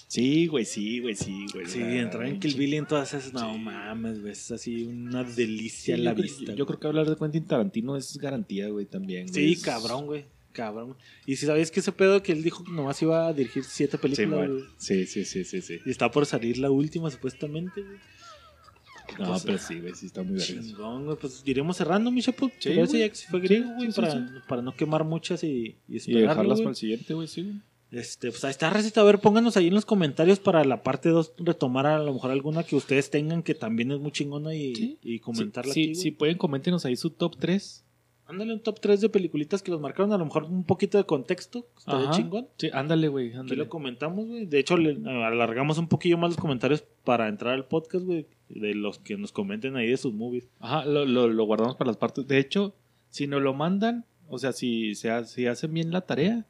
Sí, güey, sí, güey, sí, güey. Sí, entrar en Kill Bill y en todas esas. No mames, güey. Es así una delicia Sí, a la yo, creo- vista. yo creo que hablar de Quentin Tarantino es garantía, güey, también. Sí, cabrón, güey. Cabrón. Y si sabías que ese pedo que él dijo que nomás iba a dirigir siete Sí, películas, güey. sí, sí, sí, sí, sí. Y está por salir la última, supuestamente, güey. No, Pues, pero sí, güey, sí está muy vergas. Chingón, güey. Pues iremos cerrando, mi chapo. Sí, ¿Te parece güey. ya que se fue Sí, griego, güey? sí, sí, para, sí. para no quemar muchas y, y Y dejarlas para el siguiente, güey, sí. güey. Este, pues ahí está, Recita. A ver, pónganos ahí en los comentarios para la parte 2 retomar a lo mejor alguna que ustedes tengan que también es muy chingona y, Sí. y comentarla Sí, aquí, sí, sí, pueden, coméntenos ahí su top 3. Ándale un top 3 de peliculitas que los marcaron, a lo mejor un poquito de contexto, estaría chingón. Sí, ándale, güey, Aquí lo comentamos, güey. De hecho, le alargamos un poquillo más los comentarios para entrar al podcast, güey. De los que nos comenten ahí de sus movies. Ajá, lo, lo, lo guardamos para las partes. De hecho, si nos lo mandan, o sea, si, se ha- si hacen bien la tarea,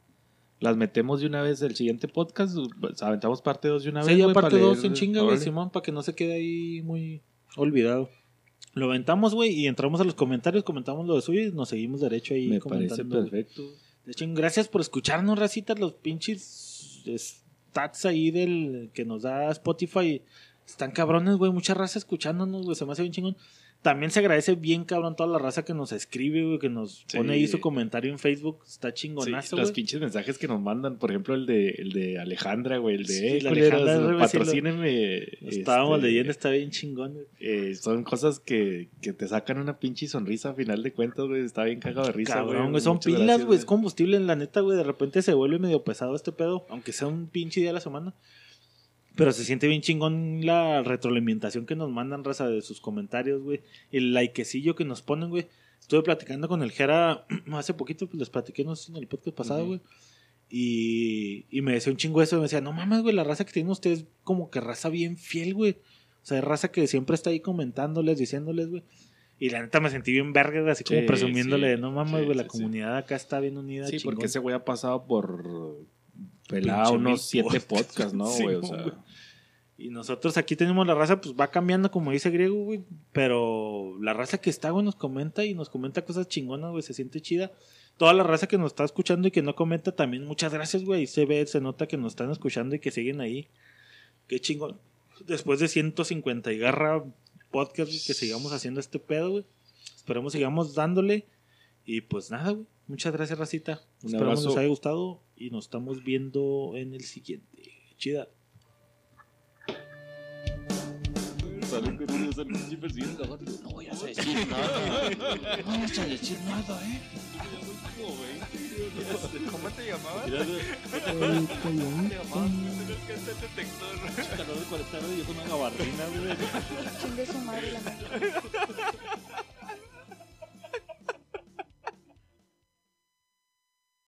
las metemos de una vez del siguiente podcast, pues, aventamos parte 2 de una Sí, vez. ya güey, parte para 2 leer- en chinga, güey. Simón, para que no se quede ahí muy olvidado. Lo aventamos, güey, y entramos a los comentarios, comentamos lo de suyo y nos seguimos derecho ahí Me parece perfecto. De hecho, gracias por escucharnos, racitas, los pinches stats ahí del que nos da Spotify. Están cabrones, güey, mucha raza escuchándonos, güey, se me hace bien chingón. También se agradece bien, cabrón, toda la raza que nos escribe, güey, que nos Sí. pone ahí su comentario en Facebook. Está Sí, chingonazo, los güey. pinches mensajes que nos mandan, por ejemplo, el de, el de Alejandra, güey, el de, Sí, culeros, Alejandra sí patrocínenme. Estábamos este, leyendo, está bien chingón, güey. eh, son cosas que, que te sacan una pinche sonrisa a final de cuentas, güey. Está bien cagado de risa, Cabrón, güey, son pilas, gracias, güey, es combustible en la neta, güey. De repente se vuelve medio pesado este pedo, aunque sea un pinche día a la semana. Pero se siente bien chingón la retroalimentación que nos mandan, raza, de sus comentarios, güey. El likecillo que nos ponen, güey. Estuve platicando con el Jera hace poquito, pues les platiqué, no sé, en el podcast pasado, güey. Y, y me decía un chingo eso, me decía, no mames, güey, la raza que tienen ustedes como que raza bien fiel, güey. O sea, es raza que siempre está ahí comentándoles, diciéndoles, güey. Y la neta me sentí bien verga, así como Sí, presumiéndole, sí, no mames, güey, la sí, comunidad acá está bien unida. Sí, chingón". porque ese güey ha pasado por pelado unos siete podcasts. ¿no, güey? o sea. Y nosotros aquí tenemos la raza, pues va cambiando, como dice Griego, güey. Pero la raza que está, güey, nos comenta y nos comenta cosas chingonas, güey, se siente chida. Toda la raza que nos está escuchando y que no comenta también, muchas gracias, güey. Se ve, se nota que nos están escuchando y que siguen ahí. Qué chingón. Después de 150 y garra podcast, güey, que sigamos haciendo este pedo, güey. Esperemos sigamos dándole. Y pues nada, güey. Muchas gracias, racita. Un Esperamos abrazo. les haya gustado y nos estamos viendo en el siguiente. Chida. No voy a decir nada. No vas a decir nada, ¿eh? ¿Cómo te llamabas? El colón. Tienes que hacer detector. calor de 40 grados y yo con una gabardina, güey. Chingue su madre la madre.